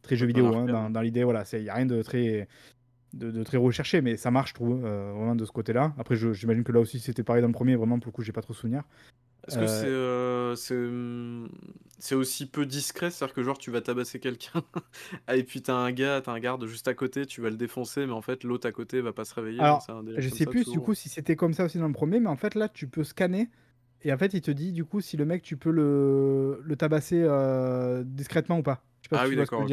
très jeu vidéo hein, dans, dans l'idée. Voilà, il n'y a rien de très de, de très recherché, mais ça marche, je trouve, euh, vraiment de ce côté-là. Après, je- j'imagine que là aussi c'était pareil dans le premier, vraiment pour le coup, j'ai pas trop souvenir. Est-ce que Euh, c'est euh, c'est hum, c'est aussi peu discret, c'est-à-dire que genre tu vas tabasser quelqu'un et puis t'as un gars, t'as un garde juste à côté, tu vas le défoncer, mais en fait l'autre à côté va pas se réveiller. Alors, Je sais plus du coup si c'était comme ça aussi dans le premier, mais en fait là tu peux scanner et en fait il te dit du coup si le mec tu peux le, le tabasser discrètement ou pas. Je sais pas Ah si oui, d'accord.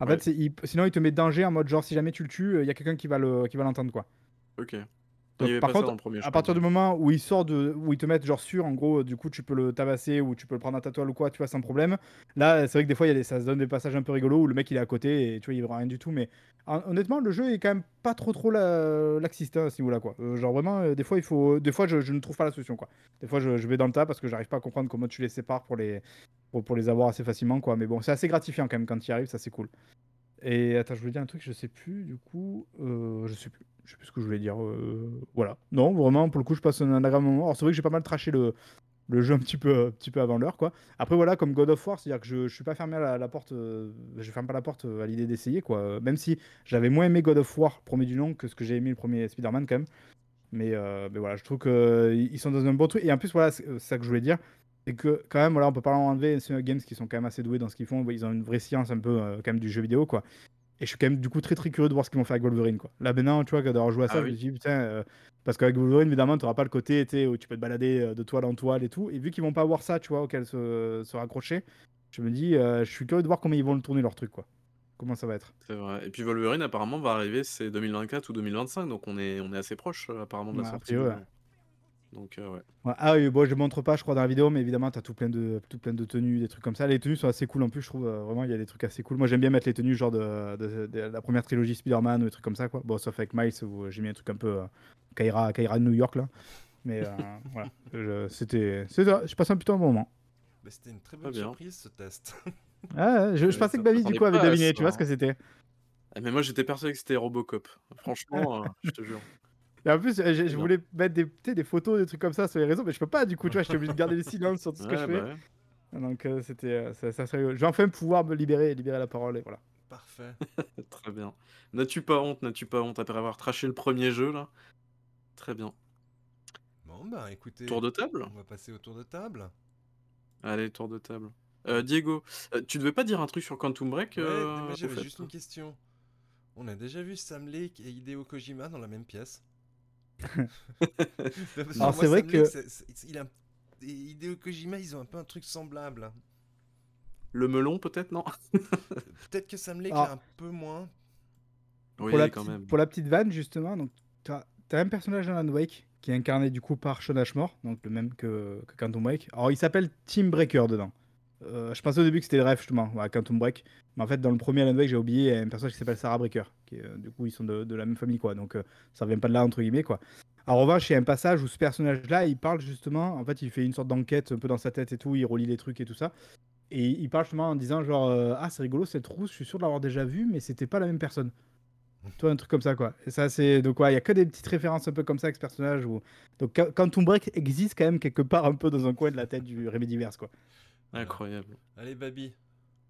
En Ouais. fait, il- sinon il te met danger en mode genre si jamais tu le tues, il y a quelqu'un qui va le l'entendre quoi. Ok. Donc, Il par contre, premier, à partir du moment où il sort de, où ils te mettent genre sûr, en gros, du coup, tu peux le tabasser ou tu peux le prendre à ta toile ou quoi, tu vois, sans problème. Là, c'est vrai que des fois, il y a des, ça se donne des passages un peu rigolos où le mec il est à côté et tu vois, il voit rien du tout. Mais hon- honnêtement, le jeu est quand même pas trop trop la- laxiste hein, à ce niveau-là, quoi. Euh, genre vraiment, euh, des fois, il faut, des fois, je, je ne trouve pas la solution, quoi. Des fois, je, je vais dans le tas parce que j'arrive pas à comprendre comment tu les sépares pour les, pour, les avoir assez facilement, quoi. Mais bon, c'est assez gratifiant quand même quand il arrive, ça c'est cool. Et attends, je voulais dire un truc, je sais plus, du coup, euh, je sais plus, je sais plus ce que je voulais dire. euh, voilà. Non, vraiment, pour le coup, je passe un agréable moment. Alors, c'est vrai que j'ai pas mal traché le, le jeu un petit peu, un petit peu avant l'heure, quoi. Après, voilà, comme God of War, c'est-à-dire que je, je suis pas fermé à la, porte, euh, je ferme pas la porte euh, à l'idée d'essayer, quoi. Même si j'avais moins aimé God of War, premier du nom, que ce que j'ai aimé le premier Spider-Man, quand même. Mais, mais voilà, je trouve qu'ils sont dans un bon truc. Et en plus, voilà, c'est ça que je voulais dire. C'est que, quand même, voilà, on peut pas leur enlever Insomniac Games qui sont quand même assez doués dans ce qu'ils font. Ils ont une vraie science un peu, euh, quand même, du jeu vidéo, quoi. Et je suis quand même, du coup, très très curieux de voir ce qu'ils vont faire avec Wolverine, quoi. Là, maintenant, tu vois, d'avoir joué à ça, Ah je me dis, putain, euh, parce qu'avec Wolverine, évidemment, tu n'auras pas le côté où tu peux te balader euh, de toile en toile et tout. Et vu qu'ils vont pas avoir ça, tu vois, auquel se, se raccrocher, je me dis, euh, je suis curieux de voir comment ils vont le tourner leur truc, quoi. Comment ça va être. C'est vrai. Et puis Wolverine apparemment va arriver, c'est 2024 ou 2025, donc on est, on est assez proche apparemment de la a sortie. ouais. Donc euh, ouais. Ouais, Ah oui, bon, je montre pas, je crois, dans la vidéo, mais évidemment, tu as tout plein, de, tout plein de tenues, des trucs comme ça. Les tenues sont assez cool en plus, je trouve. euh, vraiment, il y a des trucs assez cool. Moi, j'aime bien mettre les tenues genre de, de- de la première trilogie Spider-Man ou des trucs comme ça, quoi. Bon, sauf avec Miles, où j'ai mis un truc un peu euh, Kaira, Kaira de New York, là. Mais euh, voilà, c'était. Je passe un plutôt un bon moment. Bah, C'était une très bonne surprise ce test. Ah, ouais, je, je pensais que Babi, m'attendait du coup, avait deviné. Tu vois ce que c'était? Ah, mais moi j'étais persuadé que c'était Robocop. Franchement, euh, je te jure. Et en plus, euh, je, voulais mettre des, des photos, des trucs comme ça sur les réseaux, mais je peux pas, du coup, tu vois, je suis obligé de garder le silence sur tout ce que je fais. bah ouais. Donc, euh, c'était. euh, ça, ça serait- Je vais enfin pouvoir me libérer, libérer la parole, et voilà. Parfait. Très bien. N'as-tu pas honte, n'as-tu pas honte après avoir traché le premier jeu là? Très bien. Bon, bah écoutez, Tour de table? on va passer au tour de table. Allez, tour de table. Euh, Diego, euh, tu devais pas dire un truc sur Quantum Break Ouais, euh, j'avais juste une question. On a déjà vu Sam Lake et Hideo Kojima dans la même pièce. Alors, c'est vrai que- il a... et Hideo Kojima, ils ont un peu un truc semblable. Le melon peut-être, non? Peut-être que Sam Lake l'a un peu moins. Oui, pour, la quand petite, même. pour la petite vanne, justement, donc tu as, un personnage dans Alan Wake qui est incarné du coup par Sean Ashmore, donc le même que, que Quantum Break. Alors il s'appelle Team Breaker dedans. Euh, je pensais au début que c'était le rêve justement, à Quantum Break. Mais en fait, dans le premier Alan Wake, j'ai oublié, un personnage qui s'appelle Sarah Breaker. Qui euh, du coup, ils sont de, la même famille, quoi. Donc euh, ça vient pas de là, entre guillemets, quoi. En revanche, il y a un passage où ce personnage-là, il parle justement, en fait, il fait une sorte d'enquête un peu dans sa tête et tout, il relie les trucs et tout ça. Et il parle justement en disant genre, euh, ah, c'est rigolo cette rousse, je suis sûr de l'avoir déjà vue, mais c'était pas la même personne. Toi, un truc comme ça, quoi. Et ça, c'est. Donc, ouais, il y a que des petites références un peu comme ça avec ce personnage. Donc, Qua- Quantum Break existe quand même quelque part un peu dans un coin de la tête du Remedyverse, quoi. Incroyable. Allez, Babi.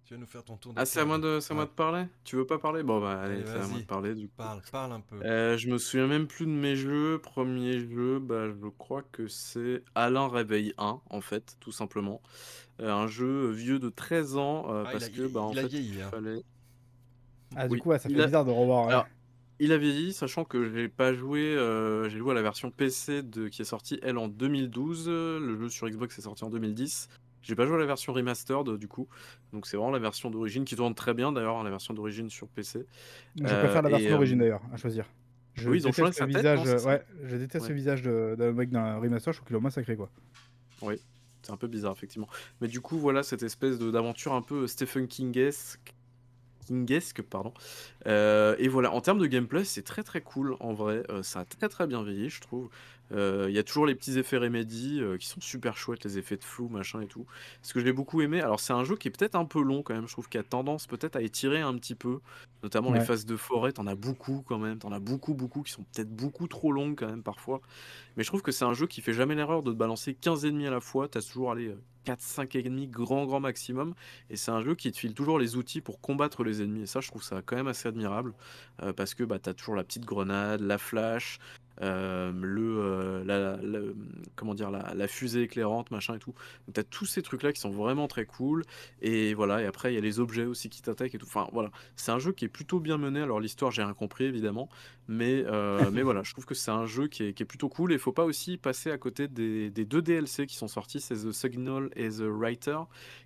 Tu vas nous faire ton tour Ah, c'est à moi de, c'est à moi de parler? Tu veux pas parler? Bon, bah, allez, Allez, c'est à moi vas-y. de parler, du coup. Parle, parle un peu. Euh, je me souviens même plus de mes jeux. Premier jeu, bah, je crois que c'est Alain Réveil 1, en fait, tout simplement. Euh, un jeu vieux de 13 ans, euh, Ah, il parce a- que, bah, en il a fait, vieilli, il hein. fallait... Ah, du Oui, coup, ouais, ça il fait a- bizarre de revoir. il a vieilli, sachant que j'ai pas joué, euh, j'ai joué à la version PC de, qui est sortie, elle, en 2012. euh, Le jeu sur Xbox est sorti en 2010. J'ai pas joué à la version remastered, du coup. Donc, c'est vraiment la version d'origine qui tourne très bien, d'ailleurs, hein, la version d'origine sur PC. Je euh, préfère la et, version euh, d'origine d'ailleurs, à choisir. Je Oui, ils ont changé déteste sa tête, visage, non, ouais, je déteste Ouais. le visage d'un mec d'un remaster, je trouve qu'il est massacré quoi. C'est un peu bizarre, effectivement. Mais du coup, voilà cette espèce d'aventure un peu Stephen Kingesque. Kingesque, pardon. Euh, et voilà, en termes de gameplay, c'est très très cool en vrai. Euh, ça a très très bien vieilli, je trouve. Euh, Il y a toujours les petits effets Remedy euh, qui sont super chouettes, les effets de flou, machin et tout. Ce que j'ai beaucoup aimé, alors c'est un jeu qui est peut-être un peu long quand même, je trouve qu'il a tendance peut-être à étirer un petit peu, notamment les phases de forêt, t'en as beaucoup quand même, t'en as beaucoup beaucoup qui sont peut-être beaucoup trop longues quand même parfois. Mais je trouve que c'est un jeu qui fait jamais l'erreur de te balancer 15 ennemis à la fois, t'as toujours allé 4-5 ennemis grand grand maximum, et c'est un jeu qui te file toujours les outils pour combattre les ennemis, et ça je trouve ça quand même assez admirable, euh, parce que bah, t'as toujours la petite grenade, la flash, euh, le, euh, la, la- comment dire, la, la fusée éclairante, machin et tout. Donc t'as tous ces trucs là qui sont vraiment très cool. Et voilà, et après il y a les objets aussi qui t'attaquent et tout. Enfin voilà, c'est un jeu qui est plutôt bien mené. Alors l'histoire j'ai rien compris évidemment, mais, euh, mais voilà, je trouve que c'est un jeu qui est, qui est plutôt cool. Et il faut pas aussi passer à côté des, des deux DLC qui sont sortis, c'est The Signal et The Writer,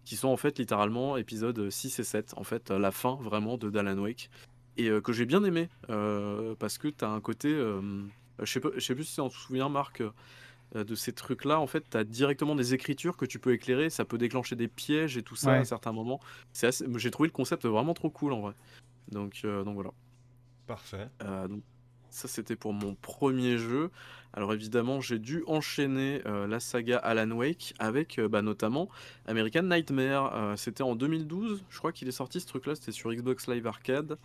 qui sont en fait littéralement épisodes 6 et 7, en fait la fin vraiment de Dalan Wake. Et euh, que j'ai bien aimé, euh, parce que t'as un côté... euh, je sais pas, je sais plus si tu t'en souviens, Marc, de ces trucs-là. En fait, tu as directement des écritures que tu peux éclairer. Ça peut déclencher des pièges et tout ça Ouais. à certains moments. Assez- J'ai trouvé le concept vraiment trop cool en vrai. Donc, donc voilà. Parfait. Donc, ça, c'était pour mon premier jeu. Alors évidemment, j'ai dû enchaîner euh, la saga Alan Wake avec euh, bah, notamment American Nightmare. Euh, c'était en 2012, je crois qu'il est sorti ce truc-là, c'était sur Xbox Live Arcade.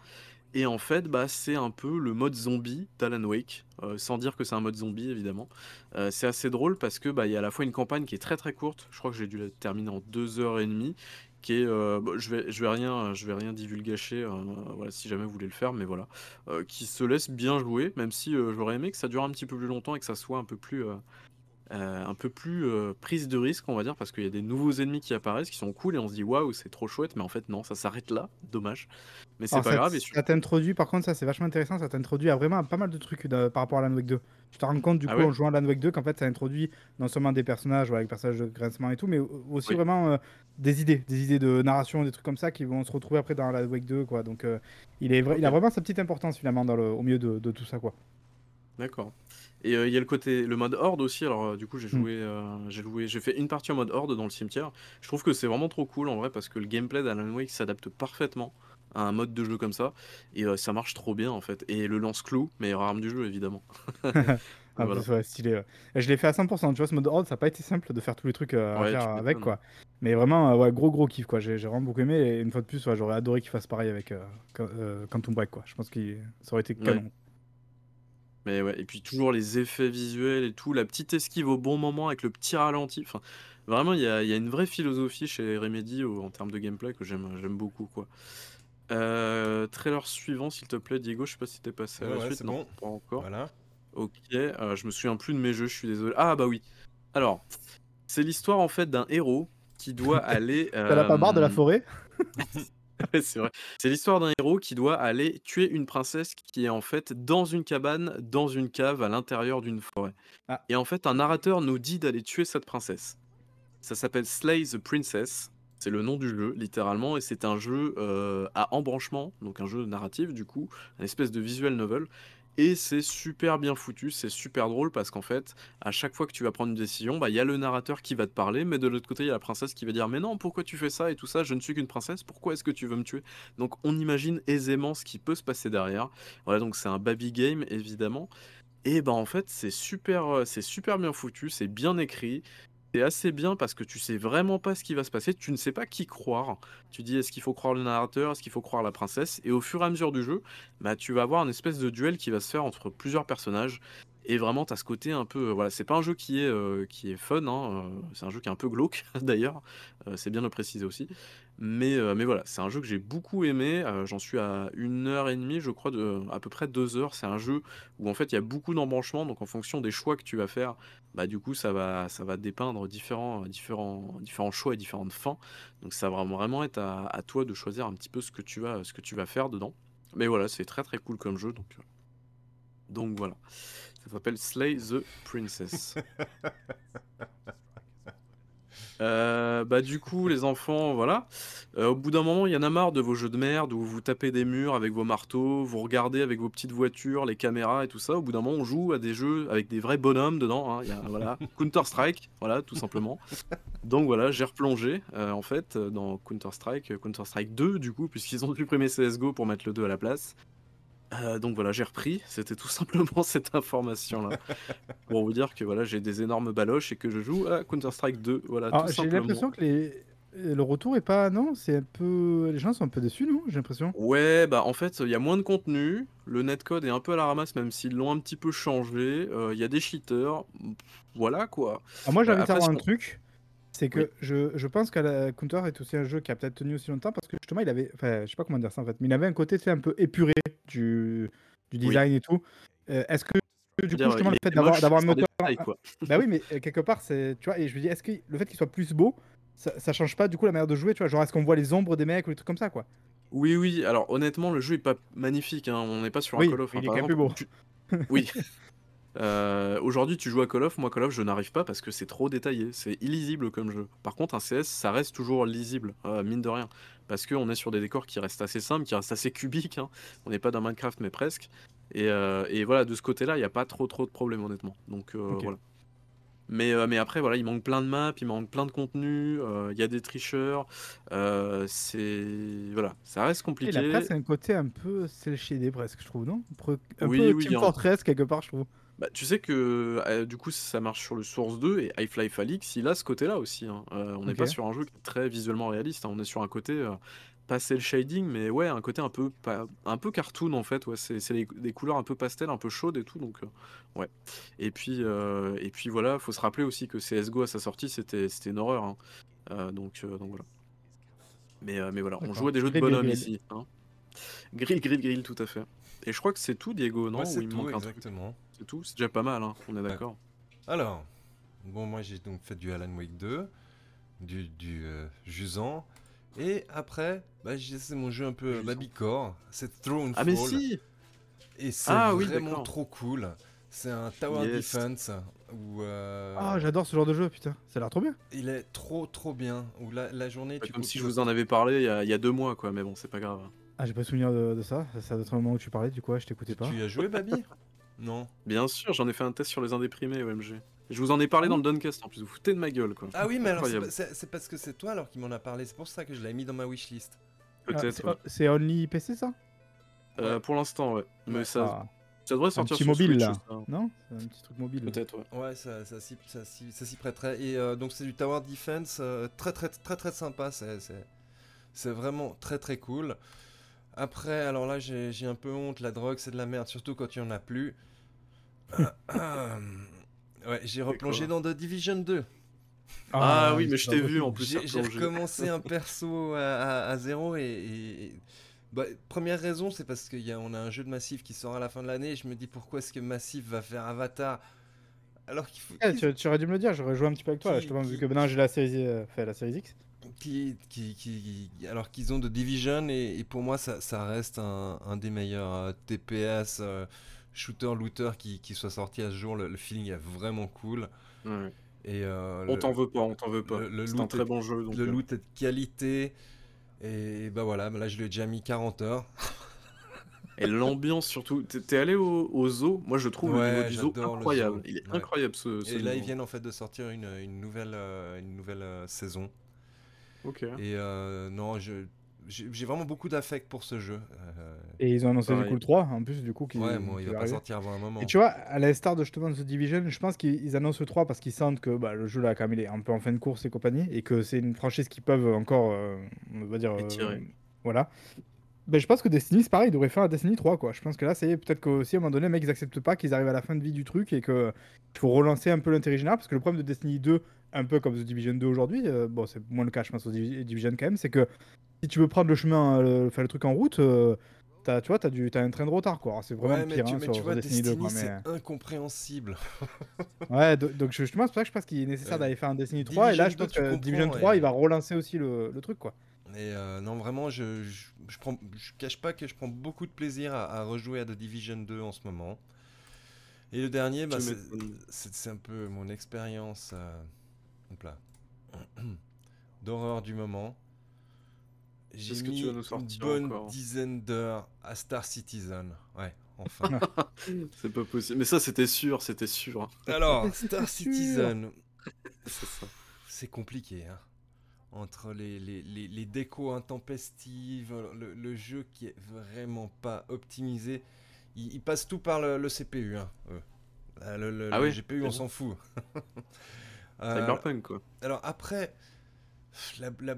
Et en fait, bah, c'est un peu le mode zombie d'Alan Wake, sans dire que c'est un mode zombie évidemment. C'est assez drôle parce que bah, y a à la fois une campagne qui est très très courte, je crois que j'ai dû la terminer en deux heures et demie, qui est, euh, bon, je vais, je vais rien, je vais rien divulgacher, euh, si jamais vous voulez le faire, mais voilà, euh, qui se laisse bien jouer, même si euh, j'aurais aimé que ça dure un petit peu plus longtemps et que ça soit un peu plus, euh, euh, un peu plus euh, prise de risque, on va dire, parce qu'il y a des nouveaux ennemis qui apparaissent, qui sont cool, et on se dit waouh, c'est trop chouette, mais en fait non, ça s'arrête là, dommage. Mais c'est pas ça, grave, et ça surtout- t'introduit, par contre, ça c'est vachement intéressant, ça t'introduit à vraiment pas mal de trucs de- par rapport à Alan Wake 2. Tu te rends compte du Ah coup ouais en jouant à Alan Wake 2 qu'en fait ça introduit non seulement des personnages, voilà, avec personnages de grincement et tout, mais au- aussi Oui. vraiment euh, des idées, des idées de narration, des trucs comme ça qui vont se retrouver après dans Alan Wake 2, quoi. Donc euh, il, est il a vraiment sa petite importance finalement dans le, au milieu de, de tout ça, quoi. D'accord. Et euh, il y a le côté, le mode horde aussi. Alors euh, du coup, j'ai Mm. joué, euh, j'ai joué, j'ai fait une partie en mode horde dans le cimetière. Je trouve que c'est vraiment trop cool en vrai parce que le gameplay d'Alan Wake s'adapte parfaitement à un mode de jeu comme ça et ça marche trop bien en fait. Et le lance-clou, meilleure arme du jeu évidemment. Ah, Voilà. ouais, stylé. ouais. Je l'ai fait à 100%, tu vois, ce mode horde, ça n'a pas été simple de faire tous les trucs à Ouais, faire tu avec, quoi. Mais vraiment, ouais, gros gros kiff, quoi. J'ai vraiment beaucoup aimé, et une fois de plus, ouais, j'aurais adoré qu'il fasse pareil avec Qua- Quantum Break, quoi. Je pense que ça aurait été canon. Mais ouais, et puis toujours les effets visuels et tout, la petite esquive au bon moment avec le petit ralenti. Enfin, vraiment, il y a, il y a une vraie philosophie chez Remedy au- en termes de gameplay que j'aime, j'aime beaucoup quoi. Euh, trailer suivant, s'il te plaît, Diego. Je sais pas si t'es passé à Ouais, la ouais, suite. c'est non, bon. pas encore. Voilà. Ok, euh, je me souviens plus de mes jeux, je suis désolé. Ah bah oui. Alors, c'est l'histoire en fait d'un héros qui doit aller. T'as la pas barre de la euh, forêt? Ouais, c'est vrai. C'est l'histoire d'un héros qui doit aller tuer une princesse qui est en fait dans une cabane, dans une cave à l'intérieur d'une forêt. Ah. Et en fait, un narrateur nous dit d'aller tuer cette princesse. Ça s'appelle Slay the Princess. C'est le nom du jeu, littéralement, et c'est un jeu euh, à embranchement, donc un jeu narratif, du coup, une espèce de visual novel. Et c'est super bien foutu, c'est super drôle parce qu'en fait, à chaque fois que tu vas prendre une décision, bah, il y a le narrateur qui va te parler, mais de l'autre côté, il y a la princesse qui va dire Mais non, pourquoi tu fais ça et tout ça? Je ne suis qu'une princesse, pourquoi est-ce que tu veux me tuer? Donc on imagine aisément ce qui peut se passer derrière. Voilà, donc c'est un baby game, évidemment. Et bah en fait, c'est super, euh, c'est super bien foutu, c'est bien écrit. C'est assez bien parce que tu sais vraiment pas ce qui va se passer, tu ne sais pas qui croire. Tu dis est-ce qu'il faut croire le narrateur, est-ce qu'il faut croire la princesse? Et au fur et à mesure du jeu, bah, tu vas avoir une espèce de duel qui va se faire entre plusieurs personnages. Et vraiment, tu as ce côté un peu. Voilà, c'est pas un jeu qui est, euh, qui est fun, hein, euh, c'est un jeu qui est un peu glauque d'ailleurs, euh, c'est bien de le préciser aussi. Mais, mais voilà, c'est un jeu que j'ai beaucoup aimé. J'en suis à une heure et demie, je crois, de, à peu près deux heures. C'est un jeu où en fait il y a beaucoup d'embranchements, donc en fonction des choix que tu vas faire, bah, du coup ça va, ça va dépeindre différents, différents, différents choix et différentes fins. Donc ça va vraiment être à, à toi de choisir un petit peu ce que tu vas, ce que tu vas faire dedans. Mais voilà, c'est très très cool comme jeu. Donc, donc voilà. Ça s'appelle Slay the Princess. Euh, bah du coup les enfants voilà euh, au bout d'un moment il y en a marre de vos jeux de merde où vous tapez des murs avec vos marteaux vous regardez avec vos petites voitures les caméras et tout ça au bout d'un moment on joue à des jeux avec des vrais bonhommes dedans hein. il y a, voilà Counter Strike voilà tout simplement donc voilà j'ai replongé euh, en fait dans Counter Strike Counter Strike 2 du coup puisqu'ils ont supprimé CSGO pour mettre le 2 à la place euh, donc voilà, j'ai repris. C'était tout simplement cette information-là. pour vous dire que voilà, j'ai des énormes baloches et que je joue à Counter-Strike 2. Voilà, ah, J'ai l'impression que les... le retour est pas. Non, c'est un peu. Les gens sont un peu déçus, non J'ai l'impression. Ouais, bah en fait, il y a moins de contenu. Le netcode est un peu à la ramasse, même s'ils l'ont un petit peu changé. Euh, il y a des cheaters. Voilà quoi. Ah, moi, j'avais à un truc. C'est que je, je, pense que Counter est aussi un jeu qui a peut-être tenu aussi longtemps parce que justement, il avait. Enfin, je sais pas comment dire ça en fait, mais il avait un côté un peu épuré du, du design et tout. Euh, est-ce que du coup, justement, le fait d'avoir un moteur. bah oui, mais euh, quelque part, c'est. Tu vois, et je me dis, est-ce que le fait qu'il soit plus beau, ça, ça, change pas du coup la manière de jouer, tu vois Genre, est-ce qu'on voit les ombres des mecs ou des trucs comme ça, quoi? Oui, oui, alors honnêtement, le jeu est pas magnifique, hein. on n'est pas sur un Call of. Il est quand même plus beau. Oui. Euh, aujourd'hui, tu joues à Call of, moi Call of, je n'arrive pas parce que c'est trop détaillé, c'est illisible comme jeu. Par contre, un CS, ça reste toujours lisible, euh, mine de rien, parce qu'on est sur des décors qui restent assez simples, qui restent assez cubiques. Hein. On n'est pas dans Minecraft, mais presque. Et, euh, et voilà, de ce côté-là, il n'y a pas trop trop de problèmes, honnêtement. Donc voilà. Mais, mais après, voilà, il manque plein de maps, il manque plein de contenu, il y a des tricheurs. c'est. Voilà, ça reste compliqué. Et la c'est un côté un peu cel shaded presque, je trouve, non? Un oui, peu oui, Team Fortress, quelque part, je trouve. Bah, tu sais que euh, du coup ça marche sur le Source 2 et Half-Life Alyx, il a ce côté-là aussi. hein. Euh, on n'est pas sur un jeu très visuellement réaliste, hein. on est sur un côté euh, pas cel shading, mais ouais, un côté un peu un peu cartoon en fait. Ouais, c'est c'est des couleurs un peu pastel, un peu chaudes et tout, donc ouais. Et puis et puis voilà, faut se rappeler aussi que CS:GO à sa sortie c'était c'était une horreur. hein. donc donc voilà. Mais mais voilà, on joue à des jeux de bonhomme ici. Hein. Grill, grill, grill, tout à fait. Et je crois que c'est tout, Diego, non? Ouais, c'est tout, exactement. C'est tout, c'est déjà pas mal, hein, on est d'accord. Alors, bon, moi j'ai donc fait du Alan Wake 2, du, du euh, Jusant, et après, bah, c'est mon jeu un peu Babycore, c'est Throne Ah, mais si Et c'est ah vraiment trop cool. C'est un Tower Defense où. Euh, ah, j'adore ce genre de jeu, putain, ça a l'air trop bien. Il est trop trop bien. Où la, la journée. tu comme si je vous en avais parlé il y, a, il y a deux mois, quoi, mais bon, c'est pas grave. Ah, j'ai pas souvenir de, ça. Ça doit être un moment où tu parlais, du coup, je t'écoutais pas. Tu as joué, Baby Non. Bien sûr, j'en ai fait un test sur les indéprimés OMG. Je vous en ai parlé dans le Duncast en plus, vous foutez de ma gueule quoi. Ah oui, mais alors c'est parce que c'est toi alors qui m'en a parlé, c'est pour ça que je l'ai mis dans ma wishlist. Peut-être. Ah, c'est only PC ça? Euh, Pour l'instant, ouais. Mais ça, ah. ça devrait sortir un petit mobile là. Non C'est un petit truc mobile. Peut-être, ouais. Ouais, ça, ça, s'y prêterait. Et euh, donc c'est du Tower Defense, euh, très, très très très sympa. C'est vraiment très très cool. Après, alors là, j'ai un peu honte. La drogue, c'est de la merde, surtout quand il n'y en a plus. ouais, j'ai replongé dans The Division 2. Ah, ah oui, mais je t'ai vu en plus. J'ai recommencé un perso à, zéro et. Bah, première raison, c'est parce qu'on a, a, un jeu de Massif qui sort à la fin de l'année. Je me dis pourquoi est-ce que Massif va faire Avatar alors qu'il faut. Eh, tu, aurais dû me le dire, j'aurais joué un petit peu avec toi, justement, vu que maintenant j'ai la série, euh, fait la série X. Qui, qui, qui, alors qu'ils ont de Division et, pour moi ça, ça reste un, un, des meilleurs euh, TPS euh, shooter looter qui, qui, soit sorti à ce jour. Le, feeling est vraiment cool. Et euh, on t'en veut pas, on t'en veut pas. C'est un très bon jeu. le loot est de qualité. Et bah voilà, là je lui ai déjà mis 40 heures. Et l'ambiance surtout. T'es allé au, zoo? Moi je trouve le niveau du zoo incroyable. Il est incroyable ce, ce Et là ils viennent en fait de sortir une, une nouvelle, une nouvelle saison. Ok. Et euh, non, je, j'ai vraiment beaucoup d'affect pour ce jeu. Euh, et ils ont annoncé du coup le 3 en plus, du coup. Qui, ouais, bon, il va pas sortir avant un moment. Et tu vois, à la star de justement The Division, je pense qu'ils annoncent le 3 parce qu'ils sentent que bah, le jeu là, quand même, il est un peu en fin de course et compagnie. Et que c'est une franchise qu'ils peuvent encore, euh, on va dire. Étirer. voilà. Ben, je pense que Destiny, c'est pareil, ils devraient faire un Destiny 3, quoi. Je pense que là, c'est peut-être qu'aussi, à un moment donné, les mecs, ils acceptent pas qu'ils arrivent à la fin de vie du truc et qu'il faut relancer un peu l'intérêt général. Parce que le problème de Destiny 2, un peu comme The Division 2 aujourd'hui, euh, bon, c'est moins le cas, je pense, au Divi- Division quand même, c'est que si tu veux prendre le chemin, euh, faire le truc en route, euh, t'as- tu vois, t'as du- t'as un train de retard, quoi. C'est vraiment Ouais, le mais pire tu, hein, mais sur, tu sur vois, Destiny 2, Destiny, quoi. Mais... c'est incompréhensible. Ouais, do- donc je- justement, c'est pour ça que je pense qu'il est nécessaire Ouais. d'aller faire un Destiny 3. et là, je Division pense 2, que Division comprends, 3, et- il va relancer aussi le, le truc, quoi. Et euh, non, vraiment, je, je, je prends, je cache pas que je prends beaucoup de plaisir à, à rejouer à The Division 2 en ce moment. Et le dernier, bah, c'est un peu mon expérience euh, d'horreur du moment. J'ai que mis tu vas nous une bonne encore? dizaine d'heures à Star Citizen. Ouais, enfin. C'est pas possible. Mais ça, c'était sûr, c'était sûr. hein. Alors, Star Citizen, C'est ça. c'est compliqué. Hein. Entre les, les, les, les décos intempestives, le, le jeu qui est vraiment pas optimisé, il, il passe tout par le, le CPU. Hein, eux. Euh, Le, le- Ah le oui, GPU, on s'en fout. Euh, Cyberpunk, quoi. alors après, la, la-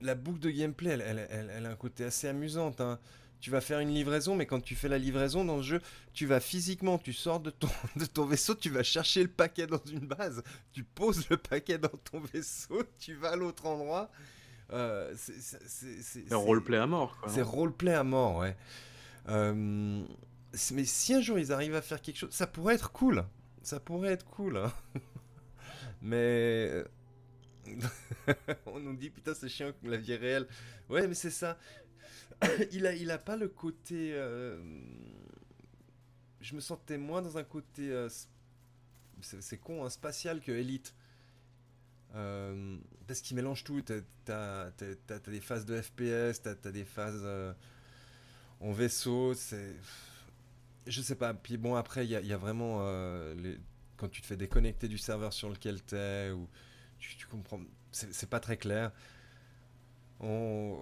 la boucle de gameplay, elle, elle- elle- elle a un côté assez amusant. hein. Tu vas faire une livraison, mais quand tu fais la livraison dans le jeu, tu vas physiquement, tu sors de ton, de ton vaisseau, tu vas chercher le paquet dans une base, tu poses le paquet dans ton vaisseau, tu vas à l'autre endroit. Euh, c'est- roleplay à mort, quoi. c'est roleplay à mort, ouais. Euh, mais si un jour ils arrivent à faire quelque chose, ça pourrait être cool. Ça pourrait être cool. hein. mais. euh, On nous dit putain, c'est chiant que la vie réelle. Ouais, mais c'est ça. il, a, il a pas le côté. euh, Je me sentais moins dans un côté. euh, C'est con, hein, spatial que Elite. Euh, parce qu'il mélange tout. T'as t'as des phases de FPS, t'as as des phases en vaisseau. C'est. Je sais pas. Puis bon, après, il y, a- y a vraiment. les- Quand tu te fais déconnecter du serveur sur lequel t'es, ou tu, tu comprends. C'est pas très clair. On...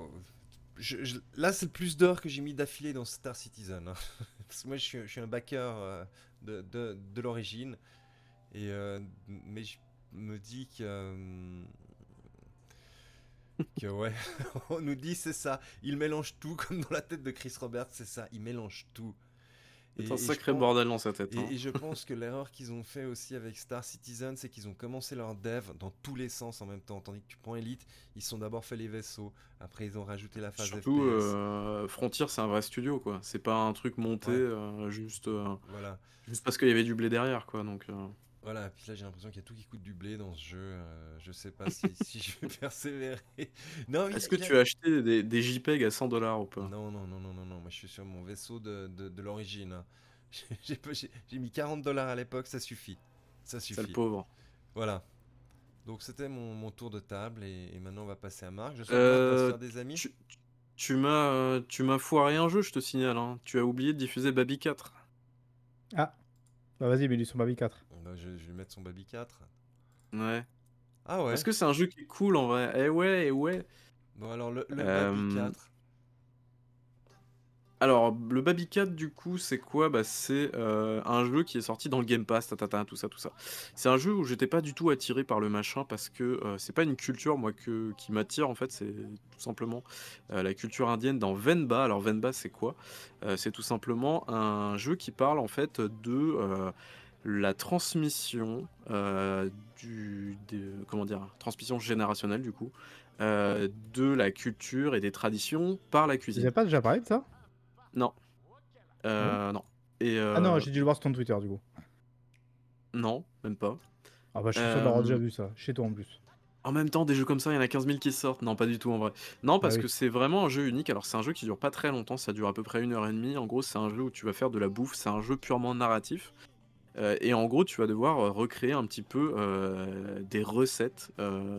Là, c'est le plus d'heures que j'ai mis d'affilée dans Star Citizen. hein. Moi, je suis, un backer euh, de, de, de l'origine. Euh, mais je me dis que. euh, que ouais, on nous dit c'est ça. Il mélange tout, comme dans la tête de Chris Roberts, c'est ça. Il mélange tout. C'est Et- un sacré pense- bordel dans sa tête. et, hein. et je pense que l'erreur qu'ils ont fait aussi avec Star Citizen, c'est qu'ils ont commencé leur dev dans tous les sens en même temps. Tandis que tu prends Elite, ils se sont d'abord fait les vaisseaux, après ils ont rajouté la phase Surtout, FPS. euh, Frontier, c'est un vrai studio, quoi. C'est pas un truc monté Ouais. euh, juste, euh, Voilà, juste parce qu'il y avait du blé derrière, quoi. Donc, euh, voilà. Puis là, j'ai l'impression qu'il y a tout qui coûte du blé dans ce jeu. euh, je sais pas si, si je vais persévérer. Non, Est-ce que a- tu as acheté des, des JPEG à 100 dollars ou pas? Non, non, non, non, non, non. Moi, je suis sur mon vaisseau de, de, de l'origine. hein. J'ai mis 40 dollars à l'époque, ça suffit. Ça C'est suffit. le pauvre. Voilà. Donc c'était mon, mon tour de table et, et maintenant on va passer à Marc. Je sais Euh, faire des amis. Tu, tu m'as euh, tu m'as foiré un jeu, je te signale. hein. Tu as oublié de diffuser Baby 4. Ah, bah vas-y, mets-lui sur Baby 4. Bah, je, je vais mettre son Baby 4. Ouais. Ah ouais. Parce que c'est un jeu qui est cool en vrai. Eh ouais, eh ouais. Bon alors le, le Euh, Baby 4. Alors, le Baby 4, du coup, c'est quoi? Bah, c'est euh, un jeu qui est sorti dans le Game Pass, tatata, tout ça, tout ça. C'est un jeu où j'étais pas du tout attiré par le machin parce que euh, c'est pas une culture, moi, que, qui m'attire en fait, c'est tout simplement euh, la culture indienne dans Venba. Alors, Venba, c'est quoi? Euh, C'est tout simplement un jeu qui parle en fait de euh, la transmission euh, du. de- comment dire Transmission générationnelle, du coup. euh, de la culture et des traditions par la cuisine. n'avais pas déjà parlé de ça? Non. Euh, non. Et Ah non, euh, j'ai dû le voir sur ton Twitter du coup. non, même pas. Ah bah je suis sûr d'avoir Euh, déjà vu ça, chez toi en plus. En même temps, des jeux comme ça, il y en a 15 000 qui sortent. Non, pas du tout en vrai. Non, parce oui. que c'est vraiment un jeu unique. Alors, c'est un jeu qui dure pas très longtemps, ça dure à peu près une heure et demie. En gros, c'est un jeu où tu vas faire de la bouffe, c'est un jeu purement narratif. Euh, et en gros, tu vas devoir euh, recréer un petit peu euh, des recettes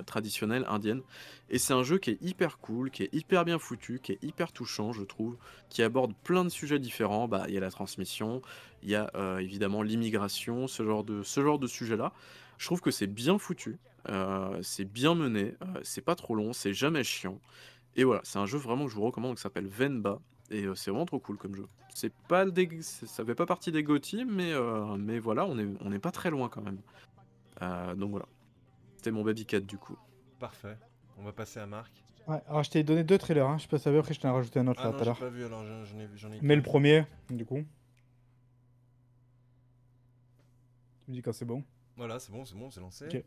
traditionnelles indiennes. Et c'est un jeu qui est hyper cool, qui est hyper bien foutu, qui est hyper touchant, je trouve, qui aborde plein de sujets différents. Bah, il y a la transmission, il y a évidemment l'immigration, ce genre de, ce genre de sujet-là. Je trouve que c'est bien foutu, c'est bien mené, c'est pas trop long, c'est jamais chiant. Et voilà, c'est un jeu vraiment que je vous recommande qui s'appelle Venba. Et euh, c'est vraiment trop cool comme jeu. C'est pas ça fait pas partie des GOTY, mais, euh, mais voilà, on est, on est pas très loin quand même. Euh, donc voilà. C'était mon Baby 4 du coup. Parfait. On va passer à Marc. Ouais, alors je t'ai donné deux trailers, hein. je sais pas si après je t'en ai rajouté un autre Ah là tout à l'heure. pas vu, alors j'en ai, j'en ai Mais le premier, du coup. Tu me dis quand c'est bon. Voilà, c'est bon, c'est bon, c'est lancé. Ok.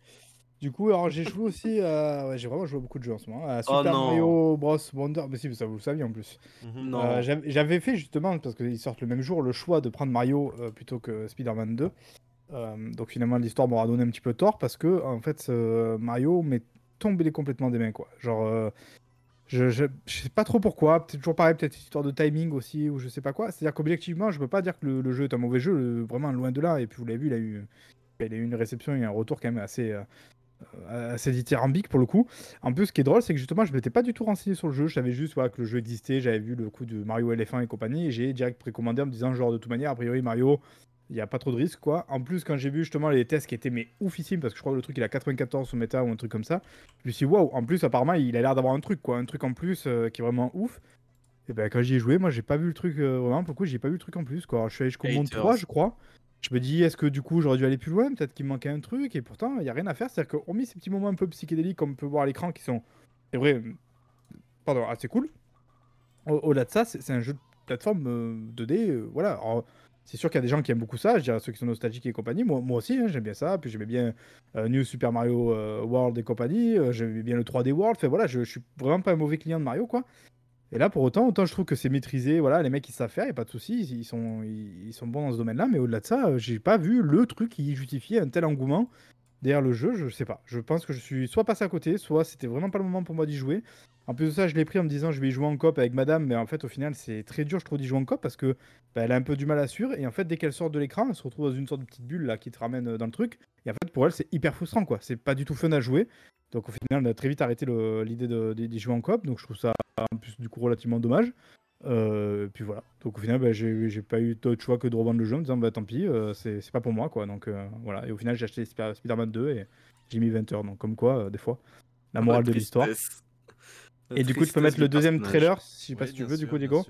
Du coup, alors j'ai joué aussi à. Ouais, j'ai vraiment joué à beaucoup de jeux en ce moment. À Oh Super non. Mario Bros. Wonder. Mais si, mais ça vous le saviez en plus. Mhm. Non. Euh, j'avais j'avais fait justement, parce qu'ils sortent le même jour, le choix de prendre Mario euh, plutôt que Spider-Man 2. Euh, donc finalement, l'histoire m'aura donné un petit peu tort parce que, en fait, Mario m'est tombé complètement des mains, quoi. Genre, euh, je, je, je sais pas trop pourquoi. Peut-être toujours pareil, peut-être histoire de timing aussi, ou je sais pas quoi. C'est-à-dire qu'objectivement, je peux pas dire que le, le jeu est un mauvais jeu, le- vraiment loin de là. Et puis vous l'avez vu, il a eu, il a eu une réception et un retour quand même assez. euh, euh, assez dithyrambique pour le coup. En plus, ce qui est drôle, c'est que justement, je m'étais pas du tout renseigné sur le jeu. Je savais juste voilà, que le jeu existait. J'avais vu le coup de Mario éléphant et compagnie. Et j'ai direct précommandé en me disant, genre, de toute manière, a priori, Mario, il n'y a pas trop de risques, quoi. En plus, quand j'ai vu justement les tests qui étaient mais oufissimes, parce que je crois que le truc il a 94 sur méta ou un truc comme ça, je me suis dit, waouh, en plus, apparemment, il a l'air d'avoir un truc, quoi. Un truc en plus euh, qui est vraiment ouf. Et ben, quand j'y ai joué, moi, j'ai pas vu le truc, euh, vraiment, pour le coup, j'ai pas vu le truc en plus, quoi. Je suis allé jusqu'au monde Haters. 3, je crois. Je me dis, est-ce que du coup, j'aurais dû aller plus loin? Peut-être qu'il me manquait un truc, et pourtant, il y a rien à faire. C'est-à-dire que, hormis ces petits moments un peu psychédéliques qu'on peut voir à l'écran qui sont, c'est vrai, euh, pardon, assez cool. Au- Au-delà de ça, c'est un jeu de plateforme euh, 2D, euh, voilà. Alors, c'est sûr qu'il y a des gens qui aiment beaucoup ça, je dirais ceux qui sont nostalgiques et compagnie. Moi, moi aussi, hein, j'aime bien ça. Puis j'aimais bien euh, New Super Mario euh, World et compagnie. euh, j'aimais bien le 3D World. Enfin voilà, je, je suis vraiment pas un mauvais client de Mario, quoi. Et là, pour autant, autant je trouve que c'est maîtrisé. Voilà, les mecs ils savent faire, y a pas de souci, ils, sont, ils, ils sont bons dans ce domaine-là. Mais au-delà de ça, euh, j'ai pas vu le truc qui justifiait un tel engouement derrière le jeu. Je sais pas. Je pense que je suis soit passé à côté, soit c'était vraiment pas le moment pour moi d'y jouer. En plus de ça, je l'ai pris en me disant je vais y jouer en coop avec madame, mais en fait, au final, c'est très dur, je trouve, d'y jouer en coop parce que bah, elle a un peu du mal à suivre. Et en fait, dès qu'elle sort de l'écran, elle se retrouve dans une sorte de petite bulle là qui te ramène euh, dans le truc. Et en fait, pour elle, c'est hyper frustrant quoi. C'est pas du tout fun à jouer. Donc au final, on a très vite arrêté l'idée d'y jouer en coop. Donc je trouve ça en plus du coup relativement dommage. Euh, puis voilà. Donc au final, bah, j'ai pas eu d'autre choix que de revendre le jeu en me disant bah tant pis, euh, c'est pas pour moi quoi. Donc euh, voilà. Et au final, j'ai acheté Spider- Spider-Man 2 et j'ai mis 20 heures. Donc comme quoi, euh, des fois, la morale de l'histoire. Et du coup, tu peux mettre le deuxième trailer, si je sais pas si tu veux, du coup, Diego.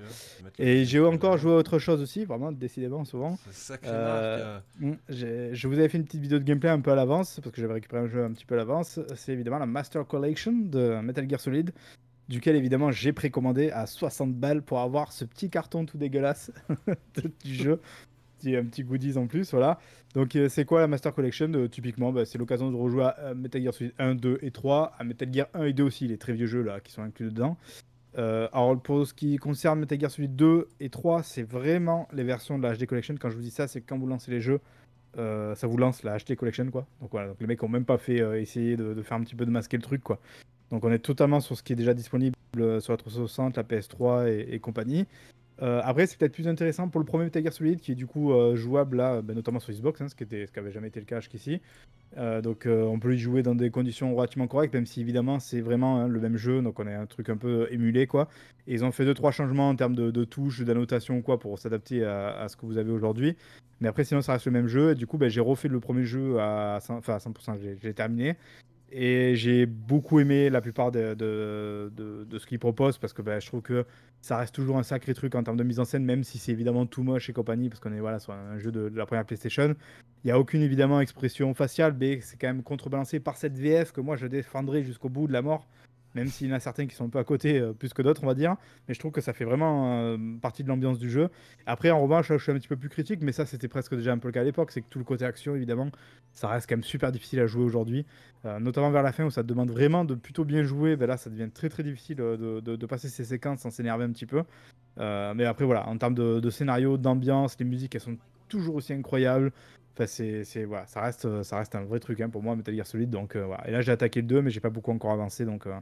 Et j'ai encore joué à autre chose aussi, vraiment, décidément, souvent. C'est sacré Euh, marque. Mm, j'ai- Je vous avais fait une petite vidéo de gameplay un peu à l'avance, parce que j'avais récupéré un jeu un petit peu à l'avance. C'est évidemment la Master Collection de Metal Gear Solid, duquel évidemment j'ai précommandé à 60 balles pour avoir ce petit carton tout dégueulasse du jeu. Un petit goodies en plus, voilà. Donc euh, c'est quoi la Master Collection Euh, Typiquement, bah, c'est l'occasion de rejouer à euh, Metal Gear Solid 1, 2 et 3, à Metal Gear 1 et 2 aussi, les très vieux jeux là qui sont inclus dedans. Alors pour ce qui concerne Metal Gear Solid 2 et 3, c'est vraiment les versions de la HD Collection. Quand je vous dis ça, c'est quand vous lancez les jeux, ça vous lance la HD Collection quoi. Donc voilà, donc les mecs ont même pas fait essayer de, de faire un petit peu de masquer le truc quoi. Donc on est totalement sur ce qui est déjà disponible euh, sur la 360, la PS3 et, compagnie. Euh, après, c'est peut-être plus intéressant pour le premier Metal Gear Solid qui est du coup euh, jouable là, ben, notamment sur Xbox, hein, ce qui était, ce qui avait jamais été le cas jusqu'ici. Donc on peut y jouer dans des conditions relativement correctes, même si évidemment c'est vraiment hein, le même jeu, donc on est un truc un peu émulé quoi. Et ils ont fait deux trois changements en termes de, touches, d'annotation quoi pour s'adapter à, ce que vous avez aujourd'hui. Mais après sinon ça reste le même jeu. Et du coup ben, j'ai refait le premier jeu à 100%, enfin, à 100%, j'ai- j'ai terminé. Et j'ai beaucoup aimé la plupart de, ce qu'ils proposent parce que ben, je trouve que ça reste toujours un sacré truc en termes de mise en scène, même si c'est évidemment tout moche et compagnie, parce qu'on est voilà, sur un jeu de, de la première PlayStation. Il n'y a aucune évidemment expression faciale, mais c'est quand même contrebalancé par cette VF que moi je défendrai jusqu'au bout de la mort, même s'il y en a certains qui sont un peu à côté, euh, plus que d'autres, on va dire. Mais je trouve que ça fait vraiment euh, partie de l'ambiance du jeu. Après, en revanche, je suis un petit peu plus critique, mais ça c'était presque déjà un peu le cas à l'époque, c'est que tout le côté action, évidemment, ça reste quand même super difficile à jouer aujourd'hui. Euh, notamment vers la fin où ça te demande vraiment de plutôt bien jouer, ben là ça devient très très difficile de, passer ces séquences sans s'énerver un petit peu. Mais après voilà, en termes de, de scénario, d'ambiance, les musiques elles sont toujours aussi incroyables. C'est, voilà, ça reste, euh, ça reste un vrai truc hein, pour moi, Metal Gear Solid. Donc euh, voilà. Et là j'ai attaqué le 2, mais j'ai pas beaucoup encore avancé. Donc, euh,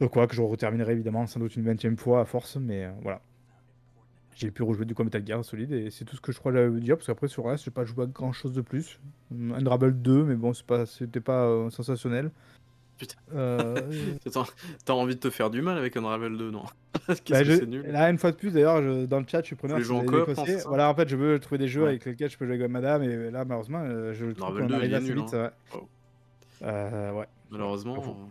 voilà, que je reterminerai évidemment sans doute une 20 fois à force. Mais euh, voilà. J'ai pu rejouer du coup Metal Gear Solid et c'est tout ce que je crois j'avais à dire parce qu'après sur le reste j'ai pas joué à grand chose de plus. Unravel 2 mais bon c'est pas c'était pas sensationnel. Putain. Euh, T'as envie de te faire du mal avec Unravel 2, non? Qu'est-ce bah, que je- c'est nul Là une fois de plus d'ailleurs je- dans le chat je suis preneur les en coop, Voilà en fait je veux trouver des jeux Ouais. avec lesquels je peux jouer avec madame et là malheureusement euh, je trouve Unravel qu'on 2, arrive il est assez nul, vite. hein. ouais. Oh. Euh, ouais. Malheureusement.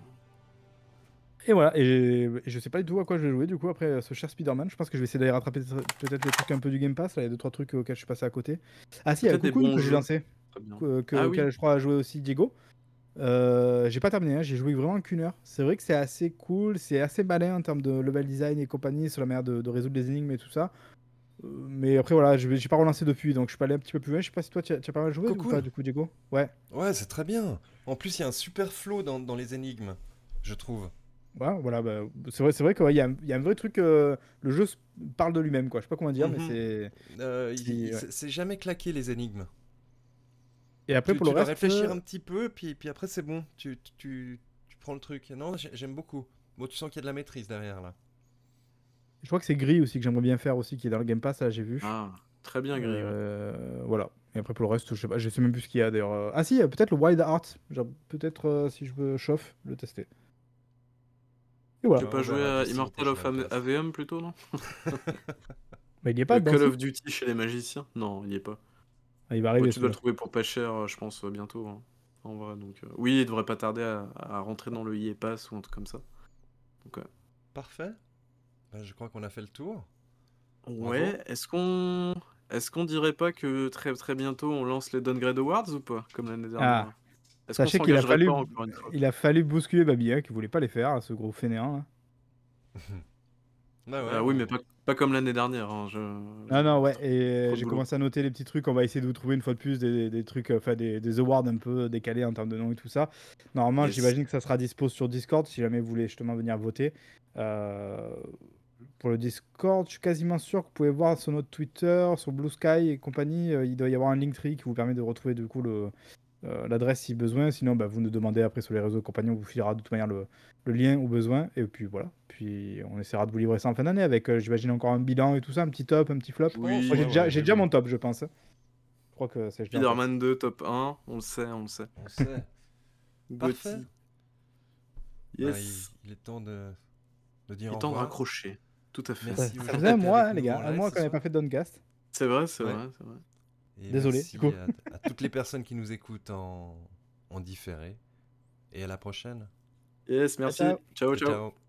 Et voilà, et, je sais pas du tout à quoi je vais jouer du coup après ce cher Spider-Man. Je pense que je vais essayer d'aller rattraper peut-être les trucs un peu du Game Pass. Là, il y a deux trois trucs auxquels je suis passé à côté. Ah si, il y a Cocoon que j'ai lancé, que, Ah oui. je crois a joué aussi Diego. Euh, j'ai pas terminé, hein, j'ai joué vraiment qu'une heure. C'est vrai que c'est assez cool, c'est assez balai en termes de level design et compagnie, sur la manière de, de résoudre les énigmes et tout ça. Euh, mais après, voilà, j'ai pas relancé depuis, donc je suis pas allé un petit peu plus loin. Je sais pas si toi, tu as, pas mal joué ou Cool. pas, du coup, Diego? Ouais, Ouais, c'est très bien. En plus, il y a un super flow dans, dans les énigmes, je trouve. ouais voilà, bah, c'est vrai, c'est vrai qu'il y, a un- il y a un vrai truc, euh, le jeu parle de lui-même, quoi. Je sais pas comment dire, Mhm. mais c'est. Euh, il- Si, il- ouais. c'est- C'est jamais claqué les énigmes. Et après, tu pour tu le reste. réfléchir un petit peu, puis, puis après c'est bon, tu, tu, tu prends le truc. Non, j'ai- j'aime beaucoup. Bon, tu sens qu'il y a de la maîtrise derrière là. Je crois que c'est Gris aussi que j'aimerais bien faire aussi, qui est dans le Game Pass, là, j'ai vu. Ah, très bien gris. ouais. Euh, voilà. Et après, pour le reste, je sais pas, je sais même plus ce qu'il y a d'ailleurs. Euh, Ah, si, euh, peut-être le Wild Heart. Genre, peut-être euh, si je me chauffe, le tester. Et Tu voilà. veux on pas jouer verra à Immortal of. AVM plutôt, non? Mais il y est pas Le Call of Duty chez les magiciens? Non, il y est pas. Ah, il va Ouais, arriver. tu dois le trouver pour pas cher, euh, je pense, euh, bientôt. hein, En vrai, donc. euh, Oui, il devrait pas tarder à, à rentrer dans le EA Pass ou un truc comme ça. Donc, ouais. Parfait. Ben, je crois qu'on a fait le tour. Ouais, est-ce qu'on est-ce qu'on dirait pas que très très bientôt on lance les Downgrade Awards ou pas comme l'année dernière? Ah. Sachez qu'il a fallu, pas encore une fois? il a fallu bousculer Babi, hein, qui voulait pas les faire, ce gros fainéant. là. Bah ouais, Ah oui, mais pas, pas comme l'année dernière. hein, je... Non, non, ouais. Et de j'ai commencé à noter les petits trucs. On va essayer de vous trouver une fois de plus des, des trucs, euh, enfin des, des awards un peu décalés en termes de nom et tout ça. Normalement, Yes. j'imagine que ça sera dispo sur Discord si jamais vous voulez justement venir voter. Euh, pour le Discord, je suis quasiment sûr que vous pouvez voir sur notre Twitter, sur Blue Sky et compagnie, euh, il doit y avoir un Linktree qui vous permet de retrouver du coup le, euh, l'adresse si besoin. Sinon, bah, vous nous demandez après sur les réseaux compagnons, on vous filera de toute manière le, le lien au besoin. Et puis voilà. Puis on essaiera de vous livrer ça en fin d'année avec, euh, j'imagine, encore un bilan et tout ça, un petit top, un petit flop. Oui, Moi, j'ai ouais, déjà, ouais, j'ai oui, déjà oui. mon top, je pense. Je crois que c'est bien. Spider-Man 2 top 1, on le sait, on le sait. On sait. Parfait. Gotti. Bah, Yes. il, il est temps de, de dire Il est temps de raccrocher. Tout à fait. Merci. Ça faisait un mois, hein, les gars. Un mois qu'on n'avait pas fait de Doncast. C'est vrai, c'est Ouais. vrai, c'est vrai. Et Désolé, merci du coup. À, à toutes les personnes qui nous écoutent en, en différé. Et à la prochaine. Yes, merci. ciao. ciao. ciao. ciao.